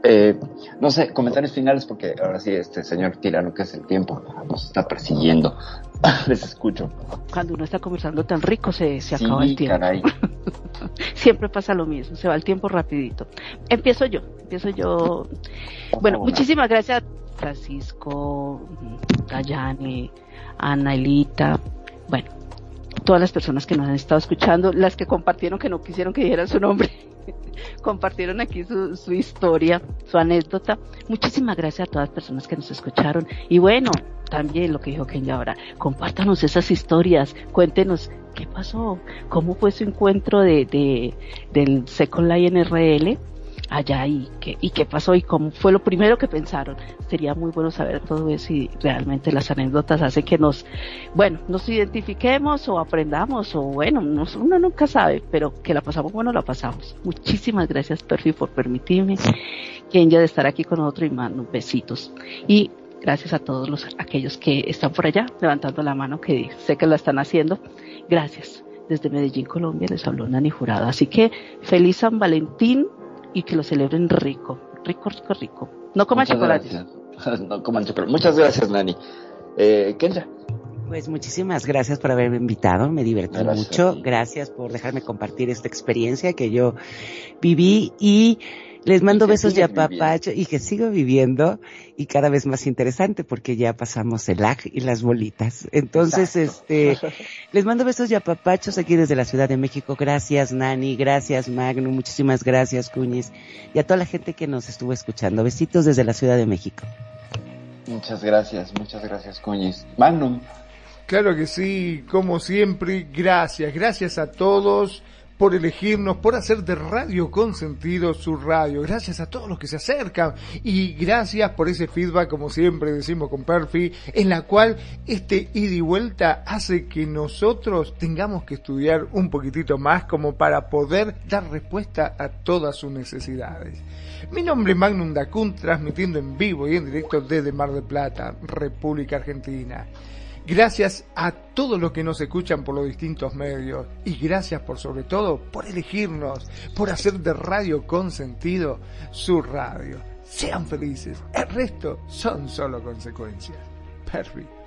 Eh, no sé, comentarios finales porque ahora sí, este señor tirano que es el tiempo nos está persiguiendo. Les escucho. Cuando uno está conversando tan rico se, se acaba el tiempo. Siempre pasa lo mismo, se va el tiempo rapidito. Empiezo yo, empiezo yo. Bueno, muchísimas gracias Francisco, Dayane, Ana Elita. Bueno, todas las personas que nos han estado escuchando, las que compartieron que no quisieron que dijeran su nombre. compartieron aquí su, su historia, su anécdota. Muchísimas gracias a todas las personas que nos escucharon. Y bueno, también lo que dijo Kenya ahora, compártanos esas historias, cuéntenos qué pasó, cómo fue su encuentro de, de del Second Life NRL allá y qué, y qué pasó y cómo fue lo primero que pensaron. Sería muy bueno saber todo eso y realmente las anécdotas hacen que nos, bueno, nos identifiquemos o aprendamos o bueno, uno nunca sabe, pero que la pasamos bueno, la pasamos. Muchísimas gracias Perfi por permitirme que de estar aquí con nosotros y mando besitos. Y gracias a todos los aquellos que están por allá levantando la mano que sé que la están haciendo. Gracias. Desde Medellín, Colombia, les habló Nani Jurado. Así que feliz San Valentín y que lo celebren rico, rico, rico, rico. No coman chocolate. No coman chocolate. Muchas gracias, Nani. Eh, Kenya. Pues muchísimas gracias por haberme invitado, me divertí mucho. Gracias por dejarme compartir esta experiencia que yo viví y les mando besos ya papacho y que sigo viviendo y cada vez más interesante porque ya pasamos el lag y las bolitas. Entonces, este, les mando besos ya papachos aquí desde la Ciudad de México. Gracias Nani, gracias Magnum, muchísimas gracias Cuñiz y a toda la gente que nos estuvo escuchando. Besitos desde la Ciudad de México. Muchas gracias, muchas gracias Cuñiz. Magnum. Claro que sí, como siempre, gracias, gracias a todos por elegirnos, por hacer de Radio Consentido su radio. Gracias a todos los que se acercan y gracias por ese feedback, como siempre decimos con Perfi, en la cual este ida y vuelta hace que nosotros tengamos que estudiar un poquitito más como para poder dar respuesta a todas sus necesidades. Mi nombre es Magnum Dacun, transmitiendo en vivo y en directo desde Mar del Plata, República Argentina. Gracias a todos los que nos escuchan por los distintos medios y gracias por sobre todo por elegirnos, por hacer de Radio con sentido su radio. sean felices. El resto son solo consecuencias. Perfecto.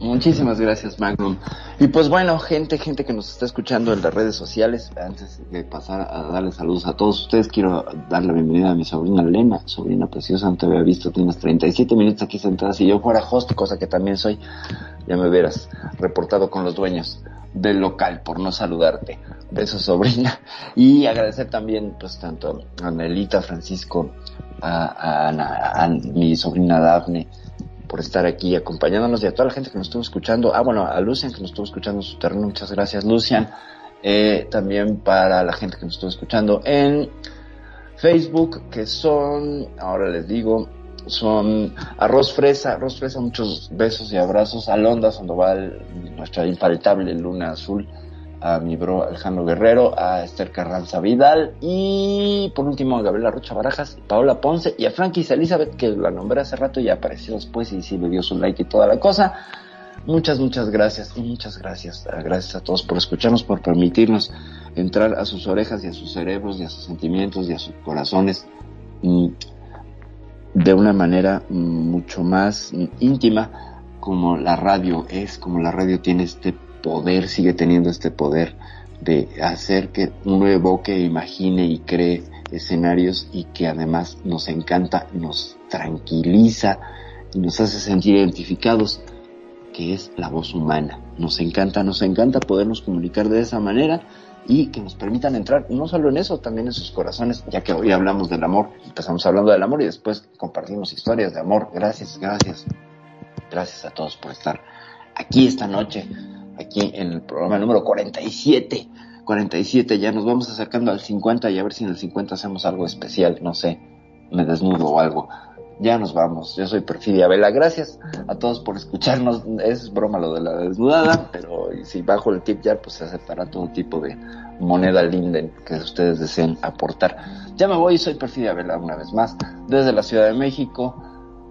Muchísimas gracias, Magnum. Y pues bueno, gente, gente que nos está escuchando en las redes sociales, antes de pasar a darle saludos a todos ustedes, quiero darle la bienvenida a mi sobrina Lena, sobrina preciosa, no te había visto, tienes 37 minutos aquí sentada, si yo fuera host, cosa que también soy, ya me hubieras reportado con los dueños del local por no saludarte. Besos, sobrina. Y agradecer también, pues, tanto a Nelita, Francisco, a, a, a mi sobrina Dafne, por estar aquí acompañándonos y a toda la gente que nos estuvo escuchando. Ah, bueno, a Lucian que nos estuvo escuchando en su terreno. Muchas gracias, Lucian. Eh, también para la gente que nos estuvo escuchando en Facebook, que son, ahora les digo, son Arroz Fresa, Arroz Fresa, muchos besos y abrazos. Alonda Sandoval, nuestra infaltable Luna Azul a mi bro Alejandro Guerrero, a Esther Carranza Vidal y por último a Gabriela Rocha Barajas, Paola Ponce y a Frankis Elizabeth que la nombré hace rato y apareció después y sí me dio su like y toda la cosa. Muchas, muchas gracias y muchas gracias. Gracias a todos por escucharnos, por permitirnos entrar a sus orejas y a sus cerebros y a sus sentimientos y a sus corazones mm, de una manera mucho más íntima como la radio es, como la radio tiene este poder, sigue teniendo este poder de hacer que uno evoque, imagine y cree escenarios y que además nos encanta, nos tranquiliza y nos hace sentir identificados, que es la voz humana. Nos encanta, nos encanta podernos comunicar de esa manera y que nos permitan entrar no solo en eso, también en sus corazones, ya que hoy hablamos del amor, empezamos hablando del amor y después compartimos historias de amor. Gracias, gracias. Gracias a todos por estar aquí esta noche aquí en el programa número 47. 47, ya nos vamos acercando al 50 y a ver si en el 50 hacemos algo especial, no sé, me desnudo o algo. Ya nos vamos, yo soy Perfidia Vela, gracias a todos por escucharnos, es broma lo de la desnudada, pero si bajo el tip ya pues se aceptará todo tipo de moneda linden que ustedes deseen aportar. Ya me voy, soy Perfidia Vela una vez más, desde la Ciudad de México,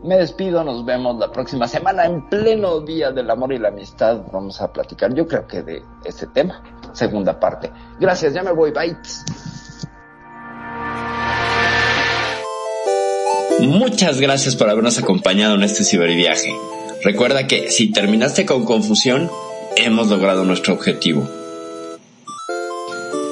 me despido, nos vemos la próxima semana en pleno Día del Amor y la Amistad. Vamos a platicar, yo creo que de este tema, segunda parte. Gracias, ya me voy, bye. Muchas gracias por habernos acompañado en este ciberviaje. Recuerda que si terminaste con confusión, hemos logrado nuestro objetivo.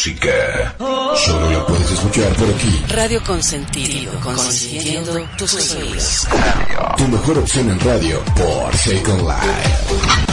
Música. Solo la puedes escuchar por aquí. Radio Consentido, consintiendo tus oídos. Tu mejor opción en radio por Second Life.